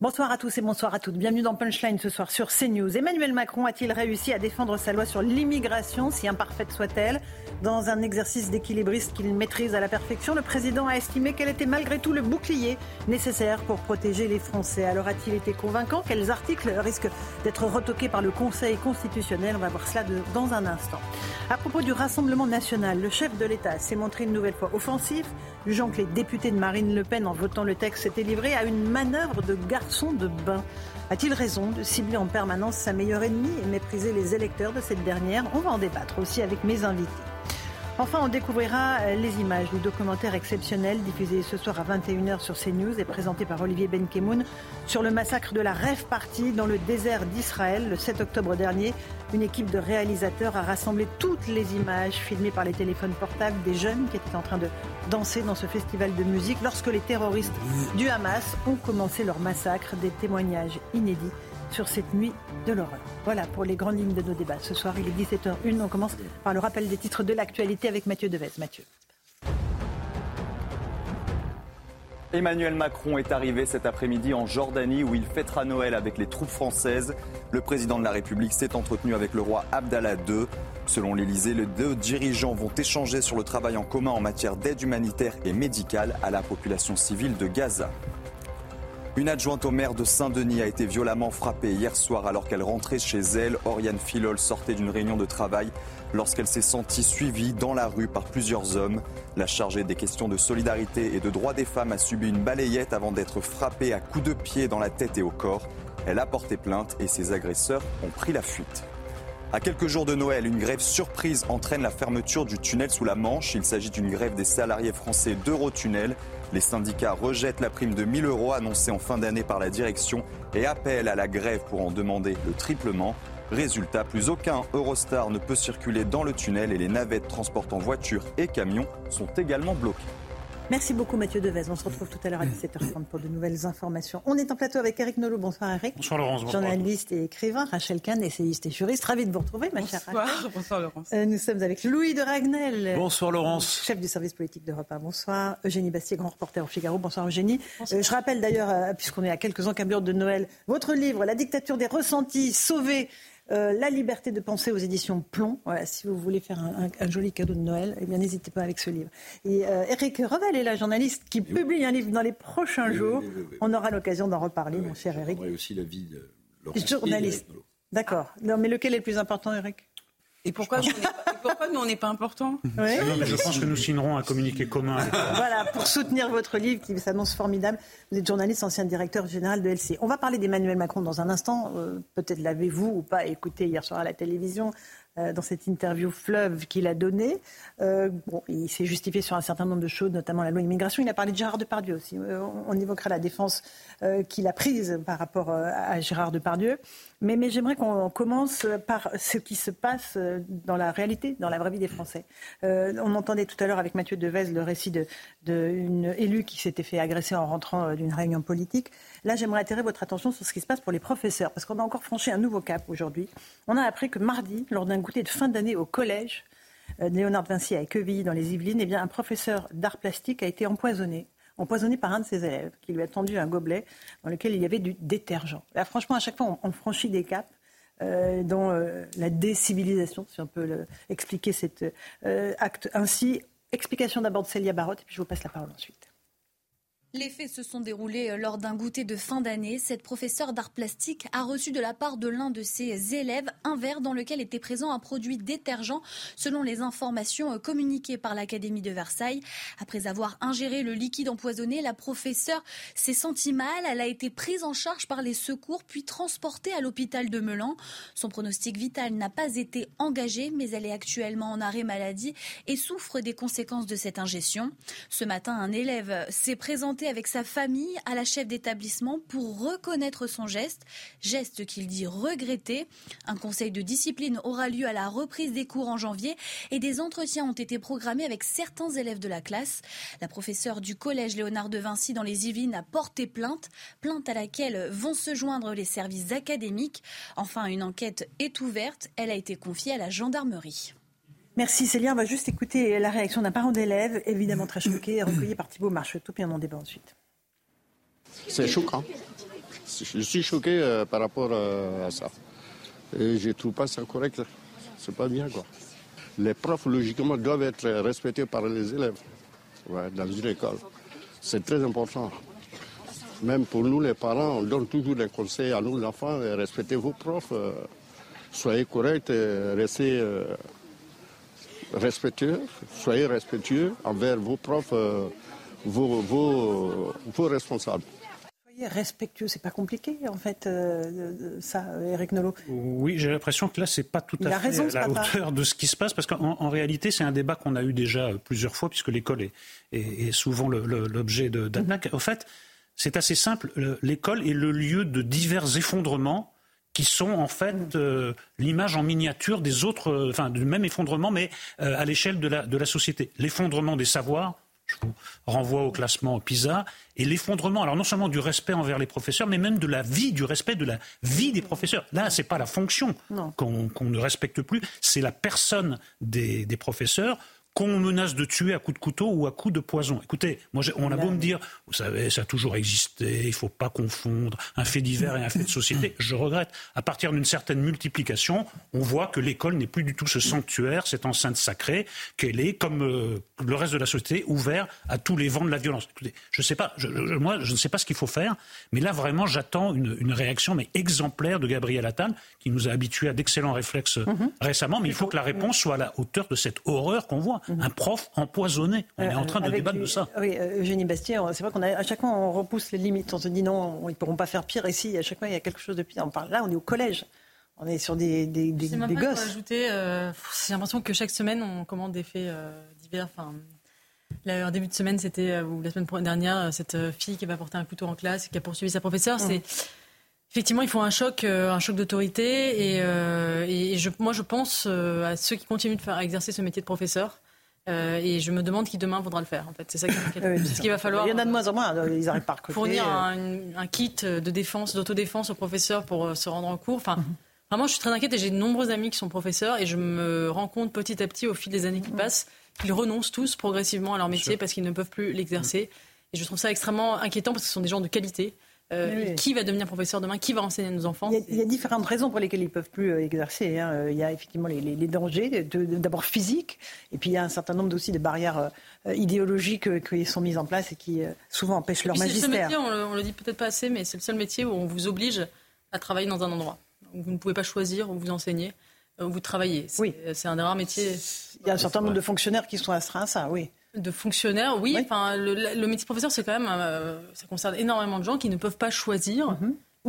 Bonsoir à tous et bonsoir à toutes. Bienvenue dans Punchline ce soir sur CNews. Emmanuel Macron a-t-il réussi à défendre sa loi sur l'immigration, si imparfaite soit-elle? Dans un exercice d'équilibriste qu'il maîtrise à la perfection, le président a estimé qu'elle était malgré tout le bouclier nécessaire pour protéger les Français. Alors a-t-il été convaincant? Quels articles risquent d'être retoqués par le Conseil constitutionnel? On va voir cela dans un instant. À propos du Rassemblement national, le chef de l'État s'est montré une nouvelle fois offensif, jugeant que les députés de Marine Le Pen, en votant le texte, s'étaient livrés à une manœuvre de garçon de bain. A-t-il raison de cibler en permanence sa meilleure ennemie et mépriser les électeurs de cette dernière? On va en débattre aussi avec mes invités. Enfin, on découvrira euh, les images du documentaire exceptionnel diffusé ce soir à 21h sur CNews et présenté par Olivier Benkemoun sur le massacre de la Rêve Party dans le désert d'Israël le 7 octobre dernier. Une équipe de réalisateurs a rassemblé toutes les images filmées par les téléphones portables des jeunes qui étaient en train de danser dans ce festival de musique lorsque les terroristes du Hamas ont commencé leur massacre. Des témoignages inédits sur cette nuit de l'horreur. Voilà pour les grandes lignes de nos débats. Ce soir, il est 17h01. On commence par le rappel des titres de l'actualité avec Mathieu Devez. Mathieu. Emmanuel Macron est arrivé cet après-midi en Jordanie où il fêtera Noël avec les troupes françaises. Le président de la République s'est entretenu avec le roi Abdallah II. Selon l'Élysée, les deux dirigeants vont échanger sur le travail en commun en matière d'aide humanitaire et médicale à la population civile de Gaza. Une adjointe au maire de Saint-Denis a été violemment frappée hier soir alors qu'elle rentrait chez elle. Oriane Filol sortait d'une réunion de travail lorsqu'elle s'est sentie suivie dans la rue par plusieurs hommes. La chargée des questions de solidarité et de droits des femmes a subi une balayette avant d'être frappée à coups de pied dans la tête et au corps. Elle a porté plainte et ses agresseurs ont pris la fuite. À quelques jours de Noël, une grève surprise entraîne la fermeture du tunnel sous la Manche. Il s'agit d'une grève des salariés français d'Eurotunnel. Les syndicats rejettent la prime de 1000 euros annoncée en fin d'année par la direction et appellent à la grève pour en demander le triplement. Résultat, plus aucun Eurostar ne peut circuler dans le tunnel et les navettes transportant voitures et camions sont également bloquées. Merci beaucoup Mathieu Devez. On se retrouve tout à l'heure à 17h30 pour de nouvelles informations. On est en plateau avec Eric Nolot. Bonsoir Eric. Bonsoir Laurence. bonsoir. Journaliste et écrivain. Rachel Kahn, essayiste et juriste. Ravi de vous retrouver, ma chère Rachel. Bonsoir, bonsoir Laurence. Euh, nous sommes avec Louis de Ragnel. Bonsoir Laurence. Chef du service politique d'Europe 1, bonsoir. Eugénie Bastier, grand reporter au Figaro. Bonsoir Eugénie. Euh, je rappelle d'ailleurs, euh, puisqu'on est à quelques encablures de Noël, votre livre, La dictature des ressentis, sauver euh, la liberté de penser aux éditions Plomb. Voilà, si vous voulez faire un, un- un joli cadeau de Noël, eh bien n'hésitez pas avec ce livre. Et euh, Eric Revel est la journaliste qui publie un livre dans les prochains jours. oui, oui, oui. On aura l'occasion d'en reparler, mon cher Eric. J'aimerais aussi l'avis de Laurence Journaliste. Eric D'accord. Non, mais lequel est le plus important, Eric Et pourquoi, on pas, et pourquoi nous, on n'est pas important Oui. Non, mais je pense que nous signerons un communiqué commun. Voilà, pour soutenir votre livre qui s'annonce formidable. Vous êtes journaliste, ancien directeur général de LC. On va parler d'Emmanuel Macron dans un instant. Euh, Peut-être l'avez-vous ou pas écouté hier soir à la télévision euh, dans cette interview fleuve qu'il a donnée. Euh, bon, il s'est justifié sur un certain nombre de choses, notamment la loi immigration. Il a parlé de Gérard Depardieu aussi. Euh, on, évoquera la défense euh, qu'il a prise par rapport euh, à Gérard Depardieu. Mais, j'aimerais qu'on commence par ce qui se passe euh, dans la réalité, dans la vraie vie des Français. Euh, on entendait tout à l'heure avec Mathieu Devez le récit d'une élue qui s'était fait agresser en rentrant euh, d'une réunion politique. Là, j'aimerais attirer votre attention sur ce qui se passe pour les professeurs, parce qu'on a encore franchi un nouveau cap aujourd'hui. On a appris que mardi, lors d'un goûter de fin d'année au collège, Léonard Vinci à Quevilly, dans les Yvelines, eh bien, un professeur d'art plastique a été empoisonné empoisonné par un de ses élèves qui lui a tendu un gobelet dans lequel il y avait du détergent. Franchement, à chaque fois, on, franchit des caps. euh, dans euh, la décivilisation, si on peut expliquer cet euh, acte ainsi. Explication d'abord de Célia Barotte, et puis je vous passe la parole ensuite. Les faits se sont déroulés euh, lors d'un goûter de fin d'année. Cette professeure d'art plastique a reçu de la part de l'un de ses élèves un verre dans lequel était présent un produit détergent, selon les informations euh, communiquées par l'Académie de Versailles. Après avoir ingéré le liquide empoisonné, la professeure s'est sentie mal. Elle a été prise en charge par les secours, puis transportée à l'hôpital de Melan. Son pronostic vital n'a pas été engagé, mais elle est actuellement en arrêt maladie et souffre des conséquences de cette ingestion. Ce matin, un élève s'est présenté avec sa famille à la chef d'établissement pour reconnaître son geste, geste qu'il dit regretter. Un conseil de discipline aura lieu à la reprise des cours en janvier et des entretiens ont été programmés avec certains élèves de la classe. La professeure du collège Léonard de Vinci dans les Yvelines a porté plainte, plainte à laquelle vont se joindre les services académiques. Enfin, une enquête est ouverte. Elle a été confiée à la gendarmerie. Merci Célia. On va juste écouter la réaction d'un parent d'élève, évidemment très choqué, recueilli par Thibault Marcheteau, puis on en débat ensuite. C'est choquant. Je suis choqué euh, par rapport euh, à ça. Et je ne trouve pas ça correct. C'est pas bien, quoi. Les profs, logiquement, doivent être respectés par les élèves dans une école. C'est très important. Même pour nous, les parents, on donne toujours des conseils à nous, les enfants, respectez vos profs, euh, soyez corrects, restez respectueux, soyez respectueux envers vos profs, vos, vos, vos responsables respectueux, c'est pas compliqué en fait, euh, ça, Eric Nolot. Oui, j'ai l'impression que là, c'est pas tout à fait à la hauteur de ce qui se passe, parce qu'en réalité, c'est un débat qu'on a eu déjà plusieurs fois, puisque l'école est, est, souvent l'objet d'attaques. Mm-hmm. En fait, c'est assez simple. L'école est le lieu de divers effondrements qui sont en fait euh, l'image en miniature des autres, enfin du même effondrement, mais euh, à l'échelle de la, de la société. L'effondrement des savoirs, je vous renvoie au classement PISA, et l'effondrement, alors non seulement du respect envers les professeurs, mais même de la vie, du respect de la vie des professeurs. Là, ce n'est pas la fonction qu'on ne respecte plus, c'est la personne des, des professeurs qu'on menace de tuer à coups de couteau ou à coups de poison. Écoutez, moi, on a beau me dire, vous savez, ça a toujours existé, il ne faut pas confondre un fait divers et un fait de société. Je regrette. À partir d'une certaine multiplication, on voit que l'école n'est plus du tout ce sanctuaire, cette enceinte sacrée, qu'elle est, comme euh, le reste de la société, ouverte à tous les vents de la violence. Écoutez, je sais pas, moi, je ne sais pas ce qu'il faut faire, mais là, vraiment, j'attends une, réaction mais exemplaire de Gabriel Attal, qui nous a habitués à d'excellents réflexes mhm. récemment, mais il faut que la réponse soit à la hauteur de cette horreur qu'on voit. Mhm. un prof empoisonné. On est en train de débattre de ça. Oui, euh, Eugénie Bastier, c'est vrai qu'on a à chaque fois on repousse les limites. On se dit non, ils ne pourront pas faire pire. ici. à chaque fois il y a quelque chose de pire. On parle là, on est au collège. On est sur des, des, des, des gosses. Ajouter, euh, j'ai l'impression que chaque semaine on commande des faits euh, divers. Enfin, en début de semaine, c'était ou la semaine dernière, cette fille qui va porter un couteau en classe et qui a poursuivi sa professeure. C'est Effectivement, il faut un choc, un choc d'autorité. Et, et je, moi, je pense à ceux qui continuent de faire à exercer ce métier de professeur. Euh, et je me demande qui demain voudra le faire. En fait, c'est ça qui ce qu'il va falloir. Il y en a de moins en moins. Ils n'arrivent pas à Fournir euh. un, kit de défense, d'autodéfense aux professeurs pour euh, se rendre en cours. Enfin, mhm. vraiment, je suis très inquiète et j'ai de nombreux amis qui sont professeurs et je me rends compte petit à petit, au fil des années qui mhm. passent, qu'ils renoncent tous progressivement à leur métier parce qu'ils ne peuvent plus l'exercer. Et je trouve ça extrêmement inquiétant parce que ce sont des gens de qualité. Euh, qui va devenir professeur demain? Qui va enseigner à nos enfants? Il y, a, différentes raisons pour lesquelles ils ne peuvent plus euh, exercer. Hein. Il y a effectivement les, dangers, d'abord physiques, et puis il y a un certain nombre aussi de barrières euh, idéologiques qui sont mises en place et qui souvent empêchent leur magistère. C'est le métier, on le, le dit peut-être pas assez, mais c'est le seul métier où on vous oblige à travailler dans un endroit. vous ne pouvez pas choisir où vous enseignez, où vous travaillez. Oui. C'est un des rares métiers. Il y a un certain nombre de fonctionnaires qui sont astreints à ça, oui. De fonctionnaires, oui. Enfin, le, métier de professeur, c'est quand même, euh, ça concerne énormément de gens qui ne peuvent pas choisir.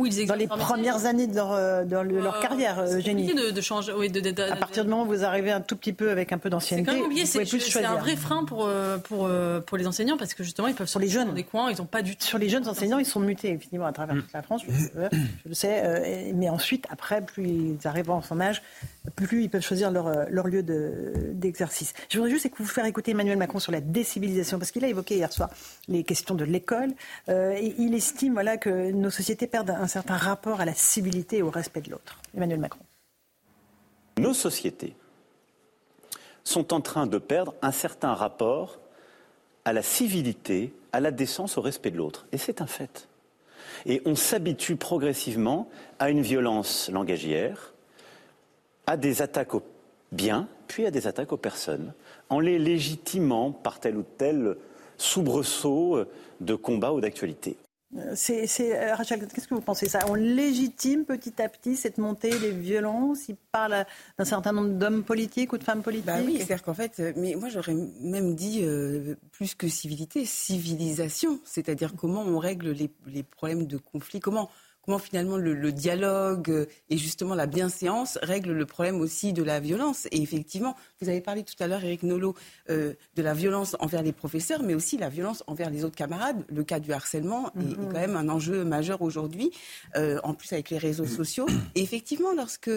Ils Dans les premières années de leur, euh, leur euh, carrière, Eugénie. De, de changer, oui, de, à partir du moment où vous arrivez un tout petit peu avec un peu d'ancienneté. C'est un vrai frein pour, euh, pour, pour les enseignants parce que justement, ils peuvent sur les jeunes. dans des coins, ils n'ont pas du tout. Sur les jeunes enseignants, ils sont mutés effectivement à travers toute la France, je, le sais. mais ensuite, après, plus ils arrivent en son âge, plus ils peuvent choisir leur, leur lieu d'exercice. je voudrais juste vous faire écouter Emmanuel Macron sur la décivilisation parce qu'il a évoqué hier soir les questions de l'école. il estime voilà, que nos sociétés perdent un certain rapport à la civilité et au respect de l'autre. Emmanuel Macron. Nos sociétés sont en train de perdre un certain rapport à la civilité, à la décence, au respect de l'autre. Et c'est un fait. Et on s'habitue progressivement à une violence langagière, à des attaques aux biens, puis à des attaques aux personnes, en les légitimant par tel ou tel soubresaut de combat ou d'actualité. C'est, euh, Rachel, qu'est-ce que vous pensez? Ça On légitime petit à petit cette montée des violences? Il parle d'un certain nombre d'hommes politiques ou de femmes politiques? bah Oui, c'est-à-dire qu'en fait, euh, mais moi j'aurais même dit euh, plus que civilité, civilisation, c'est-à-dire comment on règle les, problèmes de conflit, comment, comment finalement le, dialogue euh, et justement la bienséance règlent le problème aussi de la violence. Et effectivement, vous avez parlé tout à l'heure, Eric Nolot, euh, de la violence envers les professeurs, mais aussi la violence envers les autres camarades. Le cas du harcèlement est, mhm. quand même un enjeu majeur aujourd'hui, euh, en plus avec les réseaux sociaux. Et effectivement, lorsque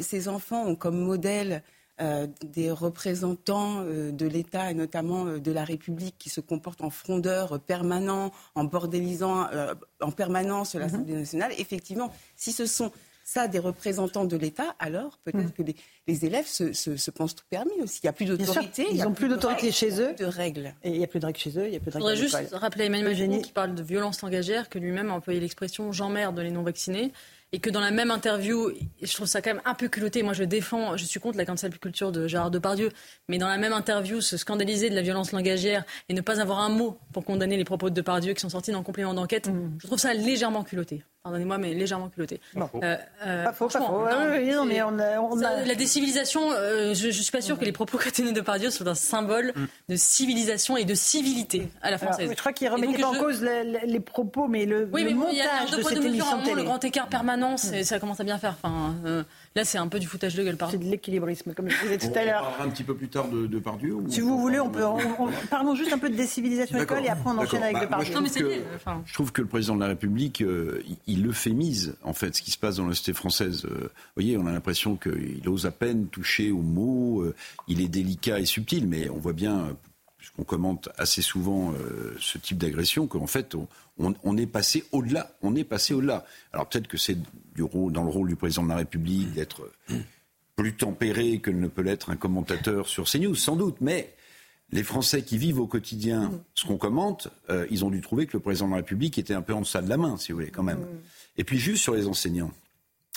ces enfants ont comme modèle euh, des représentants euh, de l'État et notamment euh, de la République qui se comportent en frondeur permanent, en bordélisant en permanence l'Assemblée mhm. nationale. Effectivement, si ce sont ça des représentants de l'État, alors peut-être mhm. que les, élèves se, pensent tout permis aussi. Il n'y a plus d'autorité. Ils n'ont plus d'autorité chez eux. De règles. Et il n'y a plus de règles chez eux. Il y a plus de règles. Je voudrais juste rappeler à Emmanuel Macron qui parle de violence langagière, que lui-même a employé l'expression j'emmerde les non-vaccinés et que dans la même interview, je trouve ça quand même un peu culotté. Moi, je défends, je suis contre la cancel culture de Gérard Depardieu, mais dans la même interview, se scandaliser de la violence langagière et ne pas avoir un mot pour condamner les propos de Depardieu qui sont sortis dans le complément d'enquête, mmh. je trouve ça légèrement culotté pardonnez-moi, mais légèrement culotté. Pas faux. Euh, euh, pas faux, non, mais on a, La décivilisation, euh, je ne suis pas sûre que les propos qu'a de Pardieu soient un symbole mm. de civilisation et de civilité à la française. je crois qu'il remettait pas en cause les, propos, mais le, oui, mais montage il y a de cette émission Le grand écart permanent, mm. ça commence à bien faire. Enfin, Là, c'est un peu du foutage de gueule, pardon. C'est de l'équilibrisme, comme je disais tout à l'heure. On parlera un petit peu plus tard de, de Pardieu Si vous voulez, on peut. parlons juste un peu de décivilisation école et après on enchaîne avec bah, Depardieu. Moi, je, trouve que, je trouve que le président de la République, euh, il, euphémise, en fait, ce qui se passe dans la société française. Euh, vous voyez, on a l'impression qu'il ose à peine toucher aux mots. Euh, il est délicat et subtil, mais on voit bien puisqu'on commente assez souvent ce type d'agression, qu'en fait, on, est passé au-delà. On est passé au-delà. Alors peut-être que c'est dans le rôle du président de la République d'être plus tempéré que ne peut l'être un commentateur sur CNews, sans doute. Mais les Français qui vivent au quotidien ce qu'on commente, euh, ils ont dû trouver que le président de la République était un peu en deçà de la main, si vous voulez, quand même. Et puis juste sur les enseignants.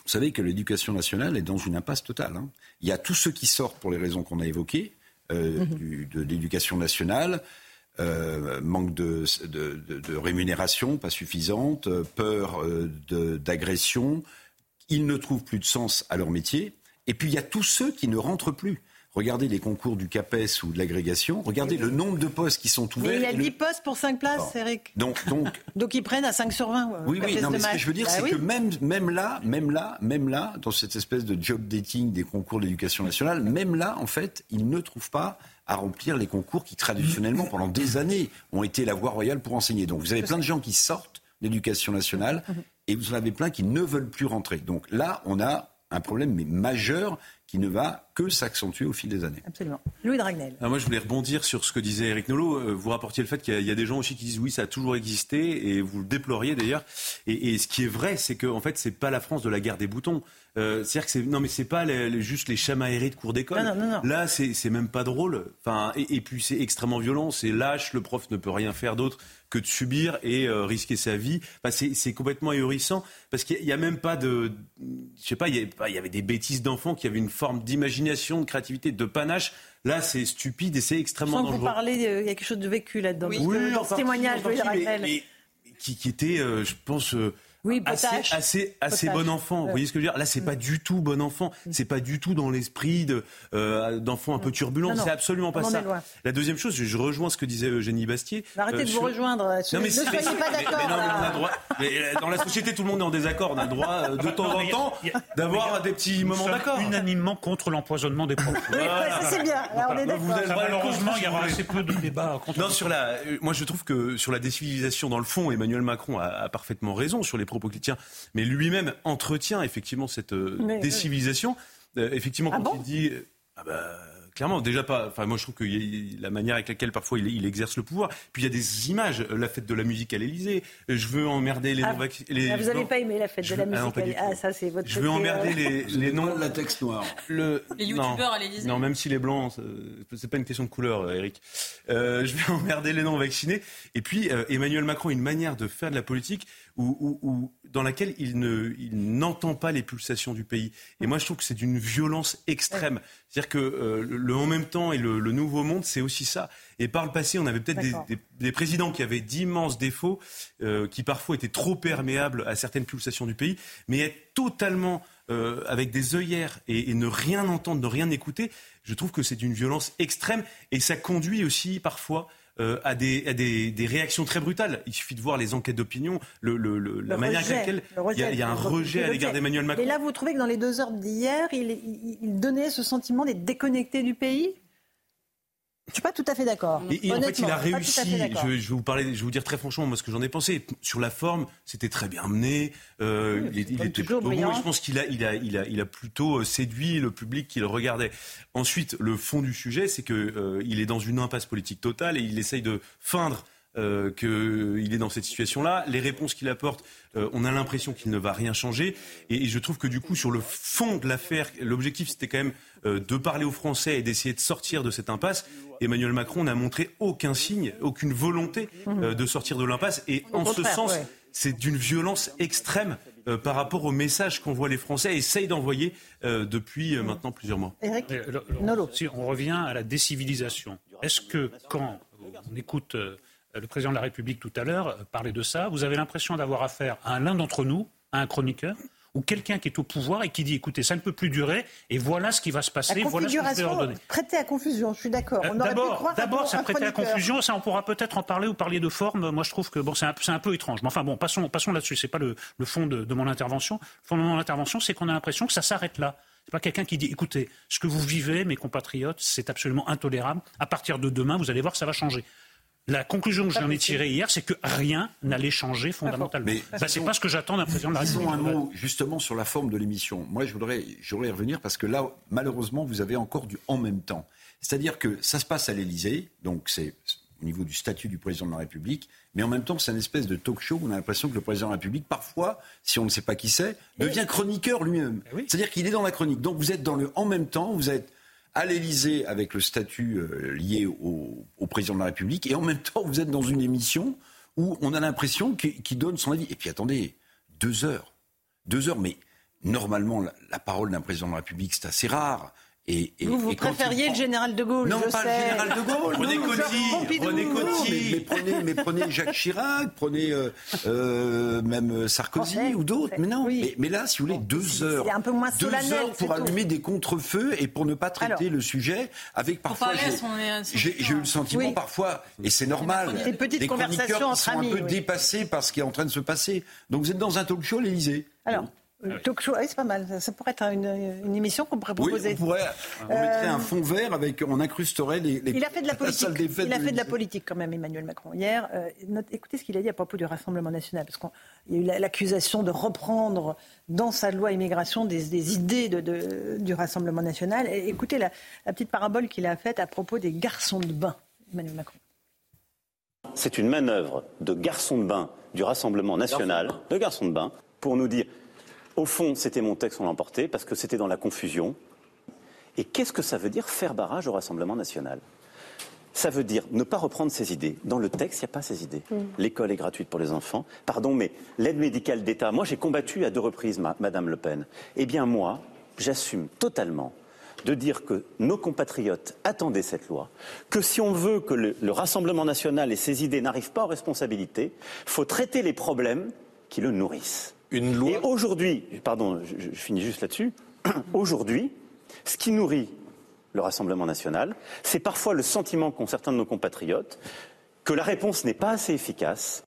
Vous savez que l'éducation nationale est dans une impasse totale. Hein. Il y a tous ceux qui sortent pour les raisons qu'on a évoquées, euh, mhm. de l'éducation nationale, euh, manque de, rémunération pas suffisante, peur d'agression, ils ne trouvent plus de sens à leur métier. Et puis il y a tous ceux qui ne rentrent plus. Regardez les concours du CAPES ou de l'agrégation. Regardez le nombre de postes qui sont ouverts. il y a 10 postes pour 5 places, Eric. Donc, donc, donc ils prennent à 5 sur 20. Oui, oui, non, mais ce que je veux dire, bah c'est que même, même là, même là, même là, dans cette espèce de job dating des concours d'éducation nationale, même là, en fait, ils ne trouvent pas à remplir les concours qui, traditionnellement, pendant des années, ont été la voie royale pour enseigner. Donc vous avez plein de gens qui sortent d'éducation nationale mhm. et vous en avez plein qui ne veulent plus rentrer. Donc là, on a un problème mais majeur qui ne va que s'accentuer au fil des années. Absolument. Louis Dragnel. Ah, moi, je voulais rebondir sur ce que disait Eric Nolot. Euh, vous rapportiez le fait qu'il y, a des gens aussi qui disent oui, ça a toujours existé, et vous le déploriez d'ailleurs. Et, ce qui est vrai, c'est qu'en en fait, c'est pas la France de la guerre des boutons. Euh, c'est-à-dire que c'est non, mais c'est pas juste les chamailleries de cours d'école. Là, c'est même pas drôle. Enfin, et puis c'est extrêmement violent. C'est lâche. Le prof ne peut rien faire d'autre que de subir et euh, risquer sa vie. c'est complètement ahurissant parce qu'il n'y a, même pas de, je sais pas, il y, avait des bêtises d'enfants qui avaient une forme d'imagination, de créativité, de panache. Là, c'est stupide et c'est extrêmement dangereux. Vous parlez, il y a quelque chose de vécu là-dedans. Oui, dans ce témoignage, de qui, qui, était, euh, je pense. Euh, oui, assez, assez, assez bon enfant. Vous voyez ce que je veux dire? Là, c'est pas mm. du tout bon enfant. Mm. C'est pas du tout dans l'esprit euh, d'enfant un peu turbulent. C'est absolument pas ça. La deuxième chose, je rejoins ce que disait Eugénie Bastier. Arrêtez de euh, vous rejoindre. Non, mais ne soyez pas d'accord. Euh, dans la société, tout le monde est en désaccord. On a le droit de temps en temps d'avoir des petits moments d'accord. Unanimement contre l'empoisonnement des profs. Oui, c'est bien. Malheureusement, il y aura assez peu de débats. Non, sur la. Moi, je trouve que sur la décivilisation, dans le fond, Emmanuel Macron a parfaitement raison sur les propos qu'il tient, mais lui-même entretient effectivement cette euh, décivilisation. Euh, effectivement, ah quand il dit. Ah bah, Clairement, déjà pas. Enfin, moi, je trouve que la manière avec laquelle parfois il, exerce le pouvoir. Puis il y a des images. La fête de la musique à l'Élysée. Je veux emmerder les ah, non ah, vous n'avez pas aimé la fête de la musique Ah, ça, c'est votre. Je veux emmerder euh, les, les noms. La texte noire. Le... Les youtubeurs à l'Élysée. Non, même si les blancs, c'est pas une question de couleur, Eric. Euh, je vais emmerder les non vaccinés. Et puis euh, Emmanuel Macron, une manière de faire de la politique où, dans laquelle il n'entend pas les pulsations du pays. Et moi, je trouve que c'est d'une violence extrême. C'est-à-dire que euh, le en même temps et le, nouveau monde, c'est aussi ça. Et par le passé, on avait peut-être des, présidents qui avaient d'immenses défauts, euh, qui parfois étaient trop perméables à certaines pulsations du pays, mais être totalement euh, avec des œillères et, ne rien entendre, ne rien écouter, je trouve que c'est d'une violence extrême et ça conduit aussi parfois euh, à, des, des, réactions très brutales. Il suffit de voir les enquêtes d'opinion, le, la manière avec laquelle il y, a un rejet à l'égard d'Emmanuel Macron. Et là, vous trouvez que dans les deux heures d'hier, il, il donnait ce sentiment d'être déconnecté du pays? Je suis pas tout à fait d'accord. Et, en fait, il a réussi. Je, vais vous parler, je vais vous dire très franchement moi ce que j'en ai pensé. Sur la forme, c'était très bien mené. Euh, il, était plutôt bon. je pense qu'il a, il a, il a, il a plutôt euh, séduit le public qui le regardait. Ensuite, le fond du sujet, c'est que euh, il est dans une impasse politique totale et il essaye de feindre euh, qu'il est dans cette situation-là. Les réponses qu'il apporte, euh, on a l'impression qu'il ne va rien changer. Et, je trouve que du coup, sur le fond de l'affaire, l'objectif c'était quand même euh, de parler aux Français et d'essayer de sortir de cette impasse. Emmanuel Macron n'a montré aucun signe, aucune volonté mhm. de sortir de l'impasse. Et en ce sens, c'est d'une violence extrême par rapport au message qu'envoient les Français et essayent d'envoyer depuis maintenant plusieurs mois. Si on revient à la décivilisation, est-ce que quand on écoute le président de la République tout à l'heure euh, parlait de ça. Vous avez l'impression d'avoir affaire à l'un d'entre nous, à un chroniqueur, ou quelqu'un qui est au pouvoir et qui dit écoutez, ça ne peut plus durer et voilà ce qui va se passer, voilà ce ordonner. Prêter à confusion, je suis d'accord. Euh, d'abord, d'abord, ça prêter à confusion, ça on pourra peut-être en parler ou parler de forme. Moi, je trouve que bon, c'est un, un, peu étrange. Mais enfin bon, passons, passons là-dessus. C'est pas le, le fond de, de, mon intervention. Le fond de mon intervention, c'est qu'on a l'impression que ça s'arrête là. C'est pas quelqu'un qui dit écoutez, ce que vous vivez, mes compatriotes, c'est absolument intolérable. À partir de demain, vous allez voir, ça va changer. La conclusion que j'en ai tirée hier, c'est que rien n'allait changer fondamentalement. Mais bah, c'est pas ce que j'attends d'un président de la République. un mot justement sur la forme de l'émission. Moi, je voudrais, je voudrais revenir parce que là, malheureusement, vous avez encore du en même temps. C'est-à-dire que ça se passe à l'Élysée, donc c'est au niveau du statut du président de la République, mais en même temps, c'est une espèce de talk show où on a l'impression que le président de la République, parfois, si on ne sait pas qui c'est, devient chroniqueur lui-même. Eh C'est-à-dire qu'il est dans la chronique. Donc vous êtes dans le en même temps, vous êtes à l'Élysée avec le statut euh, lié au, président de la République, et en même temps, vous êtes dans une émission où on a l'impression qu'il donne son avis. Et puis attendez, deux heures. Deux heures, mais normalement, la parole d'un président de la République, c'est assez rare vous, vous préfériez le général de Gaulle Non, pas le général de Gaulle. Prenez Coty. Prenez Coty. Mais, prenez, Jacques Chirac, prenez euh, euh, même Sarkozy ou d'autres. Mais non, mais, là, si vous voulez, deux heures. un peu moins Deux heures pour allumer des contre-feux et pour ne pas traiter le sujet avec parfois. J'ai eu le sentiment parfois, et c'est normal, des petites conversations entre amis. sont un peu dépassés par ce qui est en train de se passer. Donc vous êtes dans un talk show à l'Élysée. Alors, Talk show, c'est pas mal. Ça pourrait être une, émission qu'on pourrait proposer. Oui, on pourrait. On mettrait un fond vert avec, on incrusterait les. il a fait de la politique. Il a fait de la politique quand même, Emmanuel Macron hier. Euh, écoutez ce qu'il a dit à propos du Rassemblement national, parce qu'il y a eu l'accusation de reprendre dans sa loi immigration des, idées de, du Rassemblement national. écoutez la, petite parabole qu'il a faite à propos des garçons de bain, Emmanuel Macron. C'est une manœuvre de garçons de bain du Rassemblement national, de garçons de bain, pour nous dire au fond, c'était mon texte, on l'a emporté, parce que c'était dans la confusion. Et qu'est-ce que ça veut dire faire barrage au Rassemblement national? Ça veut dire ne pas reprendre ses idées. Dans le texte, il n'y a pas ces idées. Mm. L'école est gratuite pour les enfants. Pardon, mais l'aide médicale d'État, moi j'ai combattu à deux reprises Madame Le Pen. Eh bien moi, j'assume totalement de dire que nos compatriotes attendaient cette loi, que si on veut que le, le Rassemblement national et ses idées n'arrivent pas aux responsabilités, il faut traiter les problèmes qui le nourrissent. Et aujourd'hui, pardon, je, finis juste là-dessus. aujourd'hui, ce qui nourrit le Rassemblement national, c'est parfois le sentiment qu'ont certains de nos compatriotes que la réponse n'est pas assez efficace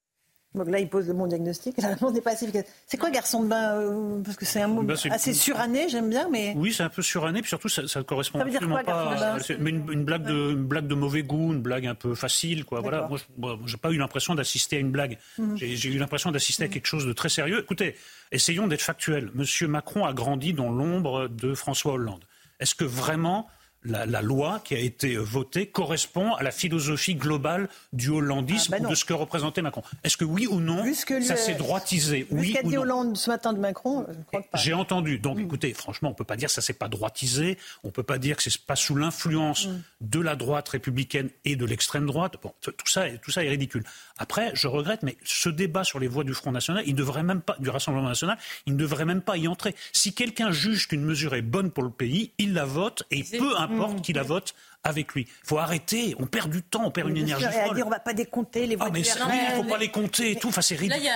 donc là, il pose le bon diagnostic. La réponse n'est pas assez efficace. C'est quoi garçon de bain euh, Parce que c'est un mot bah, assez suranné, j'aime bien, mais. Oui, c'est un peu suranné, puis surtout, ça, ça correspond ça veut dire quoi, pas. Mais une, blague de, une blague de mauvais goût, une blague un peu facile, quoi. Voilà. Moi, j'ai pas eu l'impression d'assister à une blague. Mhm. J'ai eu l'impression d'assister à mhm. quelque chose de très sérieux. Écoutez, essayons d'être factuels. Monsieur Macron a grandi dans l'ombre de François Hollande. Est-ce que vraiment la, loi qui a été votée correspond à la philosophie globale du hollandisme ah, bah ou de ce que représentait Macron. Est-ce que oui ou non, ça s'est droitisé Oui ce qu'a dit Hollande ce matin de Macron, je crois pas. J'ai entendu. Donc, mm. écoutez, franchement, on peut pas dire que ça s'est pas droitisé. On peut pas dire que c'est pas sous l'influence mm. de la droite républicaine et de l'extrême droite. Bon, tout ça, tout ça est ridicule. Après, je regrette, mais ce débat sur les voix du Front National, il devrait même pas, du Rassemblement National, il ne devrait même pas y entrer. Si quelqu'un juge qu'une mesure est bonne pour le pays, il la vote et peu importe mmh. qui la vote avec lui. Il faut arrêter, on perd du temps, on perd une énergie folle. À dire on va pas décompter les voix ah, mais il ne faut pas les compter et tout, enfin c'est ridicule. Là,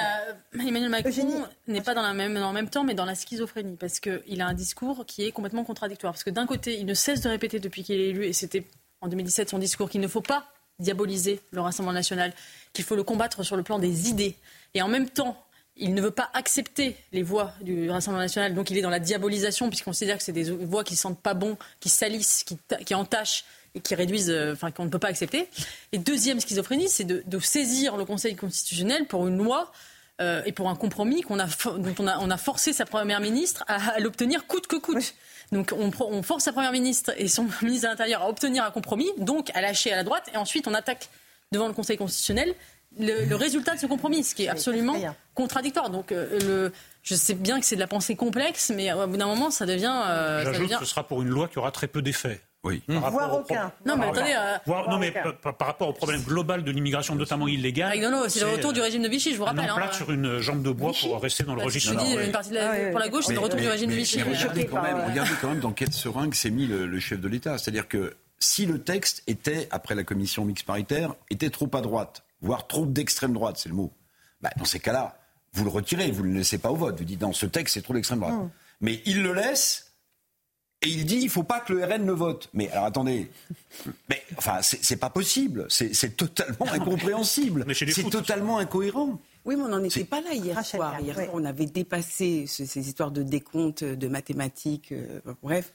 il y a Emmanuel Macron n'est pas dans, la même, dans le même temps, mais dans la schizophrénie, parce qu'il a un discours qui est complètement contradictoire. Parce que d'un côté, il ne cesse de répéter depuis qu'il est élu, et c'était en 2017 son discours qu'il ne faut pas diaboliser le Rassemblement national, qu'il faut le combattre sur le plan des idées. Et en même temps, il ne veut pas accepter les voix du Rassemblement national, donc il est dans la diabolisation, puisqu'il considère que c'est des voix qui ne sentent pas bon, qui salissent, qui, qui entachent et qui réduisent, euh, enfin qu'on ne peut pas accepter. Et deuxième schizophrénie, c'est de, saisir le Conseil constitutionnel pour une loi euh, et pour un compromis qu'on a, dont on a, on a forcé sa première ministre à, l'obtenir coûte que coûte. Donc on, on, force sa première ministre et son ministre de l'Intérieur à obtenir un compromis, donc à lâcher à la droite, et ensuite on attaque devant le Conseil constitutionnel le, résultat de ce compromis, ce qui est absolument contradictoire. Donc, euh, le, je sais bien que c'est de la pensée complexe, mais au bout d'un moment, ça devient. Euh, ça devient... que ce sera pour une loi qui aura très peu d'effets. Oui. Voire aucun. Non, mais attendez. Euh, non, mais par, rapport au problème global de l'immigration, notamment illégale. c'est le retour du régime de Vichy, je vous rappelle. On hein. sur une jambe de bois pour rester dans le bah, registre. Je dis, une partie de la, ah pour la gauche, c'est le retour du régime de Vichy. regardez, quand même, regardez quand même dans quel seringue s'est mis le chef de l'État. C'est-à-dire que si le texte était, après la commission mixte paritaire, était trop à droite, voire trop d'extrême droite, c'est le mot, bah, dans ces cas-là, vous le retirez, vous ne le laissez pas au vote. Vous dites, dans ce texte, c'est trop d'extrême droite. Hmm. Mais il le laisse et il dit, il ne faut pas que le RN le vote. Mais alors attendez, mais enfin, c'est pas possible. C'est totalement incompréhensible. C'est totalement incohérent. Oui, mais on n'en était pas là hier soir. Hier soir, on avait dépassé ces, histoires de décompte, de mathématiques, euh, bref.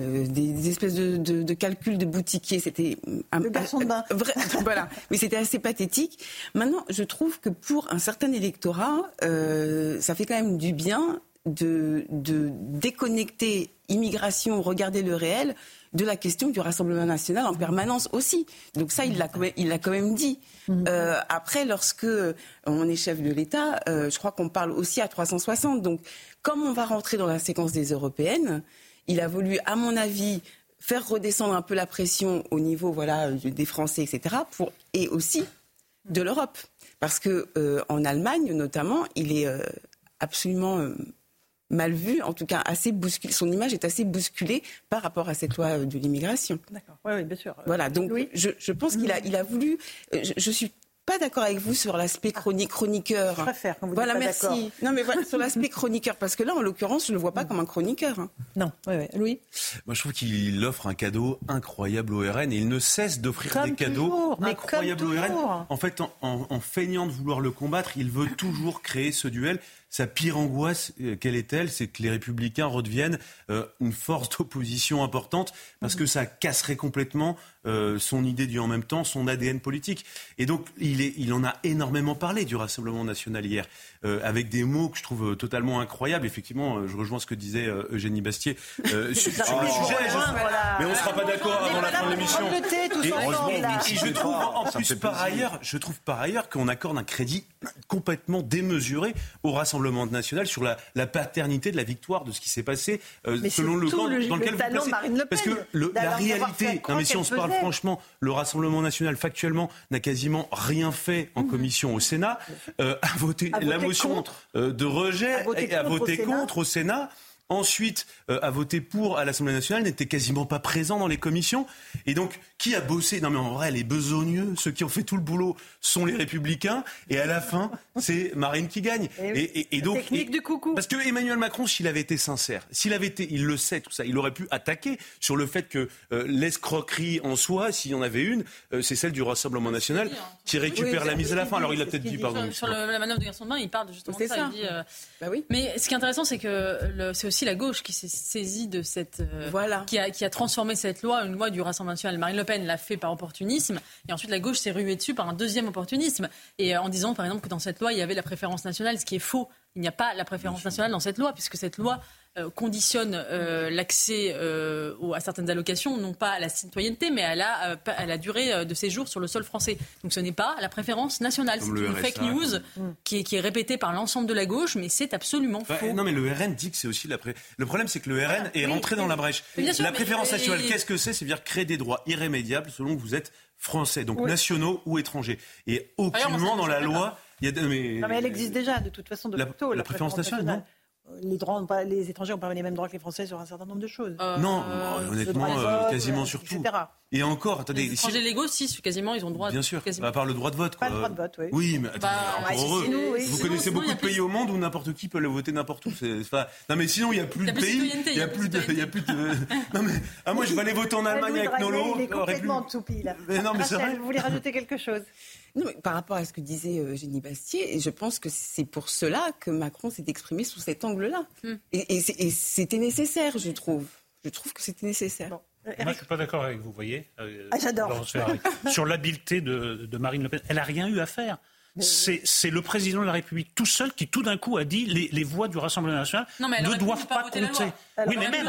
Euh, des, espèces de, de, de, calculs de boutiquier. C'était un le garçon de bain. Vrai, voilà, mais c'était assez pathétique. Maintenant, je trouve que pour un certain électorat, euh, ça fait quand même du bien de, de déconnecter immigration, regarder le réel, de la question du Rassemblement national en permanence aussi. Donc ça, il l'a quand même, il l'a quand même dit. Mm-hmm. Euh, après, lorsque on est chef de l'État, euh, je crois qu'on parle aussi à 360. Donc, comme on va rentrer dans la séquence des européennes, il a voulu, à mon avis, faire redescendre un peu la pression au niveau voilà, des Français, etc., pour, et aussi de l'Europe. Parce que euh, en Allemagne, notamment, il est euh, absolument euh, mal vu, en tout cas assez bousculé. Son image est assez bousculée par rapport à cette loi de l'immigration. D'accord. Oui, oui, bien sûr. Voilà. Donc, je, je, pense qu'il a, il a voulu. Je, je, suis pas d'accord avec vous sur l'aspect chronique, chroniqueur. Je préfère quand vous Voilà, pas merci. Non, mais voilà, sur l'aspect chroniqueur, parce que là, en l'occurrence, je ne le vois pas comme un chroniqueur. Hein. Non, oui, oui. Louis? Moi, je trouve qu'il offre un cadeau incroyable au RN et il ne cesse d'offrir des cadeaux incroyables au RN. En fait, en feignant de vouloir le combattre, il veut toujours créer ce duel sa pire angoisse, euh, quelle est-elle C'est que les républicains redeviennent euh, une force d'opposition importante parce que ça casserait complètement euh, son idée du en même temps, son ADN politique. Et donc, il, est, il en a énormément parlé du Rassemblement national hier, avec des mots que je trouve totalement incroyables. Effectivement, je rejoins ce que disait Eugénie Bastier sur, le sujet. Mais on ne sera pas d'accord avant la fin de l'émission. Et, je trouve en plus par ailleurs, je trouve par ailleurs qu'on accorde un crédit complètement démesuré au Rassemblement national sur la, paternité de la victoire de ce qui s'est passé euh, selon le camp dans lequel vous placez. Parce que la réalité, non mais si on se parle franchement, le Rassemblement national factuellement n'a quasiment rien fait en mhm. commission au Sénat, euh, a voté la motion euh, de rejet et a voté contre au Sénat ensuite euh, a voté pour à l'Assemblée nationale n'était quasiment pas présent dans les commissions. Et donc, qui a bossé? Non, mais en vrai, les besogneux, ceux qui ont fait tout le boulot, sont les Républicains. Et à la fin, c'est Marine qui gagne. Et, donc, technique du coucou. Parce que Emmanuel Macron, s'il avait été sincère, s'il avait été, il le sait tout ça, il aurait pu attaquer sur le fait que euh, l'escroquerie en soi, s'il y en avait une, euh, c'est celle du Rassemblement national qui récupère la mise à la fin. Alors il a peut-être dit, pardon. Sur, la manœuvre de garçon de main, il parle justement de ça. bah oui. Mais ce qui est intéressant, c'est que c'est aussi la gauche qui s'est saisie de cette. Euh, voilà. Qui a, qui a, transformé cette loi, une loi du Rassemblement national. Marine Le Pen l'a fait par opportunisme. Et ensuite, la gauche s'est ruée dessus par un deuxième opportunisme. Et euh, en disant, par exemple, que dans cette loi, il y avait la préférence nationale, ce qui est faux. Il n'y a pas la préférence nationale dans cette loi, puisque cette loi conditionne euh, l'accès euh, à certaines allocations, non pas à la citoyenneté, mais à la, à la durée de séjour sur le sol français. Donc ce n'est pas la préférence nationale. C'est une fake news qui, est, qui, est, répétée par l'ensemble de la gauche, mais c'est absolument faux. Non, mais le RN dit que c'est aussi la Le problème, c'est que le RN est rentré dans la brèche. la préférence nationale, qu'est-ce que c'est? C'est-à-dire créer des droits irrémédiables selon que vous êtes français, donc nationaux ou étrangers. Et aucunement dans la loi... Il y a, mais, non, mais elle existe déjà de toute façon de la, la, préférence nationale, non les, droits, les étrangers n'ont pas les mêmes droits que les Français sur un certain nombre de choses. Euh, non, honnêtement, euh, quasiment sur tout. Et encore, attendez. Les étrangers légaux, si, quasiment, ils ont le droit. Bien sûr. Quasiment. À part le droit de vote. Pas le droit de vote, oui. Oui, mais attendez, bah, encore heureux. Vous connaissez beaucoup de pays au monde où n'importe qui peut le voter n'importe où. Non, mais sinon, il n'y a plus de pays. Il n'y a plus de. Il y a plus de. Non, mais ah, moi, je vais aller voter en Allemagne avec Nolo. Il est complètement toupi, là. Non, mais c'est vrai. Vous voulez rajouter quelque chose? Non, mais par rapport à ce que disait Eugénie Bastier, je pense que c'est pour cela que Macron s'est exprimé sous cet angle-là. Hmm. Et, c'était nécessaire, je trouve. Je trouve que c'était nécessaire. Moi, je ne suis pas d'accord avec vous, vous voyez. Euh, ah, j'adore. Sur l'habileté de, de, Marine Le Pen. Elle n'a rien eu à faire. C'est le président de la République tout seul qui tout d'un coup a dit les, les voix du Rassemblement national ne doivent pas, compter. Oui, mais même,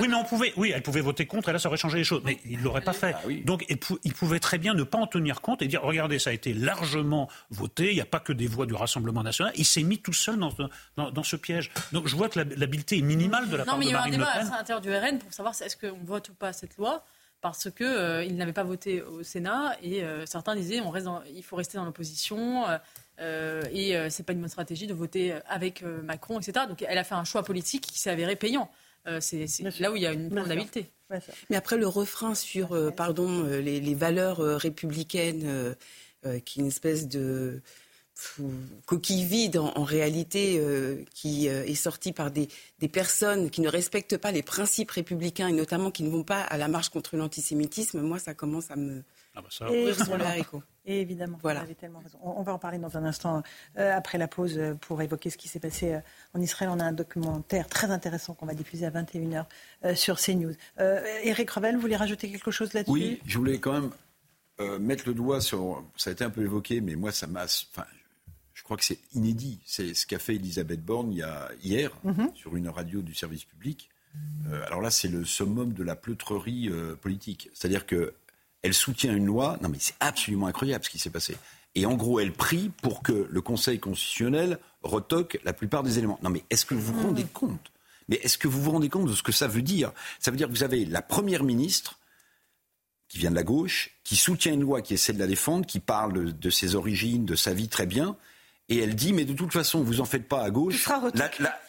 oui, mais on pouvait, oui, elle pouvait voter contre et là ça aurait changé les choses. Mais il l'aurait pas fait. Ah Donc il, pouvait très bien ne pas en tenir compte et dire regardez, ça a été largement voté. Il n'y a pas que des voix du Rassemblement national. Il s'est mis tout seul dans, dans, dans, ce piège. Donc je vois que l'habileté est minimale de la part de Marine Le Pen. Non, mais il y a un débat à l'intérieur du RN pour savoir est-ce qu'on vote ou pas cette loi parce qu'il euh, n'avait pas voté au Sénat et euh, certains disaient on reste il faut rester dans l'opposition euh, et c'est pas une bonne stratégie de voter avec Macron, etc. Donc elle a fait un choix politique qui s'est avéré payant. c'est là où il y a une grande habileté. Mais après le refrain sur pardon les, les, valeurs républicaines, qui est une espèce de coquille vide en, réalité euh, qui euh, est sortie par des, personnes qui ne respectent pas les principes républicains et notamment qui ne vont pas à la marche contre l'antisémitisme, moi ça commence à me ah bah ça... et, sur le haricot. Et évidemment, voilà. vous avez tellement raison. On, va en parler dans un instant euh, après la pause pour évoquer ce qui s'est passé en Israël. On a un documentaire très intéressant qu'on va diffuser à 21h sur CNews. Éric Revel, vous voulez rajouter quelque chose là-dessus? Oui, je voulais quand même mettre le doigt sur. Ça a été un peu évoqué, mais moi, ça m'a. Enfin, crois que c'est inédit. C'est ce qu'a fait Elisabeth Borne il y a, hier mhm. sur une radio du service public. Euh, alors là, c'est le summum de la pleutrerie euh, politique. C'est-à-dire que elle soutient une loi. Non, mais c'est absolument incroyable ce qui s'est passé. Et en gros, elle prie pour que le Conseil constitutionnel retoque la plupart des éléments. Non, mais est-ce que vous vous rendez mhm. compte? Mais est-ce que vous vous rendez compte de ce que ça veut dire? Ça veut dire que vous avez la première ministre qui vient de la gauche, qui soutient une loi qui essaie de la défendre, qui parle de ses origines, de sa vie très bien, et elle dit, mais de toute façon, vous en faites pas à gauche.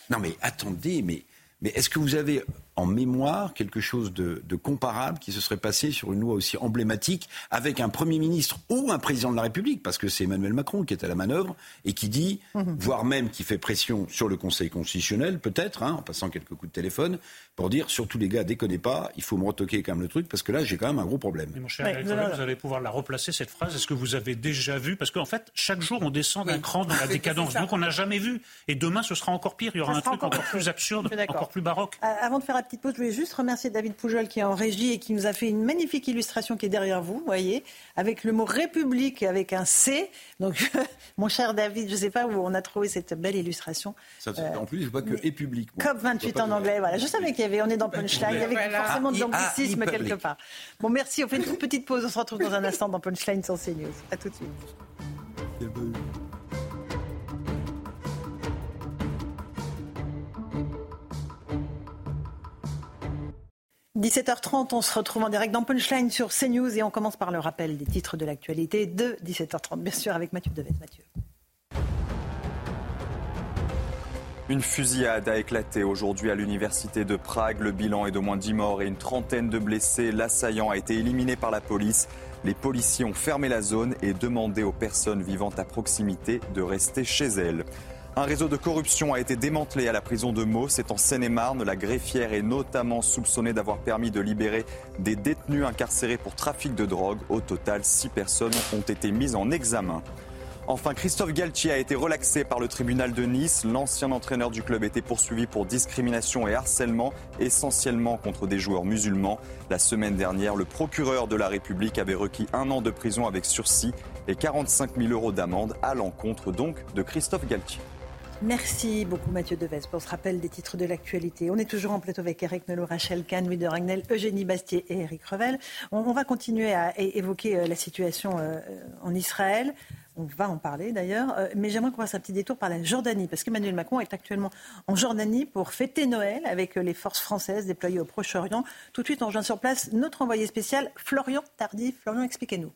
non mais attendez, mais, mais est-ce que vous avez en mémoire quelque chose de, comparable qui se serait passé sur une loi aussi emblématique avec un Premier ministre ou un président de la République, parce que c'est Emmanuel Macron qui est à la manœuvre et qui dit, mhm. voire même qui fait pression sur le Conseil constitutionnel, peut-être, hein, en passant quelques coups de téléphone, pour dire surtout les gars, déconnez pas, il faut me retoquer quand même le truc, parce que là j'ai quand même un gros problème. mon cher, vous allez pouvoir la replacer cette phrase. Est-ce que vous avez déjà vu? Parce qu'en fait, chaque jour on descend d'un cran dans la décadence. Donc on n'a jamais vu. Et demain ce sera encore pire. Il y aura un truc encore, plus absurde, encore plus baroque. Euh, avant de faire petite pause, je voulais juste remercier David Poujol qui est en régie et qui nous a fait une magnifique illustration qui est derrière vous, voyez, avec le mot République avec un C. Donc, mon cher David, je ne sais pas où on a trouvé cette belle illustration. Ça, en plus, je vois que et public. COP 28 en anglais, voilà. Je savais qu'il y avait, on est dans Punchline, il y avait forcément de ah, l'anglicisme ah, quelque part. Bon, merci, on fait une toute petite pause, on se retrouve dans un instant dans Punchline sur CNews. À tout de suite. 17h30, on se retrouve en direct dans Punchline sur CNews et on commence par le rappel des titres de l'actualité de 17h30, bien sûr, avec Mathieu Devet. Mathieu. Une fusillade a éclaté aujourd'hui à l'université de Prague. Le bilan est de moins 10 morts et une trentaine de blessés. L'assaillant a été éliminé par la police. Les policiers ont fermé la zone et demandé aux personnes vivant à proximité de rester chez elles. Un réseau de corruption a été démantelé à la prison de Meaux. C'est en Seine-et-Marne. La greffière est notamment soupçonnée d'avoir permis de libérer des détenus incarcérés pour trafic de drogue. Au total, six personnes ont été mises en examen. Enfin, Christophe Galtier a été relaxé par le tribunal de Nice. L'ancien entraîneur du club était poursuivi pour discrimination et harcèlement, essentiellement contre des joueurs musulmans. La semaine dernière, le procureur de la République avait requis un an de prison avec sursis et 45 000 euros d'amende à l'encontre donc de Christophe Galtier. Merci beaucoup Mathieu Deves pour ce rappel des titres de l'actualité. On est toujours en plateau avec Eric Nolot, Rachel Kahn, Louis de Ragnel, Eugénie Bastier et Eric Revel. On, va continuer à évoquer euh, la situation euh, en Israël. On va en parler d'ailleurs, euh, mais j'aimerais qu'on fasse un petit détour par la Jordanie, parce qu'Emmanuel Macron est actuellement en Jordanie pour fêter Noël avec les forces françaises déployées au Proche-Orient. Tout de suite, on rejoint sur place notre envoyé spécial, Florian Tardif. Florian, expliquez-nous.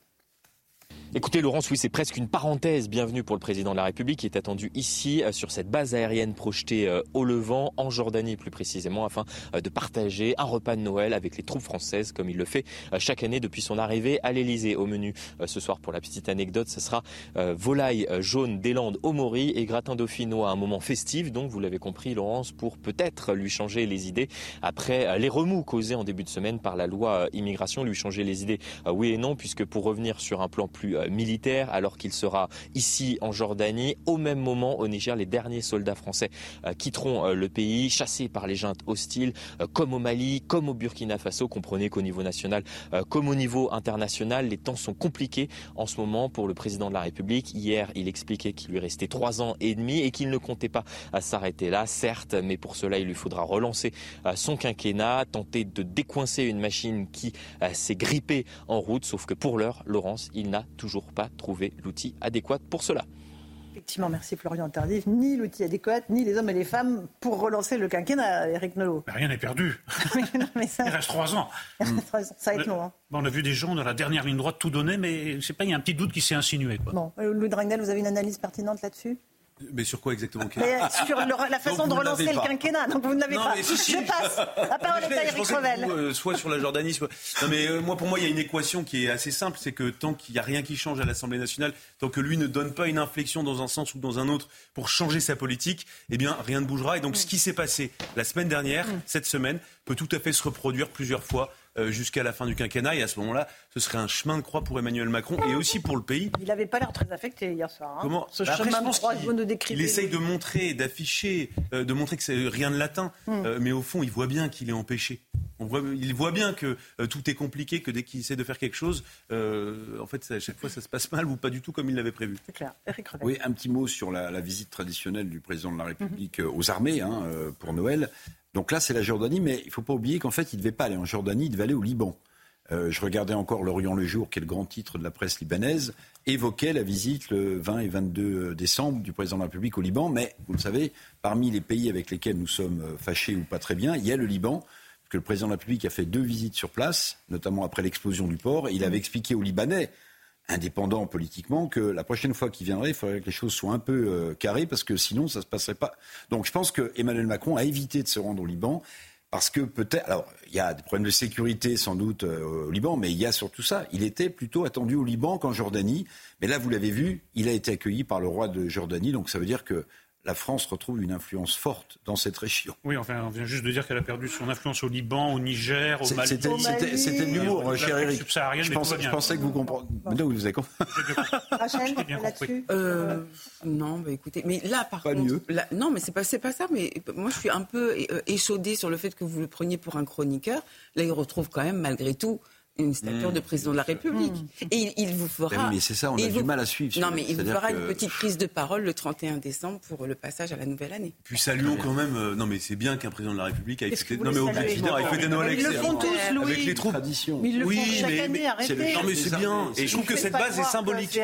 Écoutez, Laurence, oui, c'est presque une parenthèse. Bienvenue pour le président de la République qui est attendu ici, euh, sur cette base aérienne projetée euh, au Levant, en Jordanie plus précisément, afin euh, de partager un repas de Noël avec les troupes françaises, comme il le fait chaque année depuis son arrivée à l'Elysée. Au menu ce soir, pour la petite anecdote, ce sera volaille jaune des Landes au et gratin dauphinois, un moment festif, donc vous l'avez compris, Laurence, pour peut-être lui changer les idées après les remous causés en début de semaine par la loi immigration, lui changer les idées, oui et non, puisque pour revenir sur un plan plus euh, militaire alors qu'il sera ici en Jordanie. Au même moment, au Niger, les derniers soldats français euh, quitteront euh, le pays, chassés par les juntes hostiles, comme au Mali, comme au Burkina Faso. Comprenez qu'au niveau national, comme au niveau international, les temps sont compliqués en ce moment pour le président de la République. Hier, il expliquait qu'il lui restait trois ans et demi et qu'il ne comptait pas s'arrêter là, certes, mais pour cela, il lui faudra relancer son quinquennat, tenter de décoincer une machine qui s'est grippée en route, sauf que pour l'heure, Laurence, il n'a toujours pas trouvé l'outil adéquat pour cela. Effectivement, merci Florian Tardif. Ni l'outil adéquat, ni les hommes et les femmes pour relancer le quinquennat, Eric Nolot. rien n'est perdu. Il reste trois ans. Ça va être long. Hein. on a vu des gens de la dernière ligne droite tout donner, mais c'est pas, il y a un petit doute qui s'est insinué. Bon, euh, Louis Drangel, vous avez une analyse pertinente là-dessus? Mais sur quoi exactement Sur la façon de relancer le quinquennat. Donc vous ne l'avez pas. je passe. La parole est à Eric Revel. Euh, soit sur la Jordanie, soit. Non, mais euh, moi, pour moi, il y a une équation qui est assez simple c'est que tant qu'il n'y a rien qui change à l'Assemblée nationale, tant que lui ne donne pas une inflexion dans un sens ou dans un autre pour changer sa politique, eh bien, rien ne bougera. Et donc, ce qui s'est passé la semaine dernière, mm. cette semaine, peut tout à fait se reproduire plusieurs fois euh, jusqu'à la fin du quinquennat. Et à ce moment-là, ce serait un chemin de croix pour Emmanuel Macron et aussi pour le pays. Il n'avait pas l'air très affecté hier soir. Hein. Comment Ce bah, chemin de croix, vous nous décrivez. Il essaye de montrer, d'afficher, euh, de montrer que c'est rien ne l'atteint. Hmm. Euh, mais au fond, il voit bien qu'il est empêché. On voit, il voit bien que tout est compliqué, que dès qu'il essaie de faire quelque chose, en fait, à chaque fois, ça se passe mal ou pas du tout comme il l'avait prévu. C'est clair. Eric oui, un petit mot sur la, visite traditionnelle du président de la République aux armées hein, pour Noël. Donc là, c'est la Jordanie, mais il ne faut pas oublier qu'en fait, il ne devait pas aller en Jordanie, il devait aller au Liban. Euh, je regardais encore L'Orient le jour, qui est le grand titre de la presse libanaise, évoquait la visite le 20 et 22 décembre du président de la République au Liban. Mais vous le savez, parmi les pays avec lesquels nous sommes euh, fâchés ou pas très bien, il y a le Liban, que le président de la République a fait deux visites sur place, notamment après l'explosion du port. Et il avait expliqué aux Libanais, indépendants politiquement, que la prochaine fois qu'il viendrait, il faudrait que les choses soient un peu euh, carrées, parce que sinon, ça se passerait pas. Donc je pense que Emmanuel Macron a évité de se rendre au Liban. Parce que peut-être, alors il y a des problèmes de sécurité sans doute euh, au Liban, mais il y a surtout ça. Il était plutôt attendu au Liban qu'en Jordanie. Mais là, vous l'avez vu, il a été accueilli par le roi de Jordanie. Donc ça veut dire que la France retrouve une influence forte dans cette région. Oui, enfin, on vient juste de dire qu'elle a perdu son influence au Liban, au Niger, au Mali. C'était de l'humour, cher Eric. Je, pensais, je pensais que vous compreniez. Non, vous avez compris. Rachel, là-dessus euh, Non, bah, écoutez, mais là, par pas contre, mieux. non, mais c'est pas, pas ça. Mais moi, je suis un peu euh, échaudée sur le fait que vous le preniez pour un chroniqueur. Là, il retrouve quand même, malgré tout, une stature de président de la République. Et il, vous fera. Mais c'est ça, on a du mal à suivre. Non, mais il vous fera une petite prise de parole le 31 décembre pour le passage à la nouvelle année. Puis saluons quand même. Euh, non, mais c'est bien qu'un président de la République ait fêté. Non, mais objectivement, ait fêté Noël Ils le font tous, Louis. Avec les troupes. Mais ils le font chaque année, arrêtez. Non, mais c'est bien. Et je trouve que cette base est symbolique.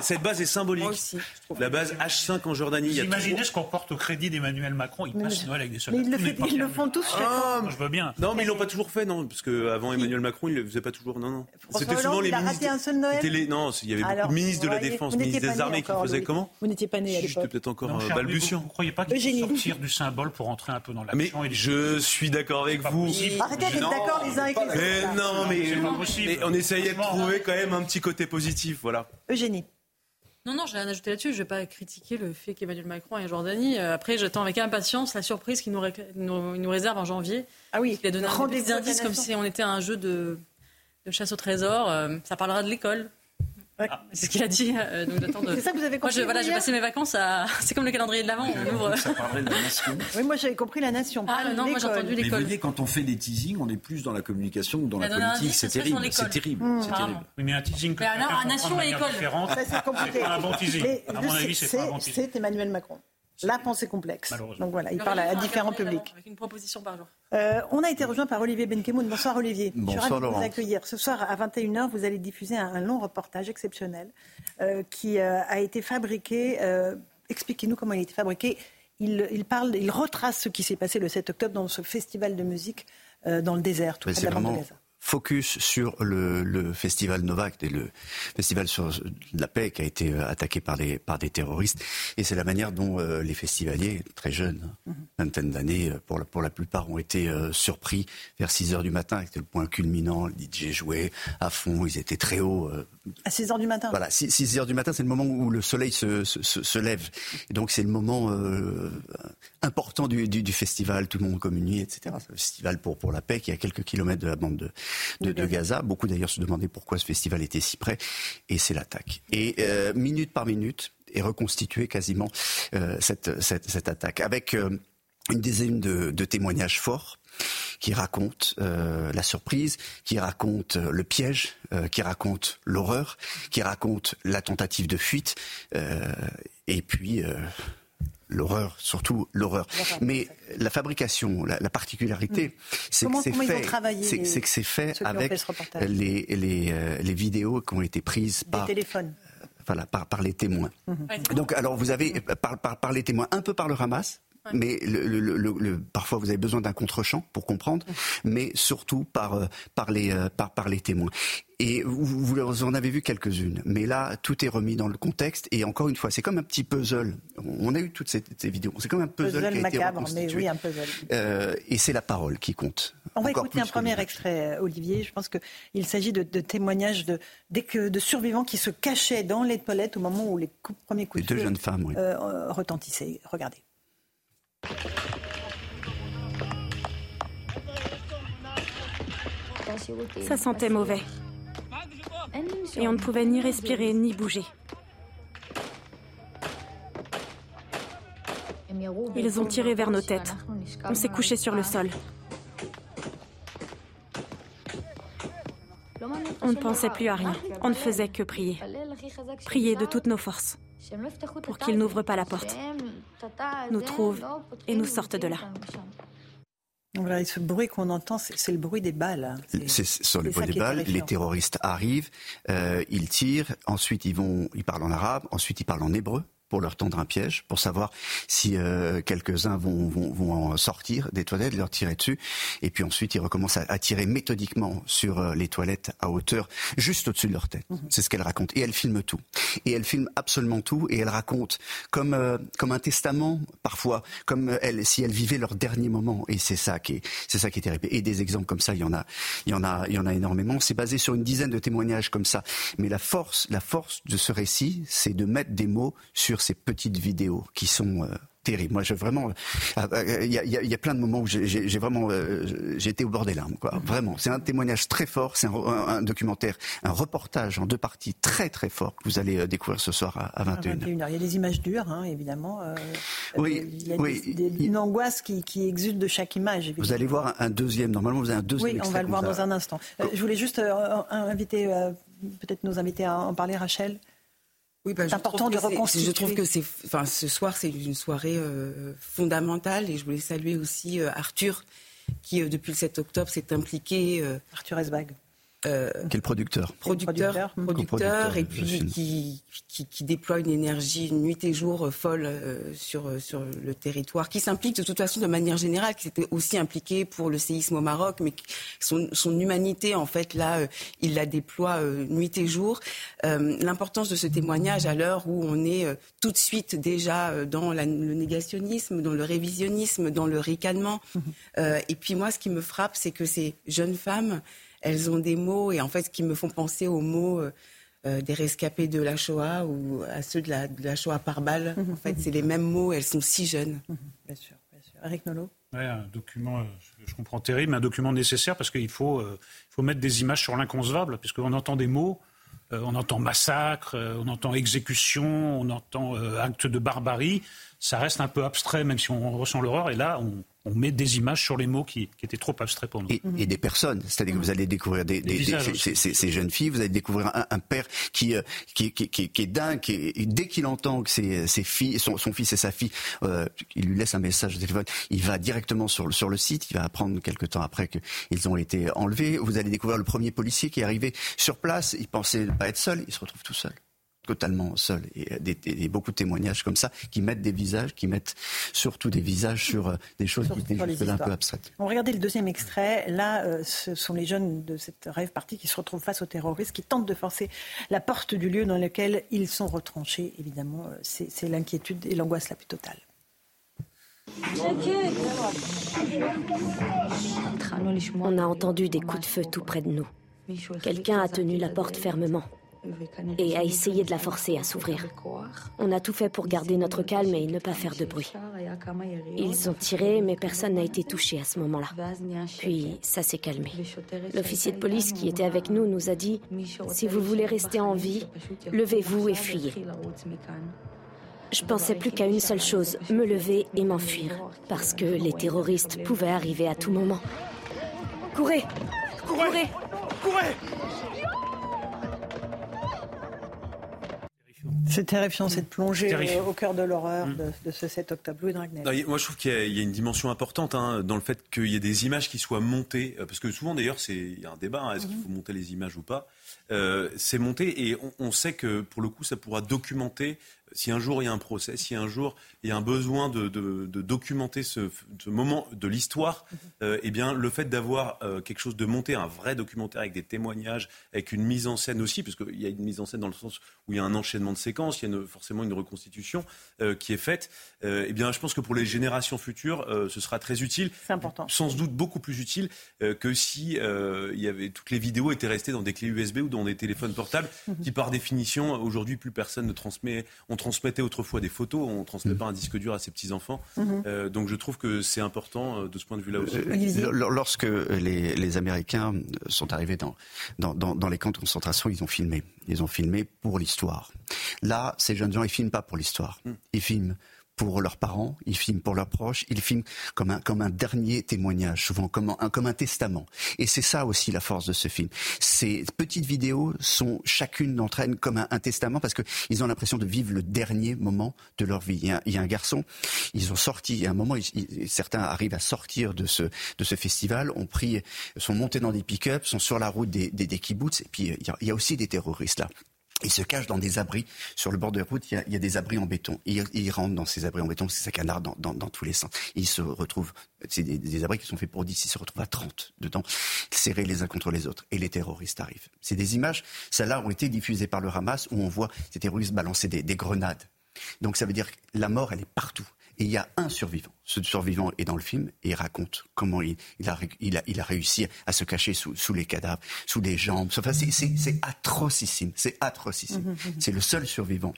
Cette base est symbolique. La base H5 en Jordanie. Imaginez ce qu'on porte au crédit d'Emmanuel Macron. Il passe Noël avec des soldats. Ils le font tous chaque année. Je veux bien. Non, mais ils l'ont pas toujours fait, non, parce qu'avant Emmanuel Macron, il ne faisait pas toujours. Non, non. C'était souvent les ministres. Non, il y avait beaucoup de ministres de la Défense, ministres des Armées qui faisaient comment Vous n'étiez pas né à l'époque. J'étais peut-être encore euh, balbutiant. Vous ne croyez pas qu'il faut sortir du symbole pour entrer un peu dans l'action Mais je suis d'accord avec vous. Arrêtez d'être d'accord les uns avec les autres. Mais non, mais on essayait de trouver quand même un petit côté positif, voilà. Eugénie. Non, non, je vais rien ajouter là-dessus. Je ne vais pas critiquer le fait qu'Emmanuel Macron ait en Jordanie. Euh, après, j'attends avec impatience la surprise qu'il nous, nous, réserve en janvier. Ah oui, il a donné des indices comme si on était à un jeu de, de chasse au trésor. Euh, ça parlera de l'école. Ah, c'est ce qu'il a dit. Euh, c'est ça que vous avez compris. Moi, voilà, j'ai passé mes vacances à. C'est comme le calendrier de l'avant. On ouvre. Ça parlait de la nation. Oui, moi j'avais compris la nation. Ah non, moi j'ai entendu l'école. Mais vous voyez, quand on fait des teasings, on est plus dans la communication que dans la politique. C'est terrible. C'est terrible. C'est terrible. Oui, mais un teasing. Mais alors, nation et école. Ça c'est compliqué. un bon teasing. À mon avis, c'est pas un bon teasing. C'est Emmanuel Macron. La pensée complexe. Donc voilà, il parle à, différents publics. Avec une proposition par jour. Euh, on a été rejoint par Olivier Benkemoun. Bonsoir Olivier. Bonsoir Je suis ravi de vous accueillir. Ce soir à 21h, vous allez diffuser un, long reportage exceptionnel euh, qui euh, a été fabriqué. Expliquez-nous comment il a été fabriqué. Il, parle, il retrace ce qui s'est passé le 7 octobre dans ce festival de musique dans le désert, tout près de la focus sur le, festival Novak le festival sur la paix qui a été euh, attaqué par, les, par des terroristes. Et c'est la manière dont euh, les festivaliers, très jeunes, mmh. vingtaine d'années, pour la, pour la plupart, ont été surpris vers 6 heures du matin. C'était le point culminant. Le DJ jouait à fond. Ils étaient très hauts. à 6 heures du matin Voilà, 6, heures du matin, c'est le moment où le soleil se, se, se, lève. Et donc c'est le moment important du, du, festival. Tout le monde communie, etc. C'est le festival pour, pour la paix qui est à quelques kilomètres de la bande de, de, Gaza. Beaucoup d'ailleurs se demandaient pourquoi ce festival était si près. Et c'est l'attaque. Et euh, minute par minute est reconstituée quasiment euh, cette, cette, attaque avec euh, une dizaine de, de, témoignages forts qui racontent la surprise, qui racontent le piège, qui racontent l'horreur, qui racontent la tentative de fuite, et puis l'horreur, surtout l'horreur. Mais la fabrication, la, particularité, mm. c'est que c'est fait, c'est que c'est fait avec les, les, euh, les, vidéos qui ont été prises par téléphones. Euh, voilà, par, par les témoins. Mm-hmm. Donc, alors, vous avez, par, par, par les témoins, un peu par le Hamas, mais le, le, le, parfois vous avez besoin d'un contre-champ pour comprendre, mais surtout par, euh, par, les, par, par les témoins. Et vous, vous, en avez vu quelques-unes, mais là, tout est remis dans le contexte. Et encore une fois, c'est comme un petit puzzle. On a eu toutes ces, vidéos. C'est comme un puzzle, puzzle qui a macabre, mais oui, un puzzle. Euh, et c'est la parole qui compte. On va écouter un premier extrait, euh, Olivier. Je pense qu'il s'agit de, témoignages de, de survivants qui se cachaient dans les toilettes au moment où les premiers coups de deux jeunes femmes, oui. euh, retentissaient. Regardez. Ça sentait mauvais et on ne pouvait ni respirer ni bouger. Ils ont tiré vers nos têtes. On s'est couché sur le sol. On ne pensait plus à rien. On ne faisait que prier. Prier de toutes nos forces pour qu'ils n'ouvrent pas la porte, nous trouvent et nous sortent de là. Voilà, ce bruit qu'on entend, c'est le bruit des balles. C'est sur le bruit des balles. Les terroristes arrivent, euh, ils tirent, ensuite ils vont, ils parlent en arabe, ensuite ils parlent en hébreu pour leur tendre un piège, pour savoir si euh, quelques-uns vont, vont, vont, en sortir des toilettes, leur tirer dessus. Et puis ensuite, ils recommencent à, tirer méthodiquement sur euh, les toilettes à hauteur, juste au-dessus de leur tête. Mhm. C'est ce qu'elle raconte. Et elle filme tout. Et elle filme absolument tout. Et elle raconte comme, euh, comme un testament, parfois, comme elle, si elle vivait leur dernier moment. Et c'est ça qui est, c'est ça qui est terrible. Et des exemples comme ça, il y en a, il y en a, il y en a énormément. C'est basé sur une dizaine de témoignages comme ça. Mais la force, la force de ce récit, c'est de mettre des mots sur ces petites vidéos qui sont euh, terribles. Moi, je vraiment, euh, euh, il y, y, a plein de moments où j'ai vraiment, j'ai été au bord des larmes, quoi. Vraiment, c'est un témoignage très fort, c'est un, documentaire, un reportage en deux parties très très fort que vous allez découvrir ce soir à, 21h. Il y a des images dures, hein, évidemment. oui, il y a oui. une angoisse qui, qui, exulte de chaque image. Vous allez voir un deuxième. Normalement, vous avez un deuxième. Oui, on va le voir dans un instant. je voulais juste inviter peut-être nos invités à en parler, Rachel. Oui, bah, c'est important de reconstituer. Je trouve que c'est, enfin, ce soir, c'est une soirée euh, fondamentale et je voulais saluer aussi euh, Arthur, qui euh, depuis le 7 octobre s'est impliqué. Arthur Esbag. Euh, Quel producteur Producteur, producteur, et puis qui, qui, qui, déploie une énergie nuit et jour euh, folle euh, sur, euh, sur le territoire, qui s'implique de toute façon de manière générale, qui s'était aussi impliqué pour le séisme au Maroc, mais son, son humanité, en fait, là, il la déploie nuit et jour. L'importance de ce témoignage à l'heure où on est tout de suite déjà dans la, le négationnisme, dans le révisionnisme, dans le ricanement. Mmh. et puis moi, ce qui me frappe, c'est que ces jeunes femmes, elles ont des mots, et en fait, qui me font penser aux mots euh, euh, des rescapés de la Shoah ou à ceux de la, de la Shoah par balle. En fait, c'est les mêmes mots, elles sont si jeunes. Bien sûr, bien sûr. Eric Nolot Ouais, un document, euh, je comprends terrible, mais un document nécessaire parce qu'il faut, il faut mettre des images sur l'inconcevable, puisqu'on entend des mots, on entend massacre, on entend exécution, on entend acte de barbarie. Ça reste un peu abstrait, même si on ressent l'horreur. Et là, on, on met des images sur les mots qui, étaient trop abstraits pour nous. Et, des personnes, c'est-à-dire que vous allez découvrir des, ces, jeunes filles, vous allez découvrir un, père qui, euh, qui, qui, qui, est dingue, et dès qu'il entend que ses, filles, son, fils et sa fille, euh, il lui laisse un message de téléphone, il va directement sur, sur le site, il va apprendre quelques temps après qu'ils ont été enlevés. Vous allez découvrir le premier policier qui est arrivé sur place, il pensait pas être seul, il se retrouve tout seul. Totalement seul. Et, des, beaucoup de témoignages comme ça qui mettent des visages, qui mettent surtout des visages sur euh, des choses qui étaient un peu abstraites. On regardait le deuxième extrait. Là, euh, ce sont les jeunes de cette rêve partie qui se retrouvent face aux terroristes, qui tentent de forcer la porte du lieu dans lequel ils sont retranchés. Évidemment, euh, c'est l'inquiétude et l'angoisse la plus totale. On a entendu des coups de feu tout près de nous. Quelqu'un a tenu la porte fermement et a essayé de la forcer à s'ouvrir. On a tout fait pour garder notre calme et ne pas faire de bruit. Ils ont tiré, mais personne n'a été touché à ce moment-là. Puis ça s'est calmé. L'officier de police qui était avec nous nous a dit, si vous voulez rester en vie, levez-vous et fuyez. Je pensais plus qu'à une seule chose, me lever et m'enfuir, parce que les terroristes pouvaient arriver à tout moment. Courez Courez Courez C'est terrifiant cette plongée euh, au cœur de l'horreur mm. de, ce 7 octobre. Louis moi, je trouve qu'il y, a une dimension importante hein, dans le fait qu'il y ait des images qui soient montées. Euh, parce que souvent, d'ailleurs, il y a un débat hein, est-ce qu'il mm-hmm. faut monter les images ou pas? Euh, C'est monté et on, on, sait que pour le coup, ça pourra documenter si un jour il y a un procès, si un jour il y a un besoin de, documenter ce, moment de l'histoire, mhm. euh, eh bien le fait d'avoir euh, quelque chose de monté, un vrai documentaire avec des témoignages, avec une mise en scène aussi, parce qu'il y a une mise en scène dans le sens où il y a un enchaînement de séquences, il y a forcément une reconstitution euh, qui est faite. eh bien, je pense que pour les générations futures, ce sera très utile. C'est important. Sans doute beaucoup plus utile que si il y avait toutes les vidéos étaient restées dans des clés USB ou dans des téléphones portables, mhm. qui par définition aujourd'hui plus personne ne transmet transmettait autrefois des photos, on ne transmet mm. pas un disque dur à ses petits-enfants. Mm-hmm. Euh, donc je trouve que c'est important euh, de ce point de vue-là aussi. Euh, lorsque les, Américains sont arrivés dans, dans, dans, les camps de concentration, ils ont filmé. Ils ont filmé pour l'histoire. Là, ces jeunes gens, ils filment pas pour l'histoire. Mm. Ils filment pour leurs parents, ils filment pour leurs proches, ils filment comme un, comme un dernier témoignage, souvent comme un, comme un testament. Et c'est ça aussi la force de ce film. Ces petites vidéos sont chacune d'entre elles comme un, testament parce qu'ils ont l'impression de vivre le dernier moment de leur vie. Il y a, un garçon, ils ont sorti, à un moment, certains arrivent à sortir de ce, de ce festival, ont pris, sont montés dans des pick-up, sont sur la route des, des, des kibbutz, et puis il y, a, il y a aussi des terroristes là. Ils se cachent dans des abris. Sur le bord de la route, il y a, des abris en béton. Et ils, rentrent dans ces abris en béton, c'est ça canard dans, dans, tous les sens. ils se retrouvent, c'est des, abris qui sont faits pour 10, ils se retrouvent à 30 dedans, serrés les uns contre les autres. Et les terroristes arrivent. C'est des images, celles-là ont été diffusées par le Hamas, où on voit ces terroristes balancer des, des grenades. Donc ça veut dire que la mort, elle est partout. Et il y a un survivant. Ce survivant est dans le film et il raconte comment il, a, il, a, réussi à se cacher sous, les cadavres, sous les jambes. Enfin, c'est atrocissime. C'est atrocissime. Mmh, mmh, mmh. C'est le seul survivant.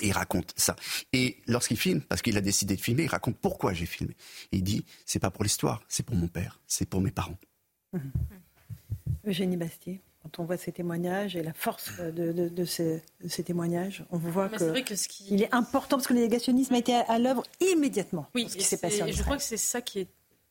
Et il raconte ça. Et lorsqu'il filme, parce qu'il a décidé de filmer, il raconte pourquoi j'ai filmé. il dit, c'est pas pour l'histoire, c'est pour mon père, c'est pour mes parents. Eugénie Bastier quand on voit ces témoignages et la force de, ces, témoignages, on voit qu'il est, est important parce que le négationnisme a été à, l'œuvre immédiatement. Oui, ce qui s'est passé. je crois que c'est ça qui est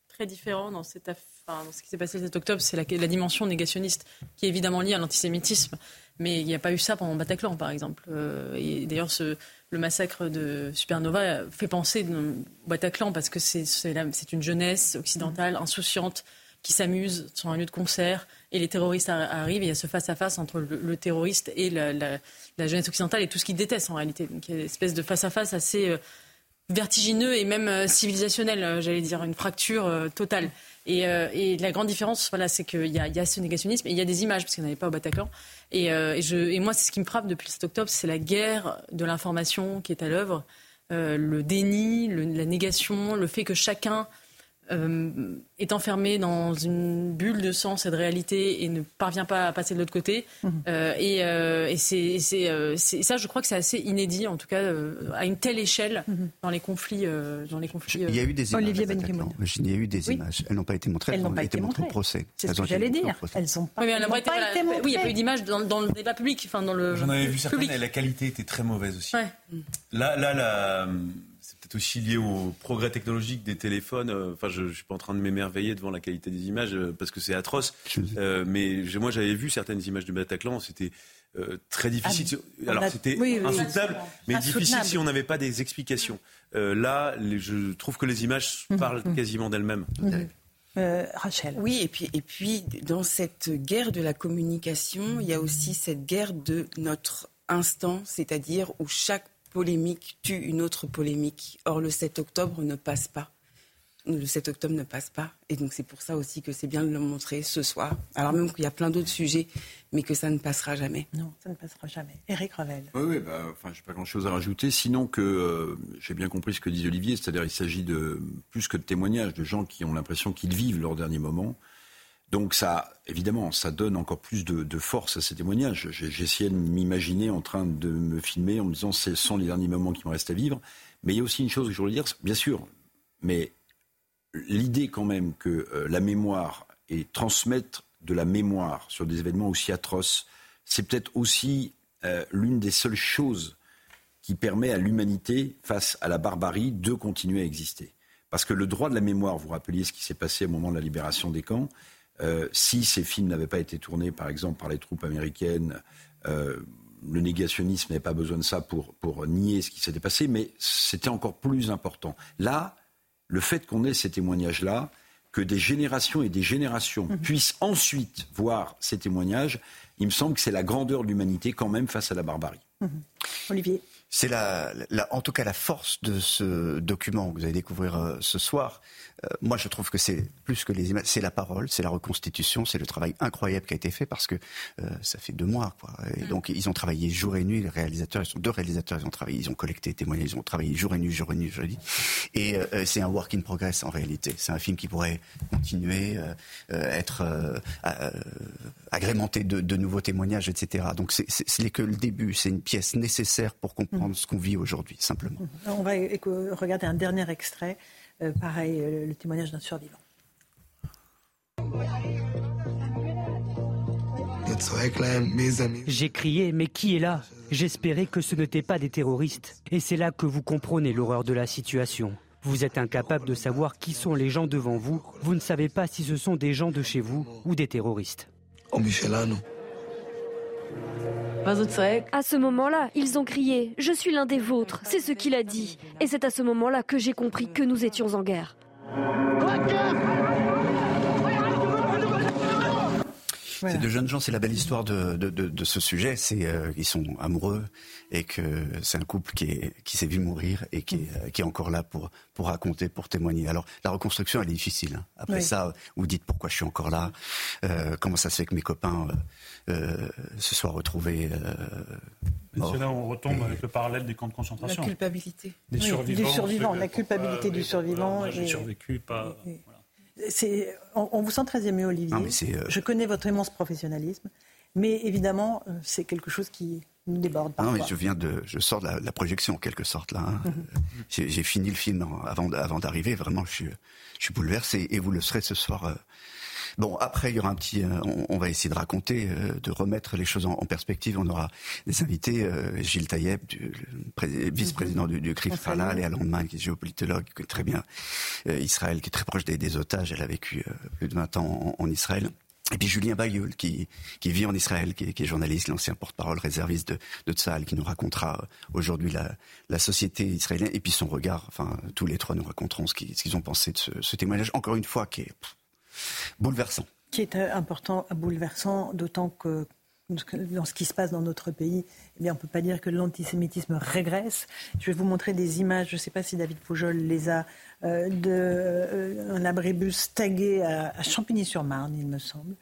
très différent dans, cette dans ce qui s'est passé le 7 octobre, c'est la, dimension négationniste qui est évidemment liée à l'antisémitisme. Mais il n'y a pas eu ça pendant Bataclan, par exemple. Euh, et d'ailleurs, le massacre de Supernova fait penser au Bataclan parce que c'est une jeunesse occidentale insouciante qui s'amusent sur un lieu de concert et les terroristes arrivent et il y a ce face-à-face entre le, terroriste et la, jeunesse occidentale et tout ce qu'ils détestent en réalité. Donc il y a une espèce de face-à-face assez euh, vertigineux et même euh, civilisationnel, euh, j'allais dire, une fracture totale. Et, la grande différence, voilà, c'est qu'il y, a ce négationnisme et il y a des images, parce qu'il n'y en avait pas au Bataclan. Et, moi, c'est ce qui me frappe depuis le 7 octobre, c'est la guerre de l'information qui est à l'œuvre, le déni, la négation, le fait que chacun euh, est enfermé dans une bulle de sens et de réalité et ne parvient pas à passer de l'autre côté. Mhm. Euh, et, euh, et c'est, ça, je crois que c'est assez inédit, en tout cas, à une telle échelle mhm. dans les conflits. dans les conflits il y a eu des images. Olivier Il y a eu des images. Elles n'ont pas été montrées. Elles n'ont pas été montrées au procès. C'est ce que j'allais dire. Elles sont pas, oui, elles pas, été, montrées. Oui, il n'y a pas eu d'images dans, dans, le débat public. Enfin, dans le J'en avais vu certaines et la qualité était très mauvaise aussi. Là, là, la c'est aussi lié au progrès technologique des téléphones. Euh, enfin, je, ne suis pas en train de m'émerveiller devant la qualité des images euh, parce que c'est atroce. Euh, mais moi, j'avais vu certaines images du Bataclan. C'était très difficile. Ah, Alors, c'était insoutenable, mais difficile si on n'avait pas des explications. là, je trouve que les images mmh. parlent mmh. quasiment d'elles-mêmes. Mmh. Rachel. Oui, et puis, et puis dans cette guerre de la communication, il y a aussi cette guerre de notre instant, c'est-à-dire où chaque polémique tue une autre polémique. Or, le 7 octobre ne passe pas le 7 octobre ne passe pas. Et donc c'est pour ça aussi que c'est bien de le montrer ce soir. Alors même qu'il y a plein d'autres sujets, mais que ça ne passera jamais. Non, ça ne passera jamais. Éric Revel. Oui, oui bah, enfin, je n'ai pas grand-chose à rajouter, sinon que euh, j'ai bien compris ce que dit Olivier, c'est-à-dire il s'agit de plus que de témoignages, de gens qui ont l'impression qu'ils vivent leur dernier moment. Donc ça, évidemment, ça donne encore plus de, force à ces témoignages. Essayé de m'imaginer en train de me filmer en me disant ce sont les derniers moments qui me restent à vivre. Mais il y a aussi une chose que je voulais dire, bien sûr, mais l'idée quand même que euh, la mémoire et transmettre de la mémoire sur des événements aussi atroces, c'est peut-être aussi euh, l'une des seules choses qui permet à l'humanité, face à la barbarie, de continuer à exister. Parce que le droit de la mémoire, vous rappeliez ce qui s'est passé au moment de la libération des camps, euh, si ces films n'avaient pas été tournés, par exemple, par les troupes américaines, le négationnisme n'avait pas besoin de ça pour, pour nier ce qui s'était passé, mais c'était encore plus important. Là, le fait qu'on ait ces témoignages-là, que des générations et des générations mhm. puissent ensuite voir ces témoignages, il me semble que c'est la grandeur de l'humanité quand même face à la barbarie. Mhm. Olivier c'est la, en tout cas la force de ce document que vous allez découvrir euh, ce soir. Euh, moi, je trouve que c'est plus que les images, c'est la parole, c'est la reconstitution, c'est le travail incroyable qui a été fait parce que euh, ça fait deux mois, quoi. Et mm. donc, ils ont travaillé jour et nuit. Les réalisateurs, ils sont deux réalisateurs, ils ont travaillé, ils ont collecté des témoignages, ils ont travaillé jour et nuit, jour et nuit, je dis. Et c'est un work in progress en réalité. C'est un film qui pourrait continuer, être agrémenté de, de, nouveaux témoignages, etc. Donc, c'est que le début. C'est une pièce nécessaire pour comprendre ce qu'on vit aujourd'hui, simplement. On va regarder un dernier extrait, euh, pareil, euh, le témoignage d'un survivant. J'ai crié, mais qui est là? J'espérais que ce n'étaient pas des terroristes. Et c'est là que vous comprenez l'horreur de la situation. Vous êtes incapable de savoir qui sont les gens devant vous. Vous ne savez pas si ce sont des gens de chez vous ou des terroristes. À ce moment-là, ils ont crié ⁇ Je suis l'un des vôtres ⁇ c'est ce qu'il a dit. Et c'est à ce moment-là que j'ai compris que nous étions en guerre. C'est de jeunes gens, c'est la belle histoire de, ce sujet. C'est euh, ils sont amoureux et que c'est un couple qui, qui s'est vu mourir et qui est, qui est encore là pour, pour raconter, pour témoigner. Alors la reconstruction, elle est difficile. Hein. Après ça, vous dites pourquoi je suis encore là, euh, comment ça se fait que mes copains euh, se soient retrouvés. c'est là où on retombe avec le parallèle des camps de concentration. La culpabilité. Des survivants. la culpabilité du survivant. J'ai survécu, pas on, vous sent très ému, Olivier. Euh, je connais votre immense professionnalisme, mais évidemment, euh, c'est quelque chose qui nous déborde parfois. Non, mais je viens de, je sors de la, projection en quelque sorte là. Hein. Mhm. J'ai fini le film avant, avant d'arriver. Vraiment, je suis, je suis bouleversé et vous le serez ce soir. Bon, après, il y aura un petit. Euh, on, va essayer de raconter, euh, de remettre les choses en, perspective. On aura des invités, euh, Gilles Taïeb, vice-président du, du CRIF Alain Landman, qui est géopolitologue, qui connaît très bien Israël, qui est très proche des, otages. Elle a vécu plus de 20 ans en, Israël. Et puis Julien Bayoul, qui, qui vit en Israël, qui est, qui est journaliste, l'ancien porte-parole réserviste de, de Tzal, qui nous racontera aujourd'hui la, la, société israélienne, et puis son regard, enfin tous les trois nous raconteront ce qu'ils ont pensé de ce, ce, témoignage, encore une fois, qui est bouleversant. Qui est euh, important, bouleversant, d'autant que dans ce qui se passe dans notre pays, eh on ne peut pas dire que l'antisémitisme régresse. Je vais vous montrer des images, je ne sais pas si David Poujol les a, euh, d'un euh, abribus tagué à Champigny-sur-Marne, il me semble,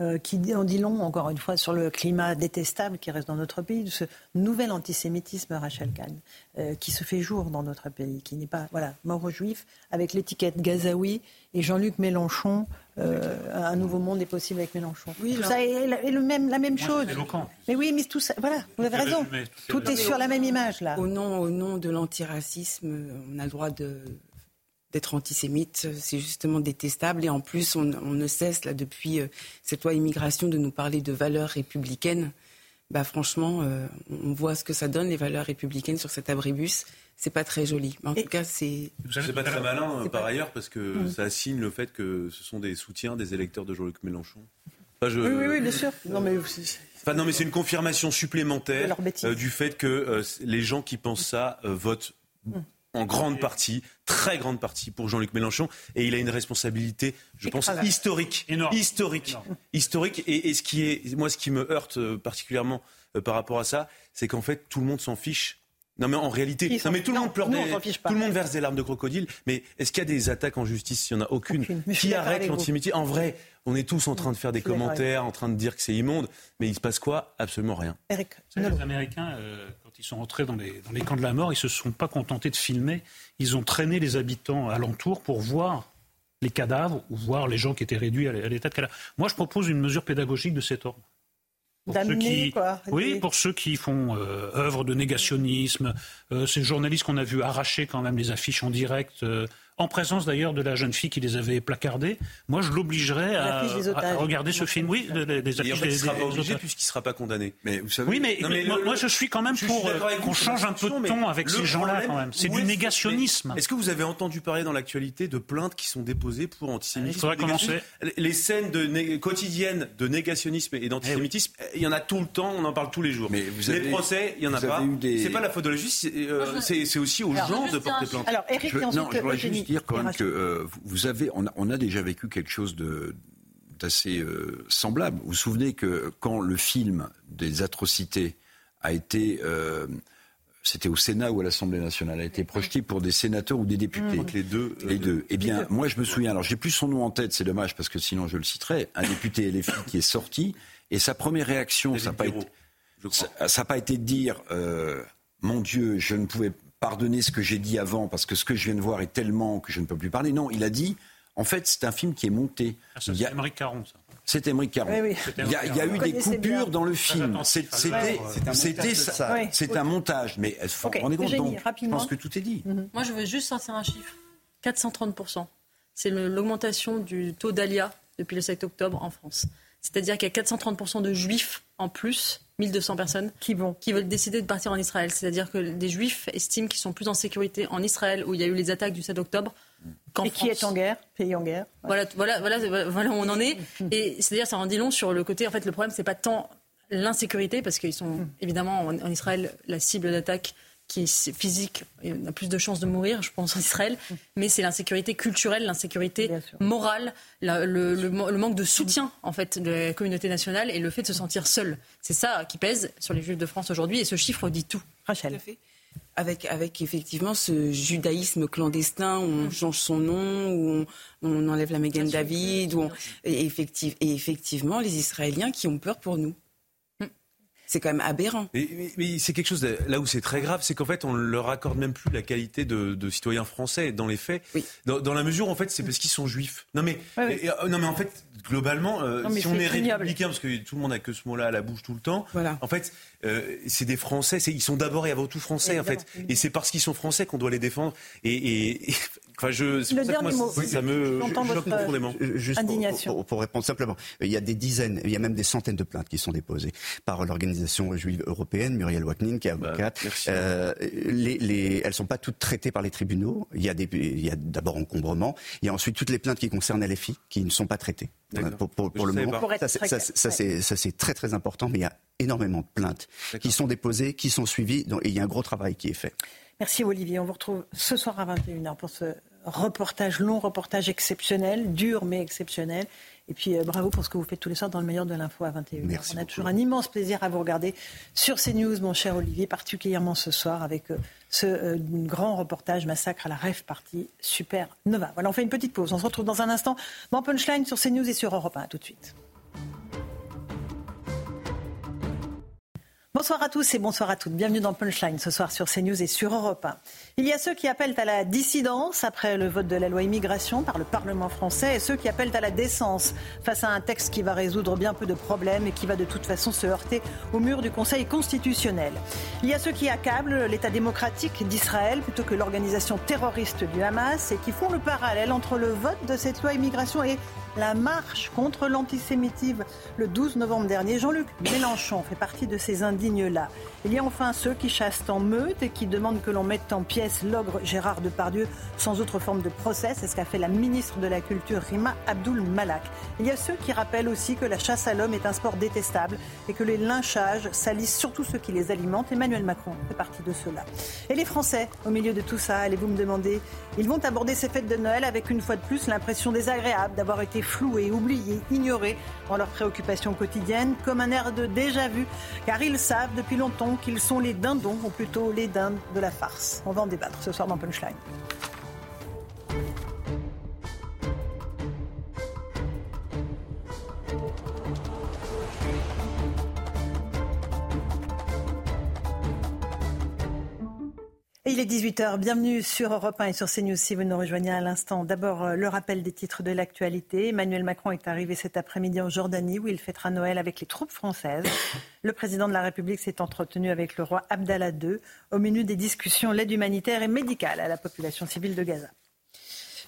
euh, qui en dit long, encore une fois, sur le climat détestable qui reste dans notre pays, de ce nouvel antisémitisme, Rachel Kahn, euh, qui se fait jour dans notre pays, qui n'est pas, voilà, mort aux juifs, avec l'étiquette Gazaoui et Jean-Luc Mélenchon. Euh, un nouveau monde est possible avec Mélenchon. Oui, tout ça est, le même, la même chose. Mais oui, mais tout ça, voilà, vous avez raison. Tout est sur la même image là. Au nom, au nom de l'antiracisme, on a le droit de d'être antisémite, c'est justement détestable. Et en plus, on, ne cesse, là, depuis euh, cette loi immigration, de nous parler de valeurs républicaines. Bah, franchement, euh, on voit ce que ça donne, les valeurs républicaines sur cet abribus. C'est pas très joli. Mais en tout cas, c'est. C'est pas très malin, par ailleurs, parce que mm. ça signe le fait que ce sont des soutiens des électeurs de Jean-Luc Mélenchon. je... oui, oui, bien sûr. Non, mais. Enfin, non, mais c'est une confirmation supplémentaire euh, du fait que les gens qui pensent ça votent mm en grande partie, très grande partie pour Jean-Luc Mélenchon. Et il a une responsabilité, je pense, historique. Historique. Historique. Et, ce qui est, moi, ce qui me heurte euh, particulièrement par rapport à ça, c'est qu'en fait, tout le monde s'en fiche non mais en réalité, non mais tout le monde pleure, des, tout le monde verse des larmes de crocodile. Mais est-ce qu'il y a des attaques en justice? Il n'y en a aucune. Qui arrête l'antisémitisme? En vrai, on est tous en train de faire des commentaires, en train de dire que c'est immonde, mais il se passe quoi? Absolument rien. Eric, les Américains, euh, quand ils sont entrés dans les, dans les camps de la mort, ils se sont pas contentés de filmer. Ils ont traîné les habitants alentours pour voir les cadavres ou voir les gens qui étaient réduits à l'état de cadavre. Moi, je propose une mesure pédagogique de cet ordre. Pour ceux qui, quoi, oui, pour ceux qui font euh, œuvre de négationnisme, euh, ces journalistes qu'on a vu arracher quand même les affiches en direct, euh, en présence d'ailleurs de la jeune fille qui les avait placardées. Moi, je l'obligerais à, regarder ce film. Oui, les, les affiches des, sera pas obligé puisqu'il ne sera pas condamné. Mais vous savez, oui, mais, moi, je suis quand même pour euh, qu'on change un peu de ton avec ces gens-là. Quand même, c'est du négationnisme. Est-ce que vous avez entendu parler dans l'actualité de plaintes qui sont déposées pour antisémitisme Les scènes de quotidiennes de négationnisme et d'antisémitisme, il y en a tout le temps. On en parle tous les jours. Mais vous les procès, il y en a pas. C'est pas la faute de la justice. Euh, c'est aussi aux gens de porter plainte. Alors, Eric, ensuite, dire quand même que euh, vous avez, on a, on a, déjà vécu quelque chose de d'assez euh, semblable. Vous vous souvenez que quand le film des atrocités a été euh, c'était au Sénat ou à l'Assemblée nationale, a été projeté pour des sénateurs ou des députés. Les deux. Les deux. Eh bien, moi, je me souviens. Alors, j'ai plus son nom en tête. C'est dommage parce que sinon, je le citerai. Un député LFI qui est sorti et sa première réaction, ça n'a pas, été, ça, pas été de dire mon Dieu, je ne pouvais pardonner ce que j'ai dit avant parce que ce que je viens de voir est tellement que je ne peux plus parler. Non, il a dit, en fait, c'est un film qui est monté. Ah, c'est Émeric Caron, ça. C'est Émeric Caron. Il, y a, eu des coupures dans le film. C'était c'est un montage, mais vous okay. rendez compte donc, Je pense que tout est dit. Mhm. Moi, je veux juste sortir un chiffre 430 C'est l'augmentation du taux d'ALIA depuis le 7 octobre en France. C'est-à-dire qu'il y a 430 de juifs en plus 1200 personnes qui vont qui veulent décider de partir en Israël. C'est-à-dire que des Juifs estiment qu'ils sont plus en sécurité en Israël où il y a eu les attaques du 7 octobre qu'en Et qui est en guerre, pays en guerre. Voilà, voilà, voilà, voilà où on en est. Et c'est-à-dire ça en dit long sur le côté. En fait, le problème c'est pas tant l'insécurité parce qu'ils sont mm. évidemment en Israël la cible d'attaque qui est physique, on a plus de chances de mourir, je pense, en Israël, mais c'est l'insécurité culturelle, l'insécurité morale, le, manque de soutien, en fait, de la communauté nationale et le fait de se sentir seul. C'est ça qui pèse sur les Juifs de France aujourd'hui et ce chiffre dit tout. Rachel. Avec, avec effectivement ce judaïsme clandestin où on mm. change son nom, où on, enlève la Mégane David, où et, et effectivement les Israéliens qui ont peur pour nous. C'est quand même aberrant. Mais, c'est quelque chose là où c'est très grave, c'est qu'en fait on leur accorde même plus la qualité de, citoyens français dans les faits. Dans, la mesure en fait c'est parce qu'ils sont juifs. Non mais euh, non mais en fait globalement euh, si on est républicain parce que tout le monde a que ce mot-là à la bouche tout le temps. En fait euh, c'est des Français, ils sont d'abord et avant tout Français en fait, et c'est parce qu'ils sont Français qu'on doit les défendre. Et, Enfin, je, c'est pour ça que moi, ça me choque profondément. Juste pour, pour, répondre simplement, il y a des dizaines, il y a même des centaines de plaintes qui sont déposées par l'organisation juive européenne, Muriel Waknin, qui est bah, avocate. euh, les, les, elles sont pas toutes traitées par les tribunaux. Il y a des, il y a d'abord encombrement. Il y a ensuite toutes les plaintes qui concernent LFI qui ne sont pas traitées. Pour, pour, pour le moment, ça, ça, ça, ça c'est très très important, mais il y a énormément de plaintes qui sont déposées, qui sont suivies, et il y a un gros travail qui est fait. Merci Olivier. On vous retrouve ce soir à 21h pour ce reportage, long reportage exceptionnel, dur mais exceptionnel. Et puis euh, bravo pour ce que vous faites tous les soirs dans le meilleur de l'info à 21h. On a toujours un immense plaisir à vous regarder sur CNews, mon cher Olivier, particulièrement ce soir avec euh, ce euh, grand reportage Massacre à la rêve partie Super Nova. Voilà, on fait une petite pause. On se retrouve dans un instant dans Punchline sur CNews et sur Europe 1. tout de suite. Bonsoir à tous et bonsoir à toutes. Bienvenue dans Punchline ce soir sur CNews et sur Europe 1. Il y a ceux qui appellent à la dissidence après le vote de la loi immigration par le Parlement français et ceux qui appellent à la décence face à un texte qui va résoudre bien peu de problèmes et qui va de toute façon se heurter au mur du Conseil constitutionnel. Il y a ceux qui accablent l'État démocratique d'Israël plutôt que l'organisation terroriste du Hamas et qui font le parallèle entre le vote de cette loi immigration et la marche contre l'antisémitisme le 12 novembre dernier. Jean-Luc Mélenchon fait partie de ces indignes-là. Il y a enfin ceux qui chassent en meute et qui demandent que l'on mette en pièces l'ogre Gérard Depardieu sans autre forme de procès. C'est ce qu'a fait la ministre de la Culture Rima Abdul Malak. Il y a ceux qui rappellent aussi que la chasse à l'homme est un sport détestable et que les lynchages salissent surtout ceux qui les alimentent. Emmanuel Macron fait partie de ceux-là. Et les Français, au milieu de tout ça, allez-vous me demander, ils vont aborder ces fêtes de Noël avec une fois de plus l'impression désagréable d'avoir été floués, oubliés, ignorés dans leurs préoccupations quotidiennes, comme un air de déjà-vu, car ils savent depuis longtemps qu'ils sont les dindons, ou plutôt les dindes de la farce. On va en débattre ce soir dans Punchline. 18h, bienvenue sur Europe 1 et sur CNews si vous nous rejoignez à l'instant. D'abord, euh, le rappel des titres de l'actualité. Emmanuel Macron est arrivé cet après-midi en Jordanie où il fêtera Noël avec les troupes françaises. Le président de la République s'est entretenu avec le roi Abdallah II au menu des discussions l'aide humanitaire et médicale à la population civile de Gaza.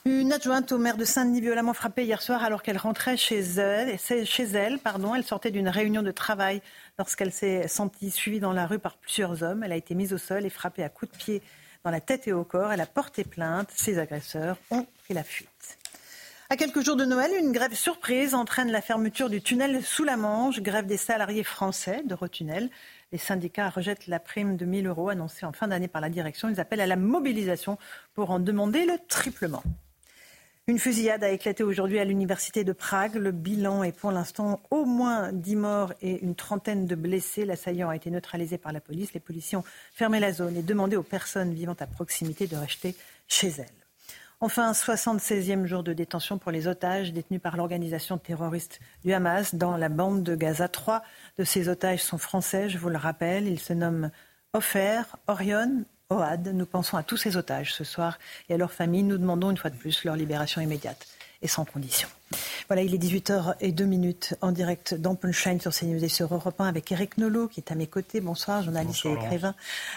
Une adjointe au maire de Saint-Denis violemment frappée hier soir alors qu'elle rentrait chez elle. Elle sortait d'une réunion de travail lorsqu'elle s'est sentie suivie dans la rue par plusieurs hommes. Elle a été mise au sol et frappée à coups de pied dans la tête et au corps. Elle a porté plainte. Ses agresseurs ont pris la fuite. À quelques jours de Noël, une grève surprise entraîne la fermeture du tunnel sous la Manche, grève des salariés français d'Eurotunnel. Les syndicats rejettent la prime de 1000 euros annoncée en fin d'année par la direction. Ils appellent à la mobilisation pour en demander le triplement. Une fusillade a éclaté aujourd'hui à l'université de Prague. Le bilan est pour l'instant au moins 10 morts et une trentaine de blessés. L'assaillant a été neutralisé par la police. Les policiers ont fermé la zone et demandé aux personnes vivant à proximité de rester chez elles. Enfin, 76e jour de détention pour les otages détenus par l'organisation terroriste du Hamas dans la bande de Gaza. Trois de ces otages sont français, je vous le rappelle. Ils se nomment Ofer, Orion OAD. Nous pensons à tous ces otages ce soir et à leurs familles. Nous demandons une fois de plus leur libération immédiate et sans condition. Voilà, il est 18h02 en direct dans Punchline sur CNews et sur Europe 1 avec Eric Nolot qui est à mes côtés. Bonsoir, journaliste et écrivain.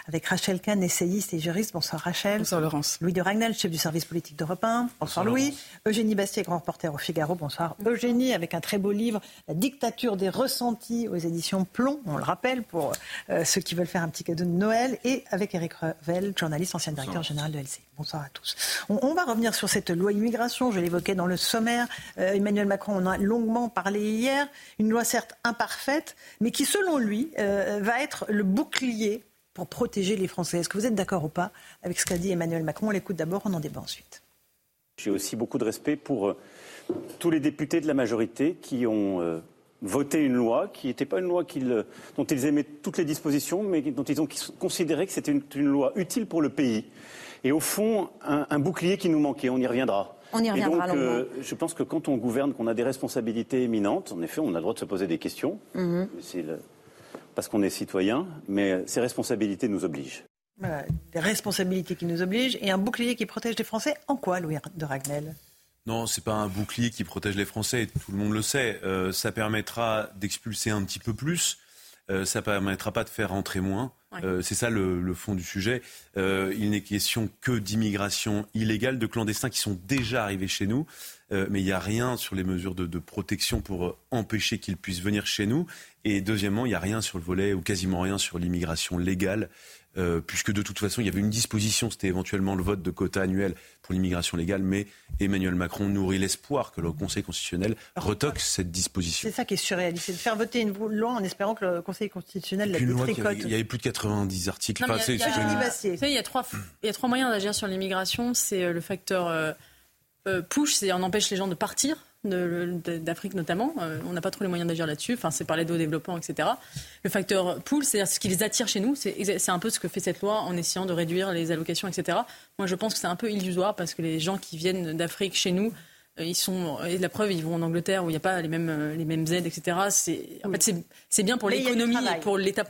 Avec Rachel Kahn, essayiste et juriste. Bonsoir Rachel. Bonsoir Laurence. Louis de Ragnel, chef du service politique d'Europe 1. Bonsoir, Louis. Eugénie Bastier, grand reporter au Figaro. Bonsoir Eugénie, avec un très beau livre, La dictature des ressentis aux éditions Plomb. On le rappelle pour euh, ceux qui veulent faire un petit cadeau de Noël. Et avec Eric Revel, journaliste, ancien directeur général de LCI. Bonsoir à tous. On, va revenir sur cette loi immigration. Je l'évoquais dans le sommaire. Euh, Emmanuel Macron en a longuement parlé hier. Une loi certes imparfaite, mais qui, selon lui, euh, va être le bouclier pour protéger les Français. Est-ce que vous êtes d'accord ou pas avec ce qu'a dit Emmanuel Macron? On l'écoute d'abord, on en débat ensuite. J'ai aussi beaucoup de respect pour euh, tous les députés de la majorité qui ont voté une loi qui n'était pas une loi dont ils aimaient toutes les dispositions, mais dont ils ont considéré que c'était une loi utile pour le pays et au fond un, bouclier qui nous manquait. On y reviendra. On y reviendra. donc, euh, je pense que quand on gouverne, qu'on a des responsabilités éminentes, en effet, on a le droit de se poser des questions. Mhm. Parce qu'on est citoyen, mais ces responsabilités nous obligent. des responsabilités qui nous obligent et un bouclier qui protège les Français. En quoi, Louis de Ragnel? Non, c'est pas un bouclier qui protège les Français, tout le monde le sait. Euh, ça permettra d'expulser un petit peu plus, euh, ça permettra pas de faire rentrer moins. Euh, c'est ça le, fond du sujet. Euh, il n'est question que d'immigration illégale, de clandestins qui sont déjà arrivés chez nous. Euh, mais il n'y a rien sur les mesures de, protection pour empêcher qu'ils puissent venir chez nous. Et deuxièmement, il n'y a rien sur le volet, ou quasiment rien sur l'immigration légale. Puisque de toute façon, il y avait une disposition, c'était éventuellement le vote de quotas annuels pour l'immigration légale, mais Emmanuel Macron nourrit l'espoir que le Conseil constitutionnel retoque cette disposition. C'est ça qui est surréaliste, c'est de faire voter une loi en espérant que le Conseil constitutionnel la détricote. Il y avait plus de 90 articles. il, y a, trois, il y a trois moyens d'agir sur l'immigration. C'est euh, le facteur euh, euh, push, c'est on empêche les gens de partir d'Afrique notamment. on n'a pas trop les moyens d'agir là-dessus. Enfin, c'est par l'aide au développement, etc. Le facteur pull, c'est-à-dire ce qui les attire chez nous. C'est un peu ce que fait cette loi en essayant de réduire les allocations, etc. Moi, je pense que c'est un peu illusoire parce que les gens qui viennent d'Afrique chez nous, euh, ils sont, et la preuve, ils vont en Angleterre où il n'y a pas les mêmes, euh, les mêmes aides, etc. C'est, en fait, c'est bien pour l'économie pour l'État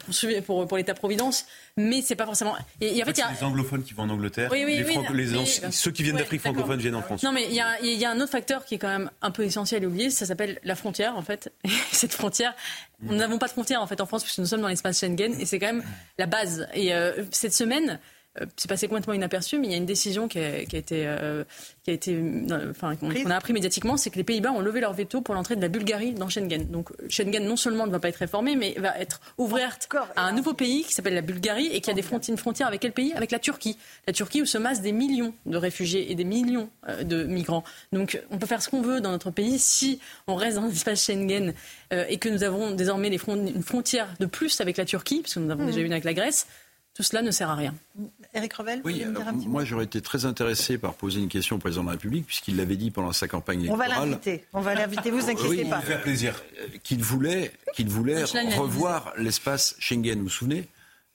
pour, pour l'État providence, mais c'est pas forcément. Et, en fait, il y a les anglophones qui vont en Angleterre. Oui, oui, les, les ceux qui viennent d'Afrique francophone viennent en France. Non, mais il y, a, il y, a, un autre facteur qui est quand même un peu essentiel et oublié. Ça s'appelle la frontière, en fait. Cette frontière, nous n'avons pas de frontière en fait en France puisque nous sommes dans l'espace Schengen et c'est quand même la base. Et euh, cette semaine. Euh, c'est passé complètement inaperçu, mais il y a une décision qui a, été, qui a été, euh, enfin, qu'on a appris médiatiquement, c'est que les Pays-Bas ont levé leur veto pour l'entrée de la Bulgarie dans Schengen. Donc Schengen non seulement ne va pas être réformé, mais va être ouverte à un nouveau pays qui s'appelle la Bulgarie et qui a des frontières, une frontière avec quel pays? Avec la Turquie. La Turquie où se massent des millions de réfugiés et des millions euh, de migrants. Donc on peut faire ce qu'on veut dans notre pays si on reste dans l'espace Schengen et que nous avons désormais les une frontière de plus avec la Turquie, parce que nous avons mmh. déjà une avec la Grèce tout cela ne sert à rien. Éric Revel, oui, moi j'aurais été très intéressé par poser une question au président de la République, puisqu'il l'avait dit pendant sa campagne électorale. On va l'inviter, on va l'inviter, vous inquiétez pas. faire plaisir. Euh, qu'il voulait, qu'il voulait revoir l'espace Schengen, vous vous souvenez?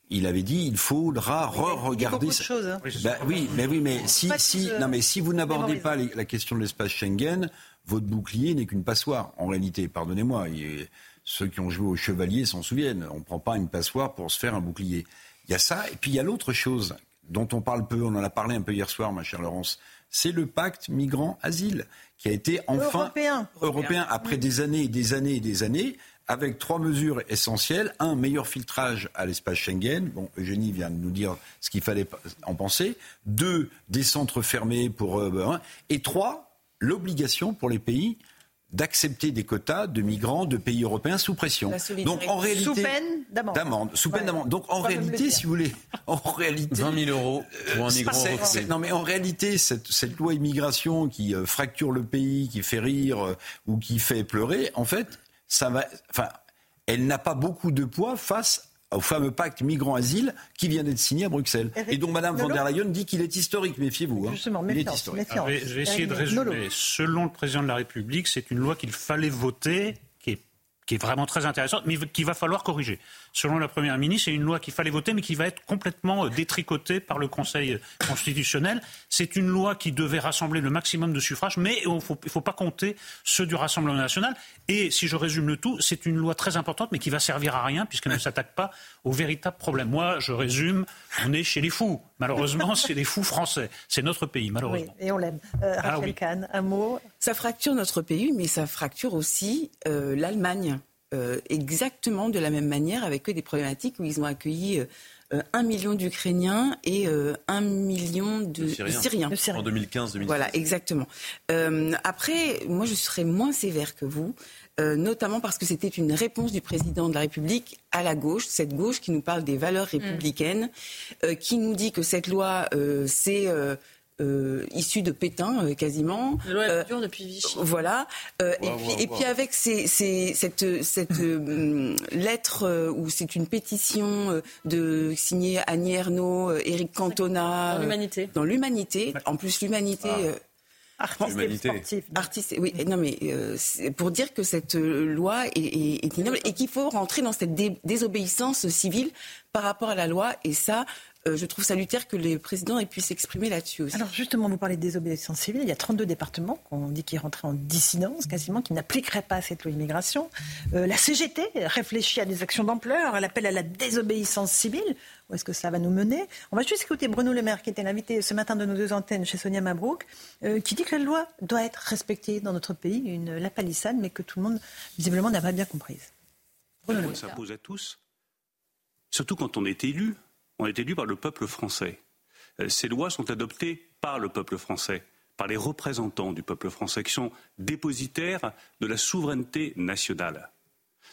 Il avait dit il faudra re-regarder ça. Hein. Bah oui, mais oui, mais si, si, non, mais si vous n'abordez pas la question de l'espace Schengen, votre bouclier n'est qu'une passoire. En réalité, pardonnez-moi, ceux qui ont joué au chevalier s'en souviennent. On ne prend pas une passoire pour se faire un bouclier. Il y a ça, et puis il y a l'autre chose dont on parle peu, on en a parlé un peu hier soir, ma chère Laurence, c'est le pacte migrant-asile, qui a été enfin européen, européen après des années et des années et des années, avec trois mesures essentielles. Un, meilleur filtrage à l'espace Schengen. Bon, Eugénie vient de nous dire ce qu'il fallait en penser. Deux, des centres fermés pour... Euh, et trois, l'obligation pour les pays d'accepter des quotas de migrants de pays européens sous pression. Donc en réalité, sous peine d'amende. Sous peine d'amende. Donc en réalité, si vous voulez, en réalité, 20 000 euros pour un euh, migrant. non mais en réalité, cette, cette loi immigration qui euh, fracture le pays, qui fait rire ou qui fait pleurer, en fait, ça va, enfin, elle n'a pas beaucoup de poids face au fameux pacte migrants-asile qui vient d'être signé à Bruxelles. Et donc Mme von der Leyen dit qu'il est historique, méfiez-vous. Hein. Justement, méfiance, il est historique. je vais essayer de résumer. Selon le président de la République, c'est une loi qu'il fallait voter, qui est, qui est vraiment très intéressante, mais qu'il va falloir corriger selon la Première ministre, c'est une loi qu'il fallait voter, mais qui va être complètement euh, détricotée par le Conseil constitutionnel. C'est une loi qui devait rassembler le maximum de suffrages, mais il ne faut, faut, pas compter ceux du Rassemblement national. Et si je résume le tout, c'est une loi très importante, mais qui va servir à rien, puisqu'elle ne s'attaque pas au véritable problème. Moi, je résume, on est chez les fous. Malheureusement, c'est les fous français. C'est notre pays, malheureusement. Oui, et on l'aime. Euh, ah Kahn, un mot? Ça fracture notre pays, mais ça fracture aussi euh, l'Allemagne. Euh, exactement de la même manière avec eux des problématiques où ils ont accueilli euh, un million d'Ukrainiens et euh, un million de, Syriens. En 2015-2016. Voilà, exactement. après, moi, je serais moins sévère que vous. notamment parce que c'était une réponse du président de la République à la gauche, cette gauche qui nous parle des valeurs mm. républicaines, qui nous dit que cette loi, c'est euh, issu de Pétain euh, quasiment. La loi euh, dure depuis Vichy. Voilà. et, puis, et puis avec ces, ces, cette, cette lettre où c'est une pétition de signée Annie Ernaux, Éric Cantona. Dans l'humanité. Dans l'humanité. En plus l'humanité. Ah. Artiste sportif. Artiste, oui. Non, mais pour dire que cette loi est, est, est ignoble et qu'il faut rentrer dans cette désobéissance civile par rapport à la loi. Et ça, euh, je trouve salutaire que les présidents aient pu s'exprimer là-dessus aussi. Alors justement, vous parlez de désobéissance civile. Il y a 32 départements qu'on dit qui rentraient en dissidence quasiment, qui n'appliqueraient pas cette loi immigration. Euh, la CGT réfléchit à des actions d'ampleur. Elle appelle à la désobéissance civile. Où est-ce que ça va nous mener? On va juste écouter Bruno Le Maire, qui était l'invité ce matin de nos deux antennes chez Sonia Mabrouk, euh, qui dit que la loi doit être respectée dans notre pays, une la palissade, mais que tout le monde, visiblement, n'a pas bien comprise. Bruno ça pose à tous, surtout quand on est élu on est élu par le peuple français. Euh, ces lois sont adoptées par le peuple français, par les représentants du peuple français, qui sont dépositaires de la souveraineté nationale.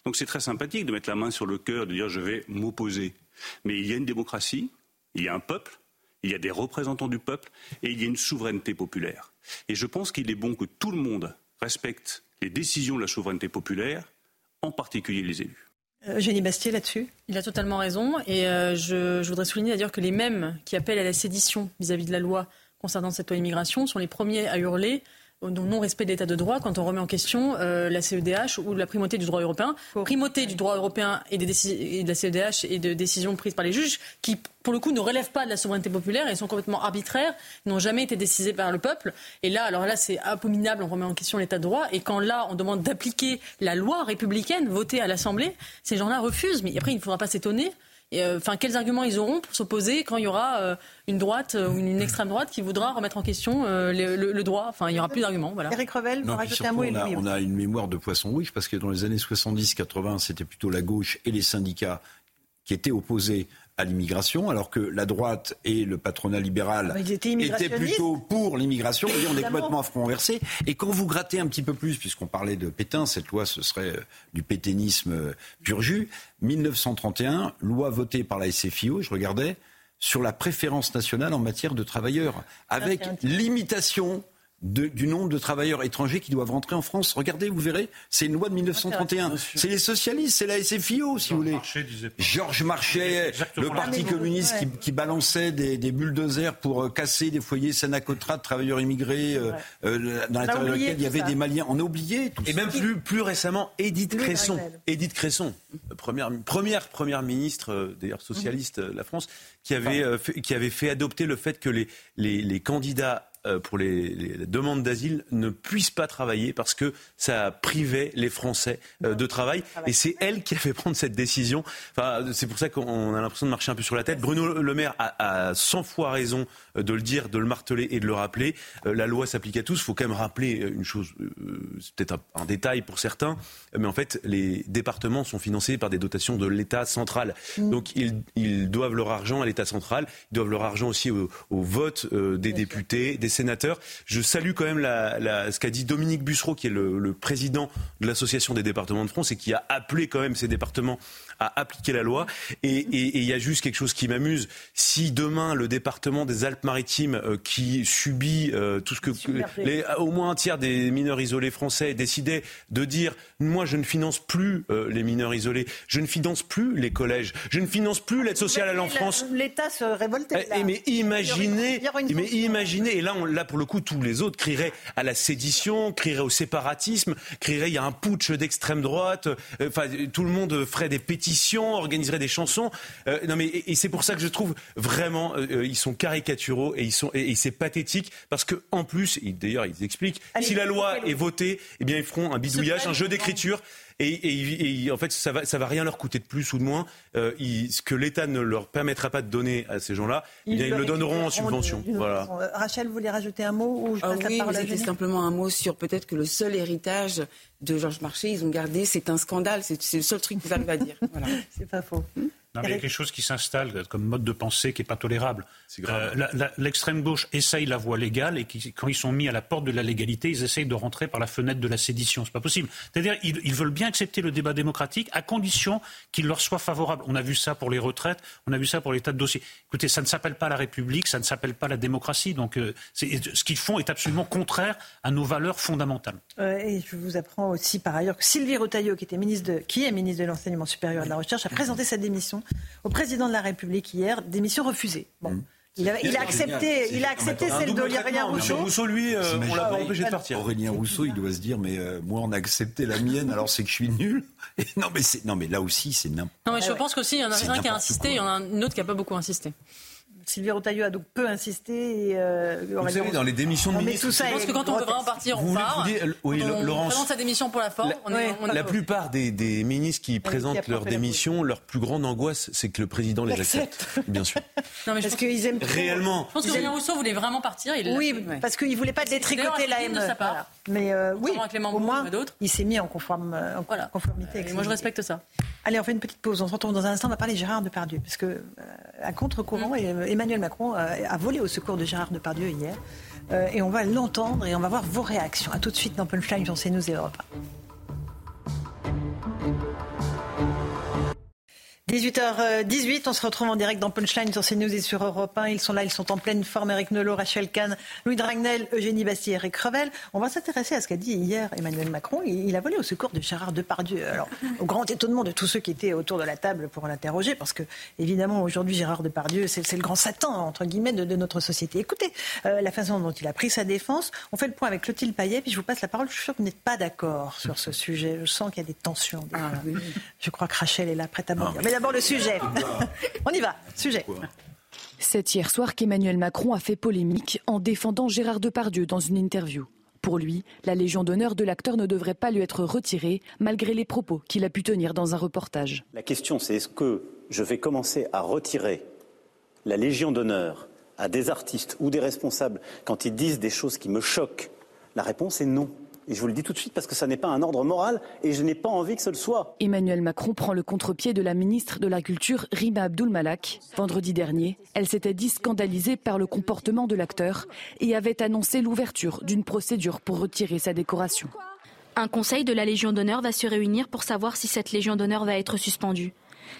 Donc c'est très sympathique de mettre la main sur le cœur, de dire je vais m'opposer. Mais il y a une démocratie, il y a un peuple, il y a des représentants du peuple et il y a une souveraineté populaire. Et je pense qu'il est bon que tout le monde respecte les décisions de la souveraineté populaire, en particulier les élus. Euh, Bastier là-dessus Il a totalement raison. Et euh, je, voudrais souligner d'ailleurs que les mêmes qui appellent à la sédition vis-à-vis de la loi concernant cette loi immigration sont les premiers à hurler au non-respect de l'état de droit quand on remet en question euh, la CEDH ou la primauté du droit européen. Primauté du droit européen et, des de la CEDH et de décisions prises par les juges qui, pour le coup, ne relèvent pas de la souveraineté populaire et sont complètement arbitraires, n'ont jamais été décidées par le peuple. Et là, alors là, c'est abominable, on remet en question l'état de droit. Et quand là, on demande d'appliquer la loi républicaine votée à l'Assemblée, ces gens-là refusent. Mais après, il ne faudra pas s'étonner enfin, quels arguments ils auront pour s'opposer quand il y aura euh, une droite euh, ou une extrême droite qui voudra remettre en question le, droit? Enfin, il n'y aura plus d'arguments. Voilà. Eric Revel, vous rajoutez un mot on a, on a une mémoire de poisson rouge parce que dans les années 70-80, c'était plutôt la gauche et les syndicats qui étaient opposés à l'immigration, alors que la droite et le patronat libéral ah, étaient, plutôt pour l'immigration. Et on est complètement à front inversé. Et quand vous grattez un petit peu plus, puisqu'on parlait de Pétain, cette loi, ce serait euh, du pétainisme euh, pur jus. 1931, loi votée par la SFIO, je regardais, sur la préférence nationale en matière de travailleurs, avec limitation du nombre de travailleurs étrangers qui doivent rentrer en France. Regardez, vous verrez, c'est une loi de 1931. C'est les socialistes, c'est la SFIO, si vous voulez. Georges Marchais, le Parti communiste qui, balançait des, des bulldozers pour euh, casser des foyers Sénacotra de travailleurs immigrés euh, euh, dans l'intérieur desquels il y avait des Maliens. On a oublié tout Et même plus, plus récemment, Edith Cresson. Edith Cresson, première, première, première ministre, d'ailleurs socialiste de la France, qui avait, qui avait fait adopter le fait que les, les, les candidats pour les, demandes d'asile ne puissent pas travailler parce que ça privait les Français euh, de travail. Et c'est elle qui a fait prendre cette décision. Enfin, c'est pour ça qu'on a l'impression de marcher un peu sur la tête. Bruno Le Maire a, a 100 fois raison euh, de le dire, de le marteler et de le rappeler. La loi s'applique à tous. Il faut quand même rappeler une chose, c'est peut-être un, détail pour certains, mais en fait, les départements sont financés par des dotations de l'État central. Mm. Donc, ils, doivent leur argent à l'État central. Ils doivent leur argent aussi au, vote des députés, des sénateurs. Je salue quand même la, ce qu'a dit Dominique Bussereau, qui est le, le président de l'Association des départements de France et qui a appelé quand même ces départements à appliquer la loi. Et il y a juste quelque chose qui m'amuse. Si demain le département des Alpes-Maritimes euh, qui subit euh, tout ce que les, au moins un tiers des mineurs isolés français décidait de dire moi je ne finance plus euh, les mineurs isolés, je ne finance plus les collèges, je ne finance plus l'aide sociale à l'enfance. L'État se révoltait. Eh, mais imaginez, mais imaginez, et là, on, là pour le coup tous les autres crieraient à la sédition, crieraient au séparatisme, crieraient il y a un putsch d'extrême droite, enfin tout le monde ferait des pétitions organiserait des chansons. Euh, non mais et, c'est pour ça que je trouve vraiment euh, euh, ils sont caricaturaux et ils sont et, c'est pathétique parce que en plus, d'ailleurs ils expliquent, si la loi est votée, eh bien ils feront un bidouillage, un jeu d'écriture et, en fait, ça va, ça va rien leur coûter de plus ou de moins. Euh, ce que l'État ne leur permettra pas de donner à ces gens-là, ils, eh le donneront en subvention. voilà. Rachel, vous voulez rajouter un mot ou je ah oui, c'était simplement un mot sur peut-être que le seul héritage de Georges Marchais, ils ont gardé, c'est un scandale. C'est le seul truc que ça va dire. Voilà. c'est pas faux. Il y a quelque chose qui s'installe comme mode de pensée qui n'est pas tolérable. Euh, l'extrême gauche essaye la voie légale et quand ils sont mis à la porte de la légalité, ils essayent de rentrer par la fenêtre de la sédition. C'est pas possible. C'est-à-dire ils, veulent bien accepter le débat démocratique à condition qu'il leur soit favorable. On a vu ça pour les retraites, on a vu ça pour les tas de dossiers. Écoutez, ça ne s'appelle pas la République, ça ne s'appelle pas la démocratie. Donc euh, ce qu'ils font est absolument contraire à nos valeurs fondamentales. Euh, et je vous apprends aussi par ailleurs que Sylvie Rotaillot, qui, était ministre de, qui est ministre de l'enseignement supérieur et de la recherche, a présenté sa démission au président de la République hier, démission refusée. Bon. Mmh. Il a, il a, accepté, il a accepté celle d'Aurélien Rousseau. Rousseau, lui, euh, on l'a pas empêché de partir. Aurélien Rousseau, il doit se dire, mais euh, moi, on a accepté la mienne, alors c'est que je suis nul. non, mais non, mais là aussi, c'est n'importe. Non, mais je pense qu'aussi, il y en a un qui a insisté, il y en a un autre qui n'a pas beaucoup insisté. Sylvie Rotaillot a donc peu insisté. Et, euh, vous savez, dans les démissions de ministres, je pense que quand on veut vraiment partir, on part. oui, on Laurence, présente sa démission pour la forme. La, la plupart des, des, ministres qui présentent leur démission, leur plus grande angoisse, c'est que le président les accepte. Bien sûr. Non, mais parce qu'ils aiment réellement. Je pense que Julien Rousseau voulait vraiment partir. Il oui, parce qu'il voulait pas détricoter la ME. Mais euh, oui, au moins, il s'est mis en, euh, conformité. Avec moi, je respecte ça. Allez, on fait une petite pause. On se retrouve dans un instant. On va parler Gérard Depardieu, parce que à contre-courant, mm. Emmanuel Macron a volé au secours de Gérard Depardieu hier. Euh, et on va l'entendre et on va voir vos réactions. A tout de suite dans Punchline sur CNews et Europe 18h18, on se retrouve en direct dans Punchline sur CNews et sur Europe 1. Ils sont là, ils sont en pleine forme. Eric Nolot, Rachel Kahn, Louis Dragnel, Eugénie Bastier, Eric Revel. On va s'intéresser à ce qu'a dit hier Emmanuel Macron. Il a volé au secours de Gérard Depardieu. Alors, au grand étonnement de tous ceux qui étaient autour de la table pour l'interroger, parce que, évidemment, aujourd'hui, Gérard Depardieu, c'est le grand Satan, entre guillemets, de, notre société. Écoutez, euh, la façon dont il a pris sa défense. On fait le point avec Clotilde Payet, puis je vous passe la parole. Je suis sûre que vous n'êtes pas d'accord sur ce sujet. Je sens qu'il y a des tensions. Ah, je crois que Rachel est là, prête à mourir. D'abord le sujet. On y va, sujet. C'est hier soir qu'Emmanuel Macron a fait polémique en défendant Gérard Depardieu dans une interview. Pour lui, la Légion d'honneur de l'acteur ne devrait pas lui être retirée, malgré les propos qu'il a pu tenir dans un reportage. La question, c'est est-ce que je vais commencer à retirer la Légion d'honneur à des artistes ou des responsables quand ils disent des choses qui me choquent? La réponse est non. Et je vous le dis tout de suite parce que ça n'est pas un ordre moral et je n'ai pas envie que ce le soit. Emmanuel Macron prend le contre-pied de la ministre de la Culture, Rima Abdul-Malak. Vendredi dernier, elle s'était dit scandalisée par le comportement de l'acteur et avait annoncé l'ouverture d'une procédure pour retirer sa décoration. Un conseil de la Légion d'honneur va se réunir pour savoir si cette Légion d'honneur va être suspendue.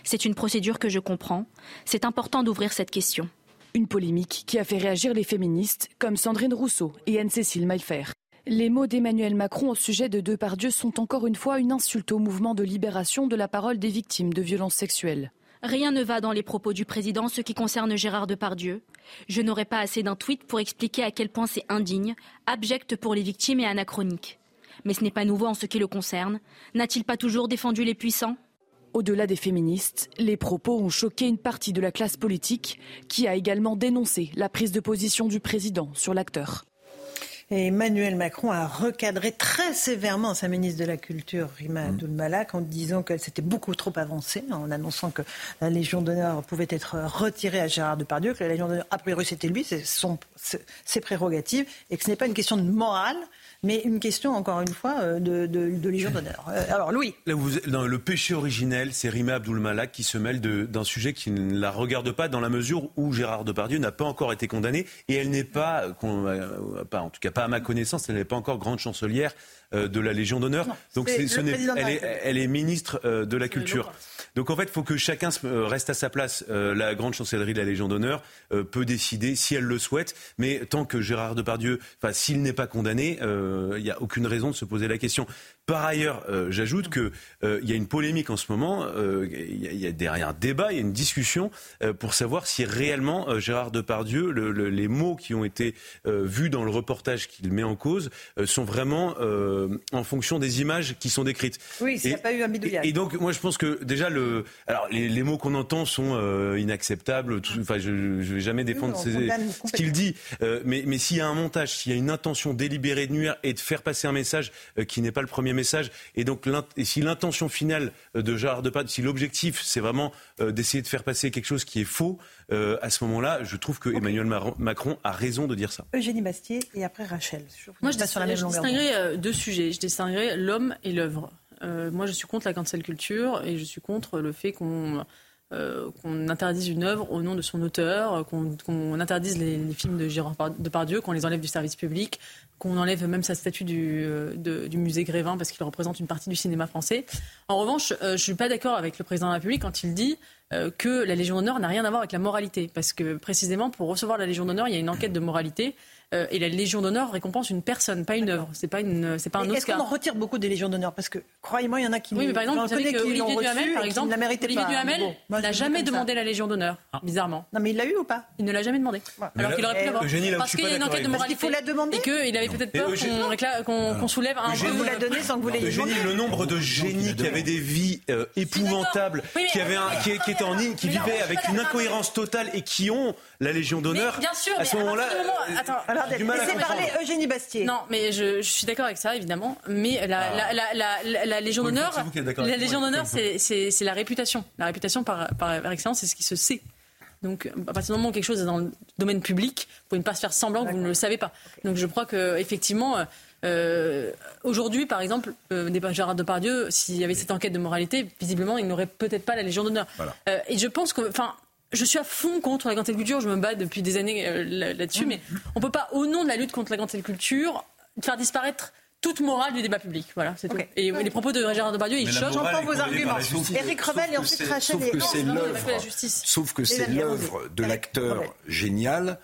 C'est une procédure que je comprends. C'est important d'ouvrir cette question. Une polémique qui a fait réagir les féministes comme Sandrine Rousseau et Anne-Cécile Maillefer. Les mots d'Emmanuel Macron au sujet de Depardieu sont encore une fois une insulte au mouvement de libération de la parole des victimes de violences sexuelles. Rien ne va dans les propos du président ce qui concerne Gérard Depardieu. Je n'aurai pas assez d'un tweet pour expliquer à quel point c'est indigne, abject pour les victimes et anachronique. Mais ce n'est pas nouveau en ce qui le concerne. N'a-t-il pas toujours défendu les puissants? Au-delà des féministes, les propos ont choqué une partie de la classe politique qui a également dénoncé la prise de position du président sur l'acteur. Emmanuel Macron a recadré très sévèrement sa ministre de la Culture, Rima mmh. Abdul-Malak, en disant qu'elle s'était beaucoup trop avancée, en annonçant que la Légion d'honneur pouvait être retirée à Gérard Depardieu, que la Légion d'honneur, a priori, c'était lui, c'est ses prérogatives, et que ce n'est pas une question de morale, mais une question, encore une fois, euh, de, de, Légion d'honneur. Euh, alors, Louis. vous, dans le péché originel, c'est Rima Abdul-Malak qui se mêle d'un sujet qui ne la regarde pas dans la mesure où Gérard Depardieu n'a pas encore été condamné et elle n'est pas, euh, pas, en tout cas pas à ma connaissance, elle n'est pas encore grande chancelière de la Légion d'honneur. Donc ce elle, est, elle, est, ministre de la Culture. Donc en fait, il faut que chacun reste à sa place. la grande chancellerie de la Légion d'honneur peut décider si elle le souhaite, mais tant que Gérard Depardieu, enfin s'il n'est pas condamné, il n'y a aucune raison de se poser la question. Par ailleurs, euh, j'ajoute qu'il euh, y a une polémique en ce moment, euh, il y, a derrière un débat, il y a une discussion pour savoir si réellement Gérard Depardieu, les mots qui ont été vus dans le reportage qu'il met en cause, sont vraiment en fonction des images qui sont décrites. Oui, s'il n'y a pas eu un bidouillage. Et, donc, moi, je pense que déjà, le, alors, les, mots qu'on entend sont inacceptables. enfin, je ne vais jamais défendre ce qu'il dit. mais mais s'il y a un montage, s'il y a une intention délibérée de nuire et de faire passer un message qui n'est pas le premier message. Et donc, si l'intention finale euh, de Gérard Depardieu, si l'objectif, c'est vraiment euh, d'essayer de faire passer quelque chose qui est faux, euh, à ce moment-là, je trouve que Emmanuel Macron a raison de dire ça. Eugénie Bastier et après Rachel. Moi, je, distinguerai deux sujets. Je distinguerai l'homme et l'œuvre. moi, je suis contre la cancel culture et je suis contre le fait qu'on qu'on interdise une œuvre au nom de son auteur, qu'on interdise les, films de Gérard Depardieu, qu'on les enlève du service public, qu'on enlève même sa statue du, euh, du musée Grévin parce qu'il représente une partie du cinéma français. En revanche, euh, je ne suis pas d'accord avec le président de la République quand il dit euh, que la Légion d'honneur n'a rien à voir avec la moralité. Parce que précisément, pour recevoir la Légion d'honneur, il y a une enquête de moralité. Euh, et la Légion d'honneur récompense une personne, pas une œuvre. C'est pas une, c'est pas un Oscar. Est-ce qu'on en retire beaucoup des Légions d'honneur Parce que croyez-moi, il y en a qui. Oui, mais par exemple, vous savez que Olivier Duhamel, par exemple, Olivier Duhamel n'a jamais demandé la Légion d'honneur, ah. bizarrement. Non, mais il l'a eu ou pas Il ne l'a jamais demandé. Alors qu'il aurait pu l'avoir. Parce qu'il y a une enquête de moralité. Il faut la demander. Et qu'il avait peut-être peur qu'on soulève un. Je vous la donner sans que vous l'ayez le nombre de génies qui avaient des vies euh, épouvantables, qui avaient qui étaient en qui vivaient avec une incohérence totale et qui ont la Légion d'honneur. Bien sûr, à ce moment-là, alors, laissez parler Eugénie Bastier. Non, mais je, suis d'accord avec ça, évidemment. Mais la, ah. Légion d'honneur, la Légion d'honneur, c'est la réputation. La réputation par, par, excellence, c'est ce qui se sait. Donc, à partir du moment où quelque chose est dans le domaine public, vous pouvez ne pas se faire semblant que vous ne le savez pas. Donc, je crois que effectivement, euh, aujourd'hui, par exemple, euh, Gérard Depardieu, s'il y avait cette enquête de moralité, visiblement, il n'aurait peut-être pas la Légion d'honneur. Euh, et je pense que, enfin, je suis à fond contre la cancel culture, je me bats depuis des années euh, là-dessus, mais on ne peut pas, au nom de la lutte contre la cancel culture, faire disparaître toute morale du débat public. Voilà, c'est tout. Et les propos de Gérard Depardieu, ils choquent. J'entends vos arguments. Éric Revel et ensuite Rachel Sauf que c'est l'œuvre de l'acteur génial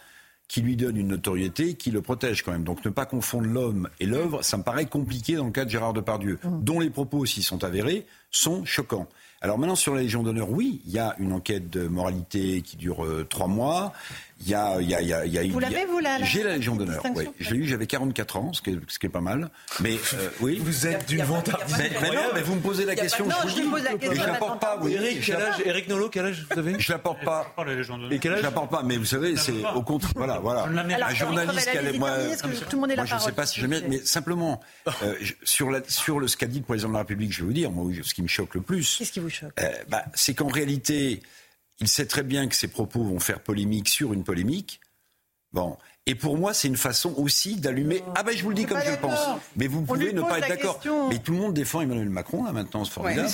qui lui donne une notoriété, qui le protège quand même. Donc ne pas confondre l'homme et l'œuvre, ça me paraît compliqué dans le cas de Gérard Depardieu, mmh. dont les propos, s'ils sont avérés, sont choquants. Alors maintenant, sur la Légion d'honneur, oui, il y a une enquête de moralité qui dure euh, trois mois. Il y a, il y a, il y a, il y a Vous l'avez, vous, là J'ai la Légion d'honneur, oui. Je l'ai eu, j'avais 44 ans, ce qui est, ce qui est pas mal. Mais euh, oui. Vous êtes d'une vantardise. Mais, mais, non, mais vous me posez la question. Non, je, vous pose la question. je la porte pas. Oui. Eric, quel âge Eric Nolot, quel âge vous avez Je la porte pas. Et quel âge Je la porte pas, mais vous savez, c'est au contraire. Voilà, voilà. un journaliste qui allait. Moi, moi je ne sais pas si je mais simplement, euh, sur le, ce qu'a dit le président de la République, je vais vous dire, moi, ce qui me choque le plus. Qu'est-ce qui vous choque? euh, bah, C'est qu'en réalité, il sait très bien que ses propos vont faire polémique sur une polémique. Bon, Et pour moi, c'est une façon aussi d'allumer. Ah ben, je vous le dis comme je le pense. Mais vous pouvez ne pas être d'accord. Mais tout le monde défend Emmanuel Macron là maintenant, c'est formidable.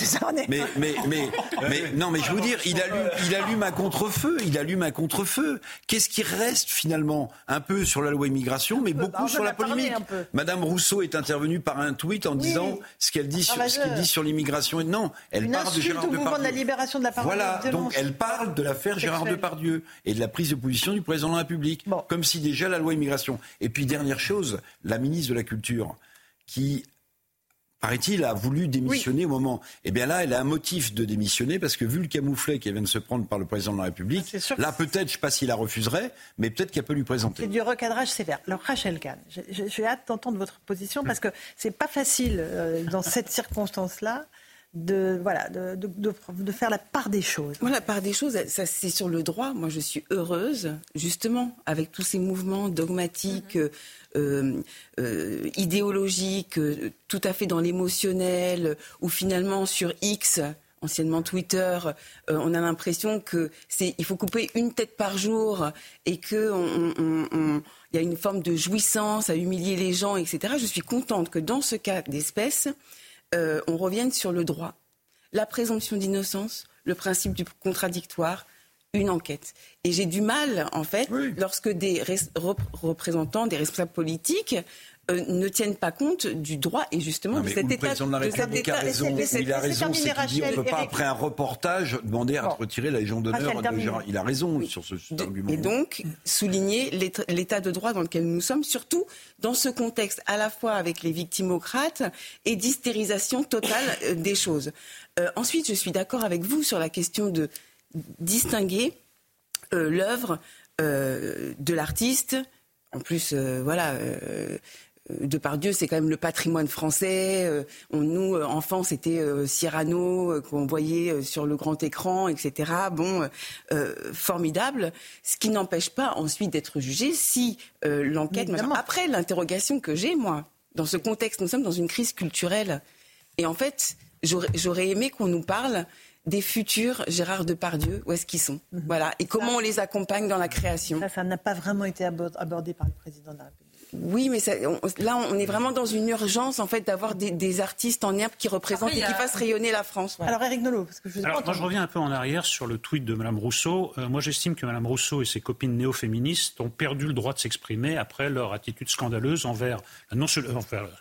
mais, mais, mais, mais, non, mais je veux dire, il allume, il allume un contre-feu. Il allume un contre-feu. Qu'est-ce qui reste finalement Un peu sur la loi immigration, mais beaucoup sur la polémique. Madame Rousseau est intervenue par un tweet en disant ce qu'elle dit, sur, ce qu'elle dit sur l'immigration. Et non, elle parle de Gérard Depardieu. de la libération de la parole. Voilà, donc elle parle de l'affaire Gérard Depardieu et de la prise de position du président de la République, comme si déjà la loi immigration. Et puis, dernière chose, la ministre de la Culture, qui paraît-il, a voulu démissionner au moment. Eh bien là, elle a un motif de démissionner parce que vu le camouflet qui vient de se prendre par le président de la République, ah, là peut-être, je ne sais pas s'il la refuserait, mais peut-être qu'elle peut lui présenter. C'est du recadrage sévère. Alors Rachel Kahn, j'ai hâte d'entendre votre position parce que c'est pas facile euh, dans cette circonstance-là de, voilà, de, de, faire la part des choses. Moi, la part des choses, ça, c'est sur le droit. Moi, je suis heureuse, justement, avec tous ces mouvements dogmatiques, mm-hmm. euh, euh, idéologiques, euh, tout à fait dans l'émotionnel, ou finalement sur X, anciennement Twitter, on a l'impression que c'est il faut couper une tête par jour et que il y a une forme de jouissance à humilier les gens, etc. Je suis contente que dans ce cas d'espèce, euh, on revienne sur le droit, la présomption d'innocence, le principe du contradictoire, une enquête. Et j'ai du mal, en fait, lorsque des représentants, des responsables politiques euh, ne tiennent pas compte du droit et justement de cet état. Le président de la République a raison. Il a raison, c'est qu'il dit on ne peut pas, après un reportage, demander à retirer la Légion d'honneur de. Il a raison sur ce argument. Et donc, souligner l'état de droit dans lequel nous sommes, surtout dans ce contexte à la fois avec les victimocrates et d'hystérisation totale euh, des choses. Euh, ensuite, je suis d'accord avec vous sur la question de distinguer l'œuvre de l'artiste. En plus, voilà euh, de par Dieu, c'est quand même le patrimoine français. Euh, nous, euh, enfants, c'était Cyrano qu'on voyait sur le grand écran, etc. Bon, formidable. Ce qui n'empêche pas ensuite d'être jugé si l'enquête. Après, l'interrogation que j'ai, moi, dans ce contexte, nous sommes dans une crise culturelle. Et en fait, j'aurais aimé qu'on nous parle des futurs Gérard Depardieu, où est-ce qu'ils sont mhm. Voilà. Et comment on les accompagne dans la création Ça, ça n'a pas vraiment été abordé par le président de la République. Oui, mais là, on est vraiment dans une urgence en fait d'avoir des, artistes en herbe qui représentent et qui fassent rayonner la France. Alors, Eric Nolot, parce que je Alors, moi, je reviens un peu en arrière sur le tweet de Mme Rousseau. Euh, moi, j'estime que Mme Rousseau et ses copines néo-féministes ont perdu le droit de s'exprimer après leur attitude scandaleuse envers la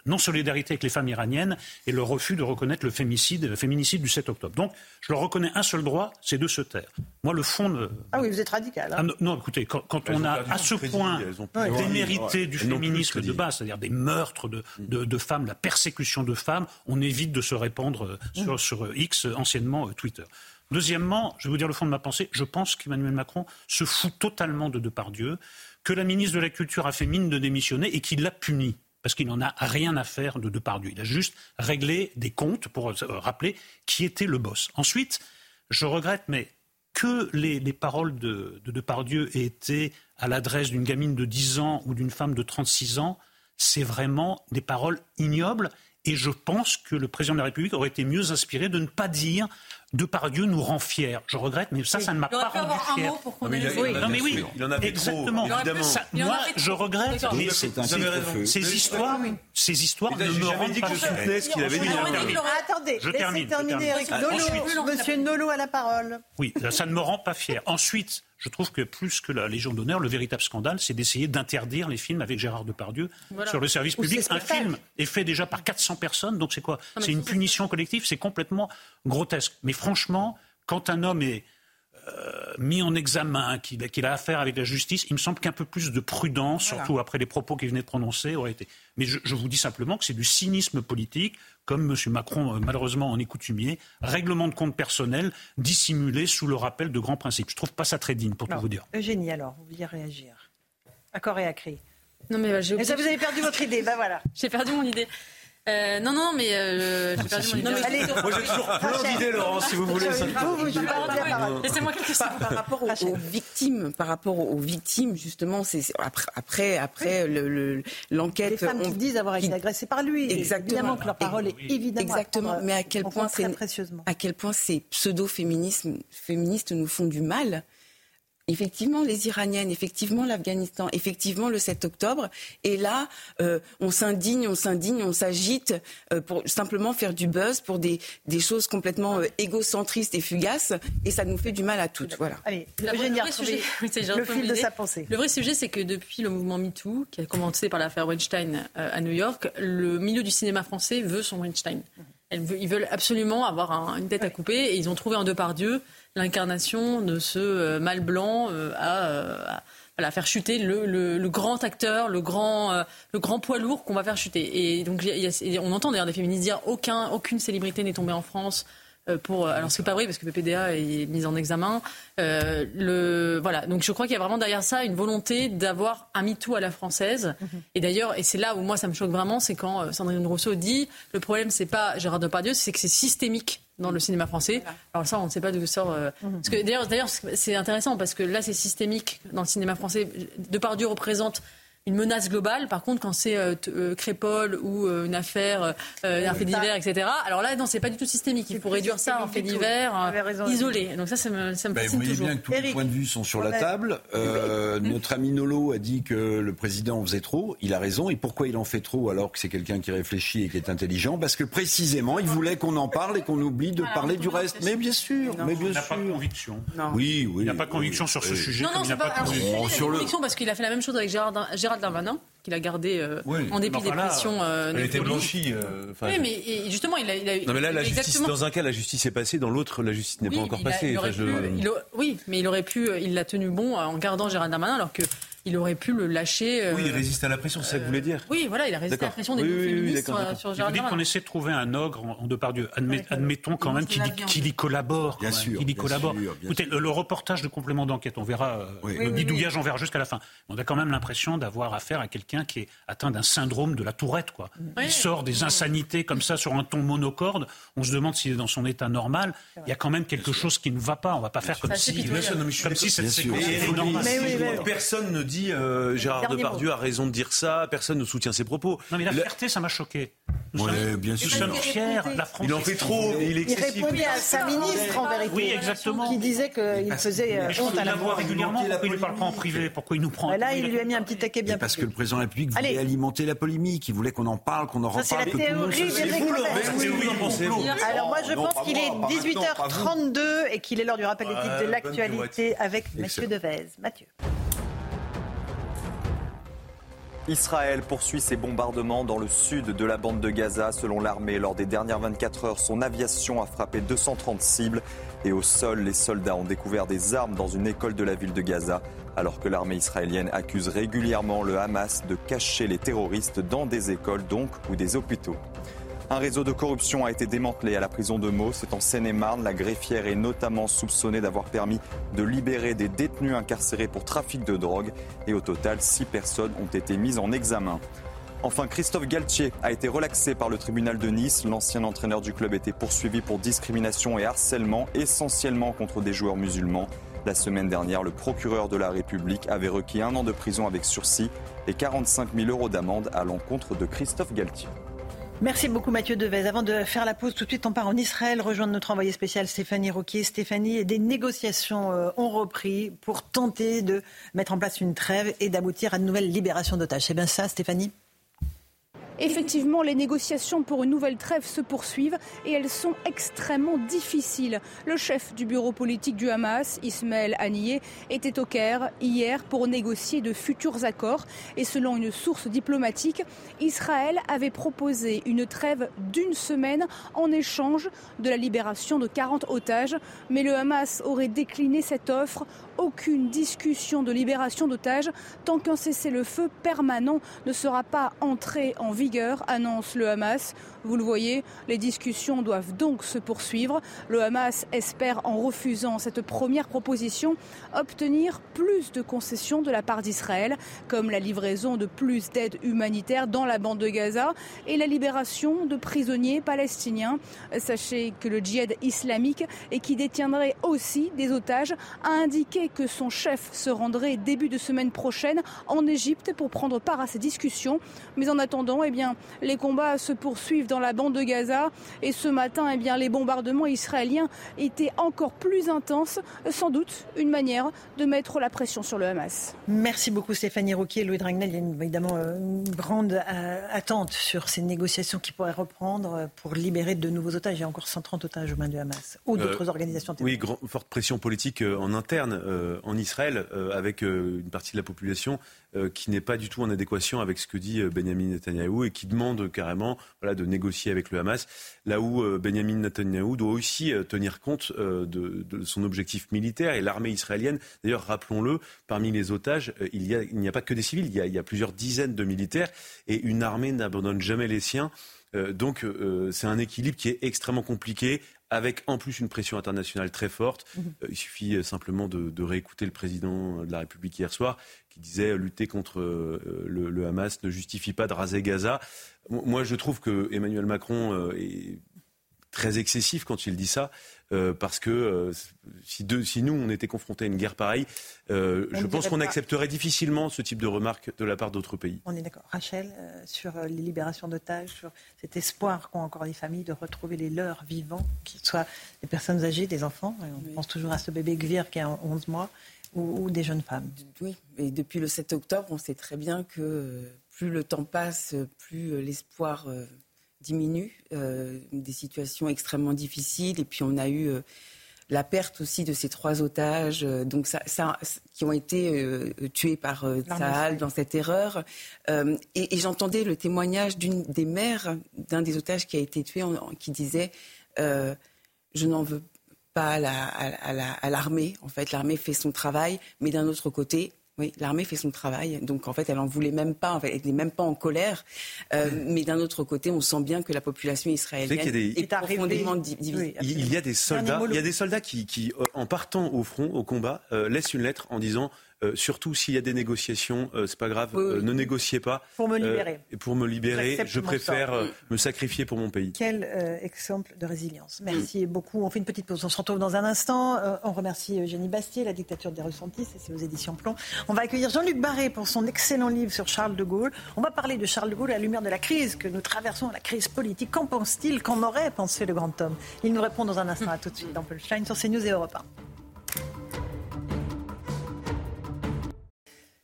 non-solidarité avec les femmes iraniennes et le refus de reconnaître le féminicide, le féminicide du 7 octobre. Donc, je leur reconnais un seul droit, c'est de se taire. Moi, le fond. De... Ah oui, vous êtes radical. Hein. Ah, non, écoutez, quand, on a à ce point démérité du féminisme, féminisme de base, c'est-à-dire des meurtres de, femmes, la persécution de femmes, on évite de se répandre euh, sur, euh, X, anciennement euh, Twitter. Deuxièmement, je vais vous dire le fond de ma pensée, je pense qu'Emmanuel Macron se fout totalement de Depardieu, que la ministre de la Culture a fait mine de démissionner et qu'il l'a puni parce qu'il n'en a rien à faire de Depardieu. Il a juste réglé des comptes pour rappeler qui était le boss. Ensuite, je regrette, mais que les, paroles de, de Depardieu aient été à l'adresse d'une gamine de 10 ans ou d'une femme de 36 ans, c'est vraiment des paroles ignobles. Et je pense que le président de la République aurait été mieux inspiré de ne pas dire Depardieu nous rend fiers. Je regrette, mais ça, ça ne m'a pas rendu fier. Non, mais oui, il en avait exactement. Trop, évidemment. moi, je regrette, mais ces histoires, ces histoires ne me rendent pas fier. ce qu'il avait dit. Attendez, je termine. terminer, Monsieur Nolo a la parole. Oui, ça ne me rend pas fier. Ensuite, je trouve que plus que la Légion d'honneur, le véritable scandale, c'est d'essayer d'interdire les films avec Gérard Depardieu sur le service public. Un film est fait déjà par 400 personnes, donc c'est quoi C'est une punition collective, c'est complètement grotesque. Mais franchement, quand un homme est euh, mis en examen, qu'il a affaire avec la justice, il me semble qu'un peu plus de prudence, surtout après les propos qu'il venait de prononcer, aurait été. Mais je, vous dis simplement que c'est du cynisme politique, comme M. Macron, euh, malheureusement, en est coutumier, règlement de compte personnel dissimulé sous le rappel de grands principes. Je ne trouve pas ça très digne, pour tout vous dire. Eugénie, alors, vous vouliez réagir Accord et à cri. Non, mais, bah, ça, vous avez perdu votre idée, ben voilà. J'ai perdu mon idée. Euh, non, non, mais euh, j'ai perdu mon idée. Moi, j'ai toujours plein d'idées, Laurent, si vous voulez. Laissez-moi quelques par, par rapport aux, victimes, par rapport aux victimes, justement, c'est après, après, l'enquête. Les femmes qui disent avoir été agressées par lui. Exactement. Évidemment que leur parole est évidemment. Exactement. Mais à quel point c'est à quel point ces pseudo féminismes féministes nous font du mal effectivement les Iraniennes, effectivement l'Afghanistan, effectivement le 7 octobre. Et là, euh, on s'indigne, on s'indigne, on s'agite euh, pour simplement faire du buzz pour des, des choses complètement euh, égocentristes et fugaces. Et ça nous fait du mal à toutes. Voilà. Allez, le, vrai sujet, le fil de sa pensée. Le vrai sujet, c'est que depuis le mouvement MeToo, qui a commencé par l'affaire Weinstein à New York, le milieu du cinéma français veut son Weinstein. Ils veulent absolument avoir une tête à couper et ils ont trouvé en Dieu l'incarnation de ce euh, mal blanc euh, euh, à, faire chuter le, grand acteur, le grand, le grand poids lourd qu'on va faire chuter. Et donc on entend d'ailleurs des féministes dire aucun, aucune célébrité n'est tombée en France pour alors c'est pas vrai parce que PPDA est mis en examen le voilà donc je crois qu'il y a vraiment derrière ça une volonté d'avoir un MeToo à la française mhm. et d'ailleurs et c'est là où moi ça me choque vraiment c'est quand Sandrine Rousseau dit le problème c'est pas Gérard Depardieu c'est que c'est systémique dans le cinéma français. Alors ça, on ne sait pas d'où sort. Euh, mhm. Parce que d'ailleurs, d'ailleurs, c'est intéressant parce que là, c'est systémique dans le cinéma français. Depardieu représente une menace globale. Par contre, quand c'est euh, euh, Crépole ou euh, une affaire, un fait divers, etc. Alors là, non, c'est pas du tout systémique. Il faut réduire ça en fait divers isolé. Donc ça, ça me, ça me ben, Vous voyez bien que tous les points de vue sont sur la table. notre ami Nolo a dit que le président en faisait trop. Il a raison. Et pourquoi il en fait trop alors que c'est quelqu'un qui réfléchit et qui est intelligent? Parce que précisément, il voulait qu'on en parle et qu'on oublie de parler du reste. Mais bien sûr, mais bien il n'a pas de conviction. Oui, oui. Il n'a pas de conviction sur ce sujet. Non, non, c'est pas, pas conviction parce qu'il a fait la même chose avec Gérard Gérald Darmanin, qu'il a gardé euh, en dépit des pressions. Euh, elle était blanchie. Euh, oui, mais justement, il a, il a Non, mais là, la justice, dans un cas, la justice est passée, dans l'autre, la justice n'est pas encore passée. oui, mais il aurait pu, il l'a tenu bon en gardant Gérald Darmanin, alors que il aurait pu le lâcher. oui, il résiste à la pression, c'est ça que vous voulez dire Oui, voilà, il a résisté à la pression des oui, féministes sur, sur Gérald Vous dites qu'on essaie de trouver un ogre en, Depardieu. admettons quand même qu'il y collabore. Bien sûr. Qu'il y collabore. Écoutez, le, reportage de complément d'enquête, on verra, le bidouillage, on verra jusqu'à la fin. On a quand même l'impression d'avoir affaire à quelqu'un qui est atteint d'un syndrome de la tourette. Quoi. Il sort des insanités comme ça sur un ton monocorde. On se demande s'il est dans son état normal. Il y a quand même quelque chose qui ne va pas. On ne va pas faire comme si, comme si cette séquence était normale. Personne ne dit euh, Gérard Depardieu a raison de dire ça. Personne ne soutient ses propos. Non mais la fierté, ça m'a choqué. Nous, bien sûr. sommes fiers. La France il en fait trop. Il, il répondait à sa ministre en vérité. Oui, exactement. Qui disait qu'il faisait euh, honte à la voix régulièrement. Pourquoi il ne parle pas en privé? Pourquoi il nous prend Là, il lui a mis un petit taquet bien. Parce que le président de la République voulait alimenter la polémique. Il voulait qu'on en parle, qu'on en reparle, le monde se Alors moi, je pense qu'il est 18h32 et qu'il est l'heure du rappel des titres de l'actualité avec Mathieu Devez. Mathieu. Israël poursuit ses bombardements dans le sud de la bande de Gaza. Selon l'armée, lors des dernières 24 heures, son aviation a frappé 230 cibles. Et au sol, les soldats ont découvert des armes dans une école de la ville de Gaza, alors que l'armée israélienne accuse régulièrement le Hamas de cacher les terroristes dans des écoles donc ou des hôpitaux. Un réseau de corruption a été démantelé à la prison de Meaux. C'est en Seine-et-Marne. La greffière est notamment soupçonnée d'avoir permis de libérer des détenus incarcérés pour trafic de drogue. Et au total, six personnes ont été mises en examen. Enfin, Christophe Galtier a été relaxé par le tribunal de Nice. L'ancien entraîneur du club était poursuivi pour discrimination et harcèlement, essentiellement contre des joueurs musulmans. La semaine dernière, le procureur de la République avait requis un an de prison avec sursis et 45 000 euros d'amende à l'encontre de Christophe Galtier. Merci beaucoup Mathieu Devez. Avant de faire la pause, tout de suite on part en Israël, rejoindre notre envoyé spécial Stéphanie Roquier. Stéphanie, des négociations euh, ont repris pour tenter de mettre en place une trêve et d'aboutir à de nouvelles libérations d'otages. C'est bien ça Stéphanie? Effectivement, les négociations pour une nouvelle trêve se poursuivent et elles sont extrêmement difficiles. Le chef du bureau politique du Hamas, Ismaël Haniyeh, était au Caire hier pour négocier de futurs accords. Et selon une source diplomatique, Israël avait proposé une trêve d'une semaine en échange de la libération de 40 otages. Mais le Hamas aurait décliné cette offre aucune discussion de libération d'otages tant qu'un cessez-le-feu permanent ne sera pas entré en vigueur, annonce le Hamas. Vous le voyez, les discussions doivent donc se poursuivre. Le Hamas espère, en refusant cette première proposition, obtenir plus de concessions de la part d'Israël, comme la livraison de plus d'aide humanitaire dans la bande de Gaza et la libération de prisonniers palestiniens. Sachez que le djihad islamique, et qui détiendrait aussi des otages, a indiqué que son chef se rendrait début de semaine prochaine en Égypte pour prendre part à ces discussions. Mais en attendant, eh bien, les combats se poursuivent dans la bande de Gaza et ce matin, eh bien, les bombardements israéliens étaient encore plus intenses, sans doute une manière de mettre la pression sur le Hamas. Merci beaucoup Stéphanie Rouquier, Louis Dragnel. Il y a évidemment euh, une grande euh, attente sur ces négociations qui pourraient reprendre pour libérer de nouveaux otages. Il y a encore 130 otages aux mains du Hamas ou d'autres organisations terroristes. Oui, forte pression politique en interne en Israël avec une partie de la population euh, qui n'est pas du tout en adéquation avec ce que dit euh, Benjamin Netanyahou et qui demande carrément voilà, de négocier avec le Hamas, là où euh, Benjamin Netanyahou doit aussi tenir compte de, son objectif militaire et l'armée israélienne. D'ailleurs, rappelons-le, parmi les otages, il n'y a, a, pas que des civils, il y a, il y a plusieurs dizaines de militaires et une armée n'abandonne jamais les siens. donc c'est un équilibre qui est extrêmement compliqué avec en plus une pression internationale très forte. Mhm. il suffit simplement de, de, réécouter le président de la République hier soir qui disait lutter contre euh, le, Hamas ne justifie pas de raser Gaza. Moi, je trouve que Emmanuel Macron euh, est très excessif quand il dit ça, euh, parce que si, si, nous, on était confrontés à une guerre pareille, je pense qu'on accepterait difficilement ce type de remarques de la part d'autres pays. On est d'accord. Rachel, sur les libérations d'otages, sur cet espoir qu'ont encore les familles de retrouver les leurs vivants, qu'ils soient des personnes âgées, des enfants. On pense toujours à ce bébé Gvir qui a 11 mois ou, des jeunes femmes. Oui, et depuis le 7 octobre, on sait très bien que euh, plus le temps passe, plus euh, l'espoir euh, diminue, des situations extrêmement difficiles, et puis on a eu la perte aussi de ces trois otages, donc ça, qui ont été tués par Tsahal dans cette erreur. et, j'entendais le témoignage d'une des mères d'un des otages qui a été tué, qui disait je n'en veux pas à l'armée. en fait, l'armée fait son travail, mais d'un autre côté, oui, l'armée fait son travail, donc en fait, elle en voulait même pas, elle n'est même pas en colère. Euh, mais d'un autre côté, on sent bien que la population israélienne est profondément divisée. Il y a des soldats, il y a des soldats qui, en partant au front, au combat, euh, laissent une lettre en disant euh, surtout s'il y a des négociations, euh, c'est pas grave, euh, ne négociez pas. Pour me libérer. pour me libérer, je préfère me sacrifier pour mon pays. Quel exemple de résilience. Merci beaucoup. On fait une petite pause. On se retrouve dans un instant. on remercie Eugénie Bastier, La dictature des ressentis, c'est aux éditions Plomb. On va accueillir Jean-Luc Barré pour son excellent livre sur Charles de Gaulle. On va parler de Charles de Gaulle à la lumière de la crise que nous traversons, la crise politique. Qu'en pense-t-il? Qu'en aurait pensé le grand homme? Il nous répond dans un instant. À tout de suite dans Punchline sur CNews et Europe 1.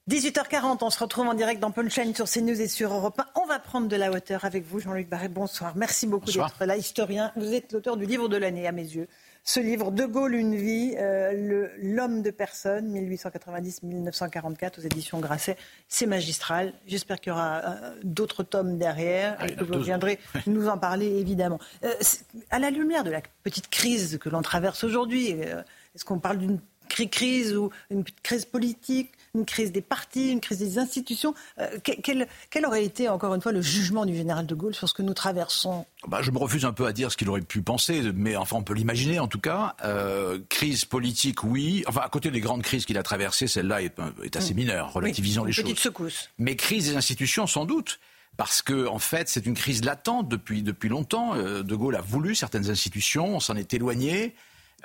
18h40, on se retrouve en direct dans Punchline sur CNews et sur Europe 1. On va prendre de la hauteur avec vous, Jean-Luc Barré. Bonsoir. Merci beaucoup d'être là, historien. Vous êtes l'auteur du livre de l'année, à mes yeux. Ce livre, De Gaulle, une vie, euh, l'homme de personne, 1890-1944, aux éditions Grasset. C'est magistral. J'espère qu'il y aura euh, d'autres tomes derrière ah, et que vous viendrez nous en parler, évidemment. Euh, à la lumière de la petite crise que l'on traverse aujourd'hui, est-ce qu'on parle d'une crise ou une crise politique une crise des partis, une crise des institutions. Euh, quel, aurait été, encore une fois, le jugement du général de Gaulle sur ce que nous traversons? Bah, Je me refuse un peu à dire ce qu'il aurait pu penser, mais enfin, on peut l'imaginer en tout cas. Euh, crise politique, oui. Enfin, à côté des grandes crises qu'il a traversées, celle-là est, est, assez mm. mineure, relativisons les choses. Petite secousse. Mais crise des institutions, sans doute parce que en fait c'est une crise latente depuis depuis longtemps. Euh, de Gaulle a voulu certaines institutions, on s'en est éloigné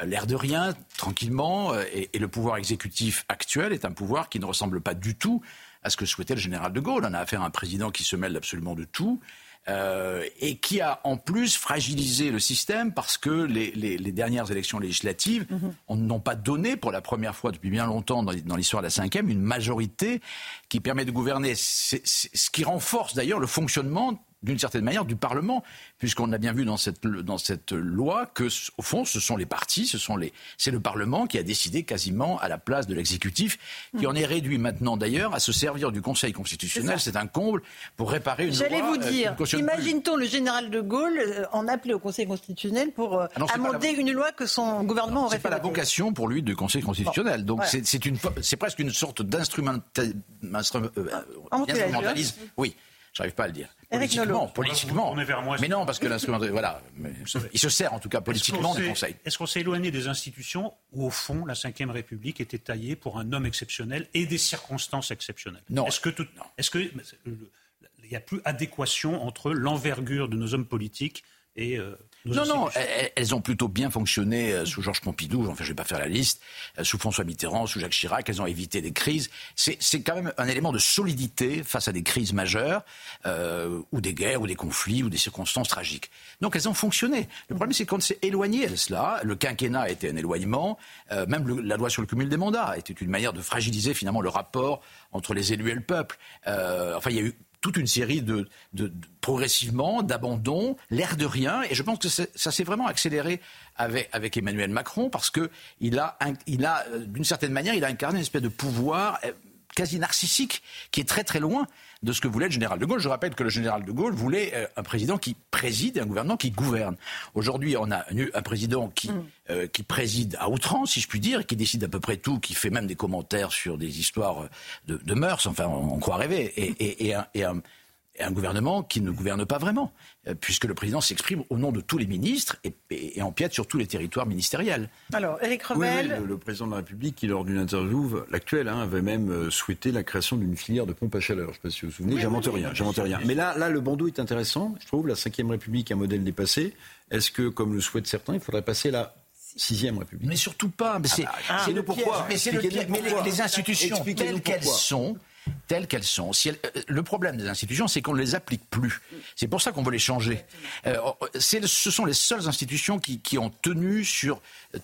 l'air de rien, tranquillement, euh, et, le pouvoir exécutif actuel est un pouvoir qui ne ressemble pas du tout à ce que souhaitait le général de Gaulle. On a affaire à un président qui se mêle absolument de tout. Euh, et qui a en plus fragilisé le système parce que les, dernières élections législatives mm-hmm. n'ont pas donné pour la première fois depuis bien longtemps dans, l'histoire de la cinquième une majorité qui permet de gouverner. ce qui renforce d'ailleurs le fonctionnement d'une certaine manière du Parlement, puisqu'on a bien vu dans cette, dans cette loi que, au fond, ce sont les partis, ce sont les, c'est le Parlement qui a décidé quasiment à la place de l'exécutif, qui en est réduit maintenant d'ailleurs à se servir du Conseil constitutionnel. C'est un comble pour réparer une loi. J'allais vous euh, dire, imagine-t-on le général de Gaulle euh, en appeler au Conseil constitutionnel pour euh, ah amender une loi que son gouvernement aurait fait. C'est pas la vocation pour lui du Conseil constitutionnel. Donc c'est une, c'est presque une sorte d'instrumentalisme. oui. J'arrive pas à le dire. Politiquement, politiquement. mais non, parce que l'instrument, voilà, il se sert en tout cas politiquement du Conseil. Est-ce qu'on s'est éloigné des institutions où, au fond, la Ve République était taillée pour un homme exceptionnel et des circonstances exceptionnelles? Non. Est-ce que tout, est-ce que il n'y a plus adéquation entre l'envergure de nos hommes politiques et euh, Non, non, elles, ont plutôt bien fonctionné euh, sous Georges Pompidou, enfin je vais pas faire la liste, euh, sous François Mitterrand, sous Jacques Chirac, elles ont évité des crises. C'est quand même un élément de solidité face à des crises majeures, euh, ou des guerres, ou des conflits, ou des circonstances tragiques. Donc elles ont fonctionné. Le problème c'est qu'on s'est éloigné de cela. Le quinquennat a été un éloignement, euh, même la loi sur le cumul des mandats était une manière de fragiliser finalement le rapport entre les élus et le peuple. Euh, enfin il y a eu toute une série de, progressivement d'abandon, l'air de rien, et je pense que ça s'est vraiment accéléré avec, Emmanuel Macron parce que il a, il a euh, d'une certaine manière, il a incarné une espèce de pouvoir euh, quasi narcissique qui est très très loin de ce que voulait le général de Gaulle. Je rappelle que le général de Gaulle voulait euh, un président qui préside et un gouvernement qui gouverne. Aujourd'hui, on a un président qui, mm. euh, qui préside à outrance, si je puis dire, qui décide à peu près tout, qui fait même des commentaires sur des histoires de, de mœurs, enfin, on, croit rêver, et, et, et un et un gouvernement qui ne gouverne pas vraiment, euh, puisque le président s'exprime au nom de tous les ministres et, et, empiète sur tous les territoires ministériels. Alors, Éric Revel. le, président de la République, qui lors d'une interview, l'actuelle, hein, avait même euh, souhaité la création d'une filière de pompe à chaleur. Je ne sais pas si vous vous souvenez, j'invente rien, j'invente rien. Mais là, là, le bandeau est intéressant, je trouve, la Ve République, un modèle dépassé. Est-ce que, comme le souhaitent certains, il faudrait passer la Sixième République? Mais surtout pas. Mais c'est ah bah, le pourquoi. Mais, le mais les, les, institutions telles qu'elles sont telles qu'elles sont. Si euh, le problème des institutions, c'est qu'on ne les applique plus. C'est pour ça qu'on veut les changer. Euh, ce sont les seules institutions qui, qui ont tenu sur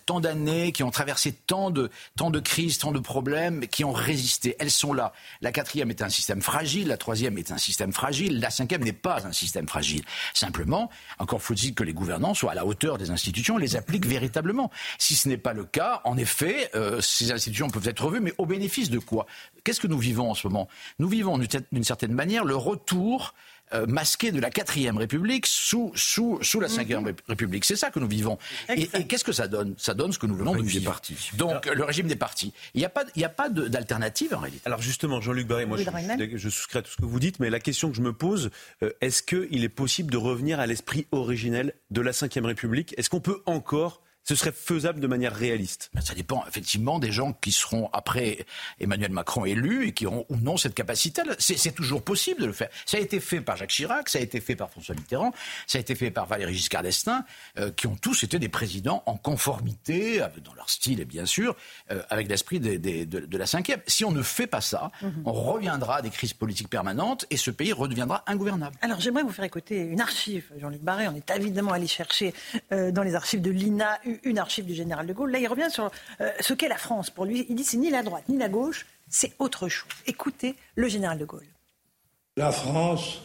tant d'années, qui ont traversé tant de, tant de crises, tant de problèmes, qui ont résisté. Elles sont là. La quatrième est un système fragile, la troisième est un système fragile, la cinquième n'est pas un système fragile. Simplement, encore faut-il que les gouvernants soient à la hauteur des institutions et les appliquent véritablement. Si ce n'est pas le cas, en effet, euh, ces institutions peuvent être revues, mais au bénéfice de quoi? Qu'est-ce que nous vivons en ce moment? Nous vivons d'une certaine manière le retour euh, masqué de la quatrième République sous, sous, sous la cinquième mhm. République. C'est ça que nous vivons. Et, qu'est-ce que ça donne? Ça donne ce que nous venons de vivre. Partis. Donc le régime des partis. Il n'y a pas, il a pas d'alternative en réalité. Alors justement, Jean-Luc Barré, moi je, je, souscris à tout ce que vous dites, mais la question que je me pose, euh, est-ce qu'il est possible de revenir à l'esprit originel de la cinquième République? Est-ce qu'on peut encore ce serait faisable de manière réaliste Ça dépend effectivement des gens qui seront après Emmanuel Macron élu et qui auront ou non cette capacité. C'est toujours possible de le faire. Ça a été fait par Jacques Chirac, ça a été fait par François Mitterrand, ça a été fait par Valéry Giscard d'Estaing, euh, qui ont tous été des présidents en conformité, dans leur style et bien sûr, euh, avec l'esprit de, de, la cinquième. Si on ne fait pas ça, mhm. on reviendra à des crises politiques permanentes et ce pays redeviendra ingouvernable. Alors j'aimerais vous faire écouter une archive, Jean-Luc Barré. On est évidemment allé chercher euh, dans les archives de l'INA une archive du général de Gaulle. Là, il revient sur euh, ce qu'est la France. Pour lui, il dit c'est ni la droite ni la gauche, c'est autre chose. Écoutez le général de Gaulle. La France,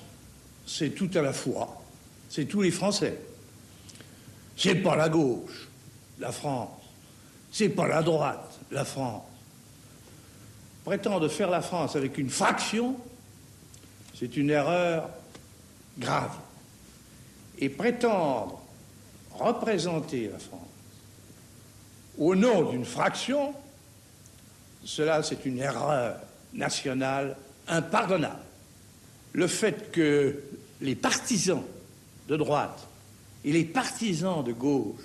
c'est tout à la fois. C'est tous les Français. C'est pas la gauche, la France. C'est pas la droite, la France. Prétendre faire la France avec une fraction, c'est une erreur grave. Et prétendre représenter la France au nom d'une fraction, cela c'est une erreur nationale impardonnable. Le fait que les partisans de droite et les partisans de gauche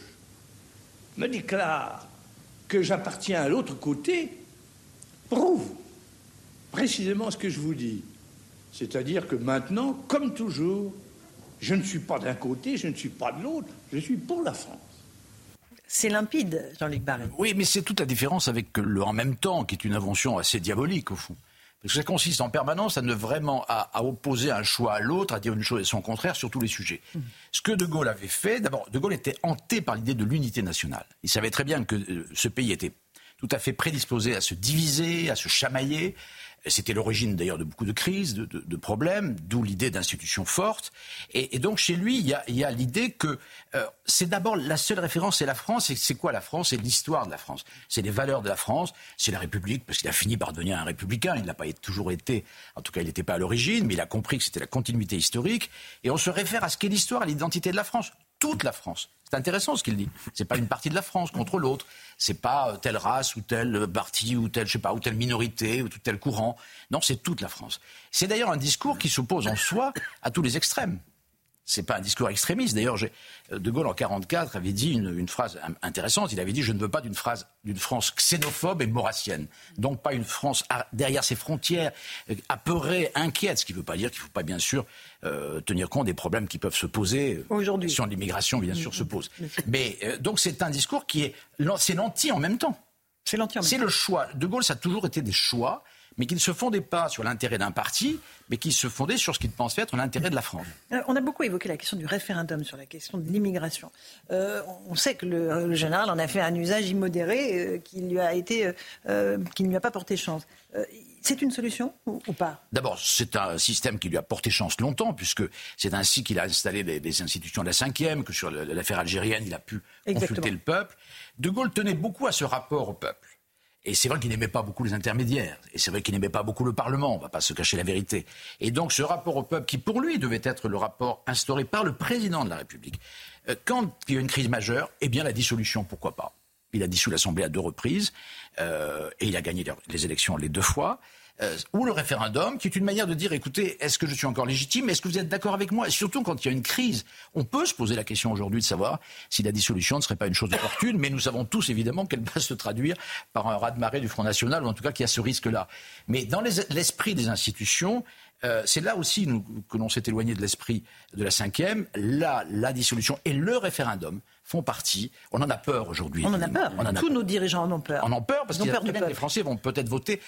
me déclarent que j'appartiens à l'autre côté prouve précisément ce que je vous dis. C'est-à-dire que maintenant, comme toujours, je ne suis pas d'un côté, je ne suis pas de l'autre, je suis pour la France. C'est limpide, Jean-Luc Barré. Oui, mais c'est toute la différence avec le en même temps, qui est une invention assez diabolique, au fond. Parce que ça consiste en permanence à ne vraiment à, opposer un choix à l'autre, à dire une chose et son contraire sur tous les sujets. Mmh. Ce que De Gaulle avait fait, d'abord, De Gaulle était hanté par l'idée de l'unité nationale. Il savait très bien que euh, ce pays était tout à fait prédisposé à se diviser, à se chamailler, c'était l'origine d'ailleurs de beaucoup de crises, de, problèmes, d'où l'idée d'institutions fortes. Et, donc chez lui, il y a, l'idée que euh, c'est d'abord la seule référence, c'est la France. Et c'est quoi la France? C'est l'histoire de la France. C'est les valeurs de la France. C'est la République, parce qu'il a fini par devenir un républicain. Il n'a pas toujours été, en tout cas, il n'était pas à l'origine, mais il a compris que c'était la continuité historique. Et on se réfère à ce qu'est l'histoire, à l'identité de la France. Toute la France. C'est intéressant ce qu'il dit. C'est pas une partie de la France contre l'autre. C'est pas euh, telle race ou telle partie ou telle, je sais pas, ou telle minorité ou tel courant. Non, c'est toute la France. C'est d'ailleurs un discours qui s'oppose en soi à tous les extrêmes. C'est pas un discours extrémiste. D'ailleurs, De Gaulle en 44 avait dit une, phrase intéressante. Il avait dit :« Je ne veux pas d'une phrase d'une France xénophobe et maurassienne. Donc pas une France derrière ses frontières, euh, apeurée, inquiète. Ce qui ne veut pas dire qu'il ne faut pas bien sûr euh, tenir compte des problèmes qui peuvent se poser. Aujourd'hui. La question de l'immigration, bien sûr, se pose. Mais euh, donc c'est un discours qui est c'est l'anti en même temps. C'est l'anti en même temps. C'est le choix. De Gaulle, ça a toujours été des choix mais qui ne se fondait pas sur l'intérêt d'un parti, mais qui se fondait sur ce qu'il pensait être l'intérêt de la France. Euh, on a beaucoup évoqué la question du référendum sur la question de l'immigration. Euh, on sait que le, général en a fait un usage immodéré euh, qui lui a été, qui ne lui a pas porté chance. c'est une solution ou, pas? D'abord, c'est un système qui lui a porté chance longtemps, puisque c'est ainsi qu'il a installé des, institutions de la cinquième, que sur l'affaire algérienne, il a pu consulter le peuple. De Gaulle tenait beaucoup à ce rapport au peuple. Et c'est vrai qu'il n'aimait pas beaucoup les intermédiaires. Et c'est vrai qu'il n'aimait pas beaucoup le Parlement. On ne va pas se cacher la vérité. Et donc, ce rapport au peuple, qui pour lui devait être le rapport instauré par le président de la République, euh, quand il y a une crise majeure, eh bien, la dissolution, pourquoi pas Il a dissous l'Assemblée à deux reprises. Euh, et il a gagné les élections les deux fois. Euh, ou le référendum, qui est une manière de dire, écoutez, est-ce que je suis encore légitime? Est-ce que vous êtes d'accord avec moi? Et surtout, quand il y a une crise, on peut se poser la question aujourd'hui de savoir si la dissolution ne serait pas une chose opportune, mais nous savons tous évidemment qu'elle va se traduire par un raz-de-marée du Front National, ou en tout cas qu'il y a ce risque-là. Mais dans l'esprit des institutions, euh, c'est là aussi que l'on s'est éloigné de l'esprit de la cinquième. Là, la dissolution et le référendum font partie. On en a peur aujourd'hui. On en a peur. Tous nos dirigeants en ont peur. On en a peur parce que les Français vont peut-être voter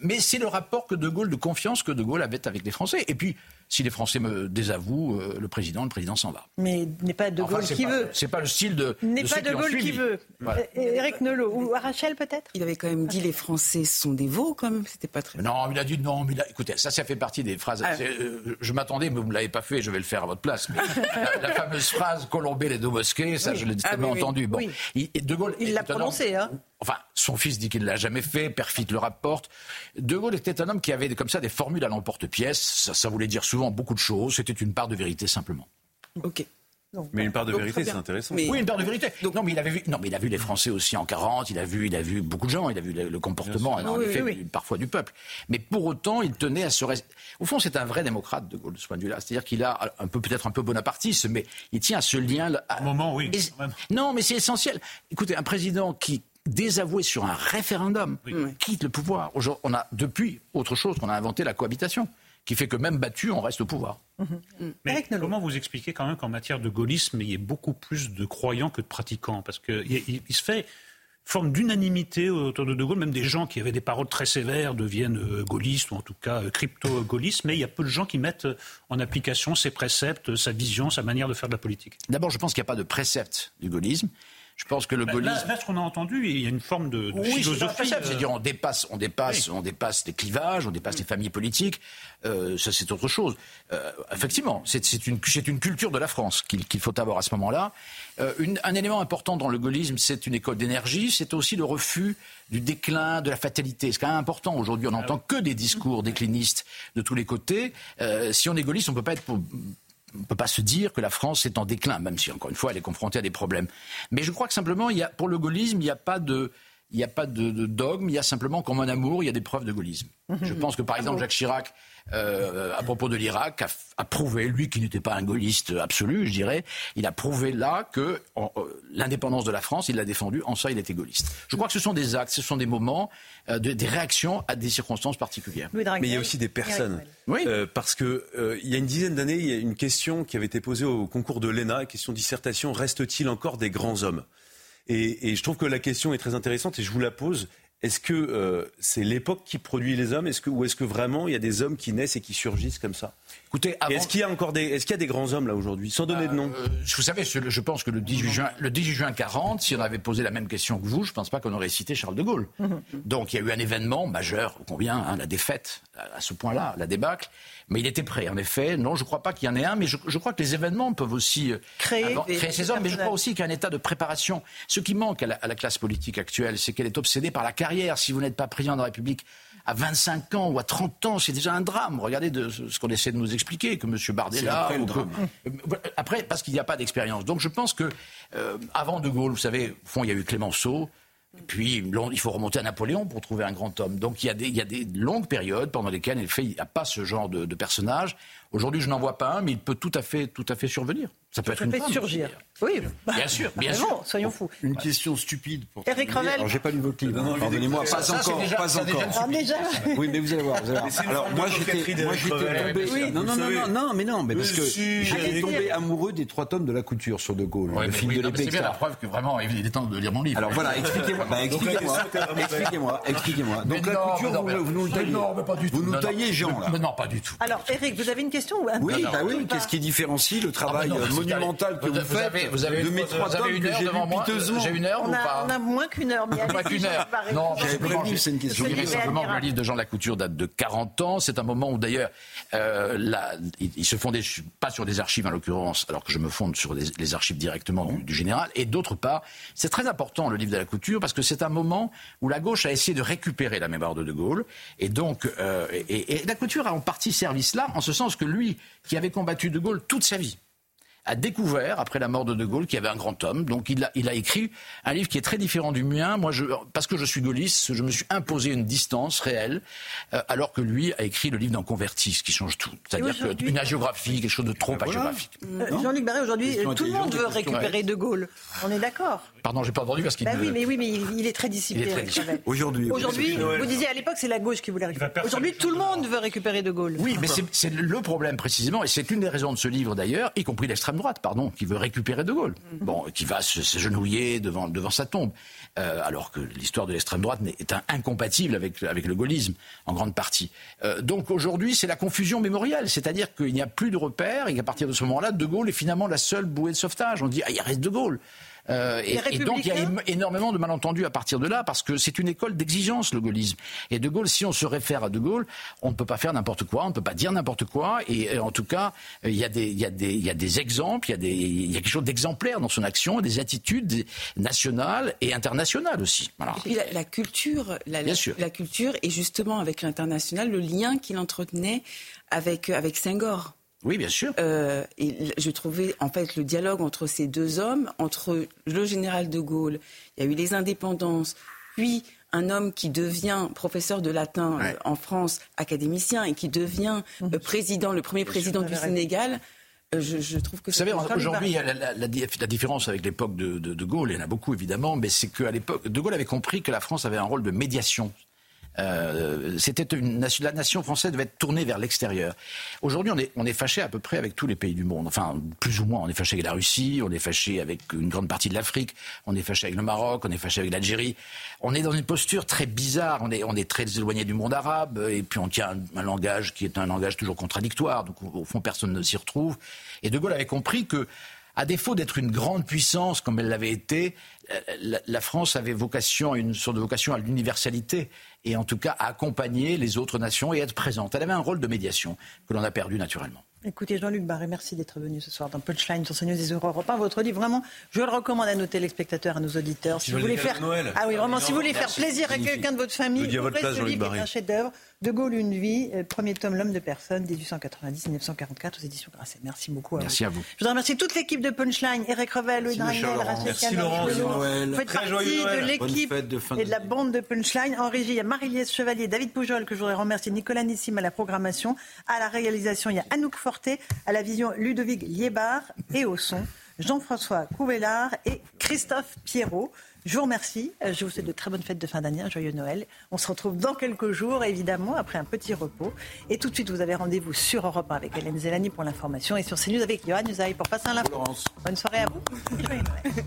mais c'est le rapport que De Gaulle, de confiance que De Gaulle avait avec les Français. Et puis, si les Français me désavouent, euh, le président, le président s'en va. Mais n'est pas De Gaulle qui veut. C'est pas le style de. N'est pas De Gaulle qui veut. Éric Nolot ou Rachel peut-être? Il avait quand même dit les Français sont des veaux quand même. C'était pas très. Non, il a dit non. Mais écoutez, ça, ça fait partie des phrases. Ah. Euh, je m'attendais, mais vous ne l'avez pas fait. Je vais le faire à votre place. la, fameuse phrase Colombé les deux mosquées, ça, je l'ai ah, entendu. Bon, de Gaulle. Il l'a prononcé, hein. Enfin, son fils dit qu'il ne l'a jamais fait, Perfit le rapporte. De Gaulle était un homme qui avait comme ça des formules à l'emporte-pièce. Ça, voulait dire souvent beaucoup de choses. C'était une part de vérité simplement. Ok. mais une part de vérité, c'est intéressant. Oui, une part de vérité. non, mais il avait vu. Non, mais il a vu les Français aussi en 40. Il a vu, il a vu beaucoup de gens. Il a vu le, comportement, en effet, parfois du peuple. Mais pour autant, il tenait à se. Au fond, c'est un vrai démocrate de Gaulle de ce point de vue-là. C'est-à-dire qu'il a un peu, peut-être un peu bonapartiste, mais il tient à ce lien. À... moment, oui. non, mais c'est essentiel. Écoutez, un président qui désavoué sur un référendum, quitte le pouvoir. On a depuis autre chose qu'on a inventé la cohabitation, qui fait que même battu, on reste au pouvoir. Mm-hmm. Mais comment vous expliquez quand même qu'en matière de gaullisme, il y ait beaucoup plus de croyants que de pratiquants? Parce qu'il il, se fait forme d'unanimité autour de De Gaulle, même des gens qui avaient des paroles très sévères deviennent euh, gaullistes ou en tout cas euh, crypto-gaullistes, mais il y a peu de gens qui mettent en application ses préceptes, sa vision, sa manière de faire de la politique. D'abord, je pense qu'il n'y a pas de précepte du gaullisme. Je pense que le bah, gaullisme. Là, ce qu'on a entendu, il y a une forme de, de oui, philosophie. C'est-à-dire, euh, on dépasse, on dépasse, on dépasse les clivages, on dépasse les familles politiques. Euh, ça, c'est autre chose. Euh, effectivement, c'est une, une culture de la France qu'il faut avoir à ce moment-là. Euh, un élément important dans le gaullisme, c'est une école d'énergie. C'est aussi le refus du déclin, de la fatalité. C'est quand même important. Aujourd'hui, on n'entend ah que des discours déclinistes de tous les côtés. Euh, si on est gaulliste, on ne peut pas être pour, on ne peut pas se dire que la France est en déclin, même si, encore une fois, elle est confrontée à des problèmes. Mais je crois que simplement, il y a, pour le gaullisme, il n'y a pas de, il n'y a pas de, dogme, il y a simplement, comme un amour, il y a des preuves de gaullisme. Je pense que, par exemple, Jacques Chirac, euh, à propos de l'Irak, a, prouvé, lui qui n'était pas un gaulliste absolu, je dirais, il a prouvé là que euh, l'indépendance de la France, il l'a défendue, en ça, il était gaulliste. Je crois que ce sont des actes, ce sont des moments, euh, des réactions à des circonstances particulières. Mais il y a aussi des personnes. Oui. parce que il y a une dizaine d'années, il y a une question qui avait été posée au concours de l'ENA, question dissertation, reste-t-il encore des grands hommes? Et, je trouve que la question est très intéressante et je vous la pose. Est-ce que euh, c'est l'époque qui produit les hommes? Ou est-ce que vraiment il y a des hommes qui naissent et qui surgissent comme ça? Écoutez, est-ce qu'il y a encore des, est-ce qu'il y a des grands hommes là aujourd'hui, sans donner de nom euh, Vous savez, je pense que le 18 juin, le 18 juin 40, si on avait posé la même question que vous, je ne pense pas qu'on aurait cité Charles de Gaulle. Mhm. Donc il y a eu un événement majeur, combien, hein, la défaite à ce point-là, la débâcle. Mais il était prêt, en effet. Non, je ne crois pas qu'il y en ait un, mais je, crois que les événements peuvent aussi euh, créer, ces hommes. Mais je crois aussi qu'il y a un état de préparation. Ce qui manque à la, à la classe politique actuelle, c'est qu'elle est obsédée par la carrière. Si vous n'êtes pas président de la République à 25 ans ou à 30 ans, c'est déjà un drame. Regardez de, ce qu'on essaie de nous expliquer, que M. Bardella. Après, euh, après, parce qu'il n'y a pas d'expérience. Donc je pense que euh, avant De Gaulle, vous savez, au fond, il y a eu Clémenceau. puis, il faut remonter à Napoléon pour trouver un grand homme. Donc, il y a des, il y a des longues périodes pendant lesquelles, en effet, il n'y a pas ce genre de, de personnage. Aujourd'hui, je n'en vois pas un, mais il peut tout à fait, tout à fait survenir. Ça peut être une femme. surgir. Oui, bien sûr, bien sûr. soyons fous. Une question stupide pour. Eric Revel. Alors, j'ai pas lu votre livre. Pardonnez-moi, pas encore, pas encore. Ah, déjà. Oui, mais vous allez voir. Vous allez voir. Alors, moi, j'étais, moi, j'étais tombé. Non, non, non, non, non, mais non, mais parce que j'étais tombé amoureux des trois tomes de la couture sur De Gaulle, ouais, le film oui, de l'épée. C'est bien la preuve que vraiment, il est temps de lire mon livre. Alors voilà, expliquez-moi. Bah, expliquez-moi. Expliquez-moi. Expliquez-moi. Donc la couture, vous nous taillez. Non, mais pas du tout. Vous nous taillez, Jean, là. Non, pas du tout. Alors, Eric, vous avez une question Oui, bah oui. Qu'est-ce qui différencie le travail monumental que vous faites vous avez, de mes trois tomes une heure devant moi J'ai une heure on ou a, pas On a moins qu'une heure. Mais moins qu'une heure. Non, c'est une question. Je dirais simplement que le livre de Jean Lacouture date de 40 ans. C'est un moment où d'ailleurs, euh, il se fondait pas sur des archives en l'occurrence, alors que je me fonde sur les, archives directement du, général. Et d'autre part, c'est très important le livre de la couture parce que c'est un moment où la gauche a essayé de récupérer la mémoire de De Gaulle. Et donc, euh, et, et la couture a en partie servi cela, en ce sens que lui, qui avait combattu De Gaulle toute sa vie, a découvert, après la mort de De Gaulle, qu'il y avait un grand homme. Donc il a, il a écrit un livre qui est très différent du mien. Moi, je, parce que je suis gaulliste, je me suis imposé une distance réelle, euh, alors que lui a écrit le livre d'un converti, ce qui change tout. C'est-à-dire une agiographie, quelque chose de trop ben hagiographique. Euh, Jean-Luc Barré, aujourd'hui, tout le monde veut récupérer De Gaulle. On est d'accord Pardon, j'ai pas entendu parce qu'il. Bah oui, mais oui, mais il est très discipliné. Aujourd'hui. Aujourd'hui, vous disiez à l'époque, c'est la gauche qui voulait récupérer. Aujourd'hui, tout le monde veut récupérer De Gaulle. Oui, mais c'est le problème précisément, et c'est une des raisons de ce livre d'ailleurs, y compris l'extrême droite, pardon, qui veut récupérer De Gaulle. Mhm. Bon, qui va s'agenouiller devant, devant sa tombe. Euh, alors que l'histoire de l'extrême droite est incompatible avec, avec le gaullisme, en grande partie. Euh, donc aujourd'hui, c'est la confusion mémorielle. C'est-à-dire qu'il n'y a plus de repères et qu'à partir de ce moment-là, De Gaulle est finalement la seule bouée de sauvetage. On dit, ah, il reste De Gaulle. Euh, et, donc il y a énormément de malentendus à partir de là, parce que c'est une école d'exigence, le gaullisme. Et De Gaulle, si on se réfère à De Gaulle, on ne peut pas faire n'importe quoi, on ne peut pas dire n'importe quoi. Et, en tout cas, il y, a des, il, y a des, il y a des exemples, il y a, des, il y a quelque chose d'exemplaire dans son action, des attitudes nationales et internationales aussi. Voilà. Et puis la, culture, la, la culture, et justement avec l'international, le lien qu'il entretenait avec, avec Senghor. Oui, bien sûr. Euh, et je trouvais en fait le dialogue entre ces deux hommes, entre le général de Gaulle, il y a eu les indépendances, puis un homme qui devient professeur de latin euh, en France, académicien, et qui devient euh, président, le premier président du Sénégal. Je, trouve que vous savez aujourd'hui la, la, différence avec l'époque de, de, de, Gaulle, il y en a beaucoup évidemment, mais c'est qu'à l'époque de Gaulle avait compris que la France avait un rôle de médiation euh, la nation française devait être tournée vers l'extérieur. Aujourd'hui, on est, on est fâché à peu près avec tous les pays du monde. Enfin, plus ou moins. On est fâché avec la Russie, on est fâché avec une grande partie de l'Afrique, on est fâché avec le Maroc, on est fâché avec l'Algérie. On est dans une posture très bizarre. On est, on est très éloigné du monde arabe et puis on tient un, langage qui est un langage toujours contradictoire. Donc au fond, personne ne s'y retrouve. Et De Gaulle avait compris que à défaut d'être une grande puissance comme elle l'avait été, la, France avait vocation, une sorte de vocation à l'universalité et en tout cas à accompagner les autres nations et être présente. Elle avait un rôle de médiation que l'on a perdu naturellement. Écoutez, Jean-Luc Barré, merci d'être venu ce soir dans Punchline sur CNews des Europe 1. Votre livre, vraiment, je le recommande à nos téléspectateurs, à nos auditeurs. Si, vous voulez faire, ah oui, vraiment, si vous voulez faire plaisir à quelqu'un de votre famille, ouvrez ce livre, un chef-d'œuvre. De Gaulle, une vie, euh, premier tome, L'homme de personne, 1890-1944 aux éditions Grasset. Merci beaucoup. À merci à vous. Je voudrais remercier toute l'équipe de Punchline, Eric Revel, Louis Drangel, Rachel Merci Laurent, Vous faites partie de l'équipe et de la bande de Punchline. En régie, il y a Marie-Liesse Chevalier, David Poujol, que je voudrais remercier, Nicolas Nissim à la programmation. À la réalisation, il y a Anouk Forté, à la vision Ludovic Liébar et au son, Jean-François Couvellard et Christophe Pierrot. Je vous remercie. Euh, je vous souhaite de très bonnes fêtes de fin d'année, un joyeux Noël. On se retrouve dans quelques jours, évidemment, après un petit repos. Et tout de suite, vous avez rendez-vous sur Europe 1 avec Hélène Zélani pour l'information et sur CNews avec Johan Usaï pour passer un l'info. Bonne soirée à vous. joyeux Noël.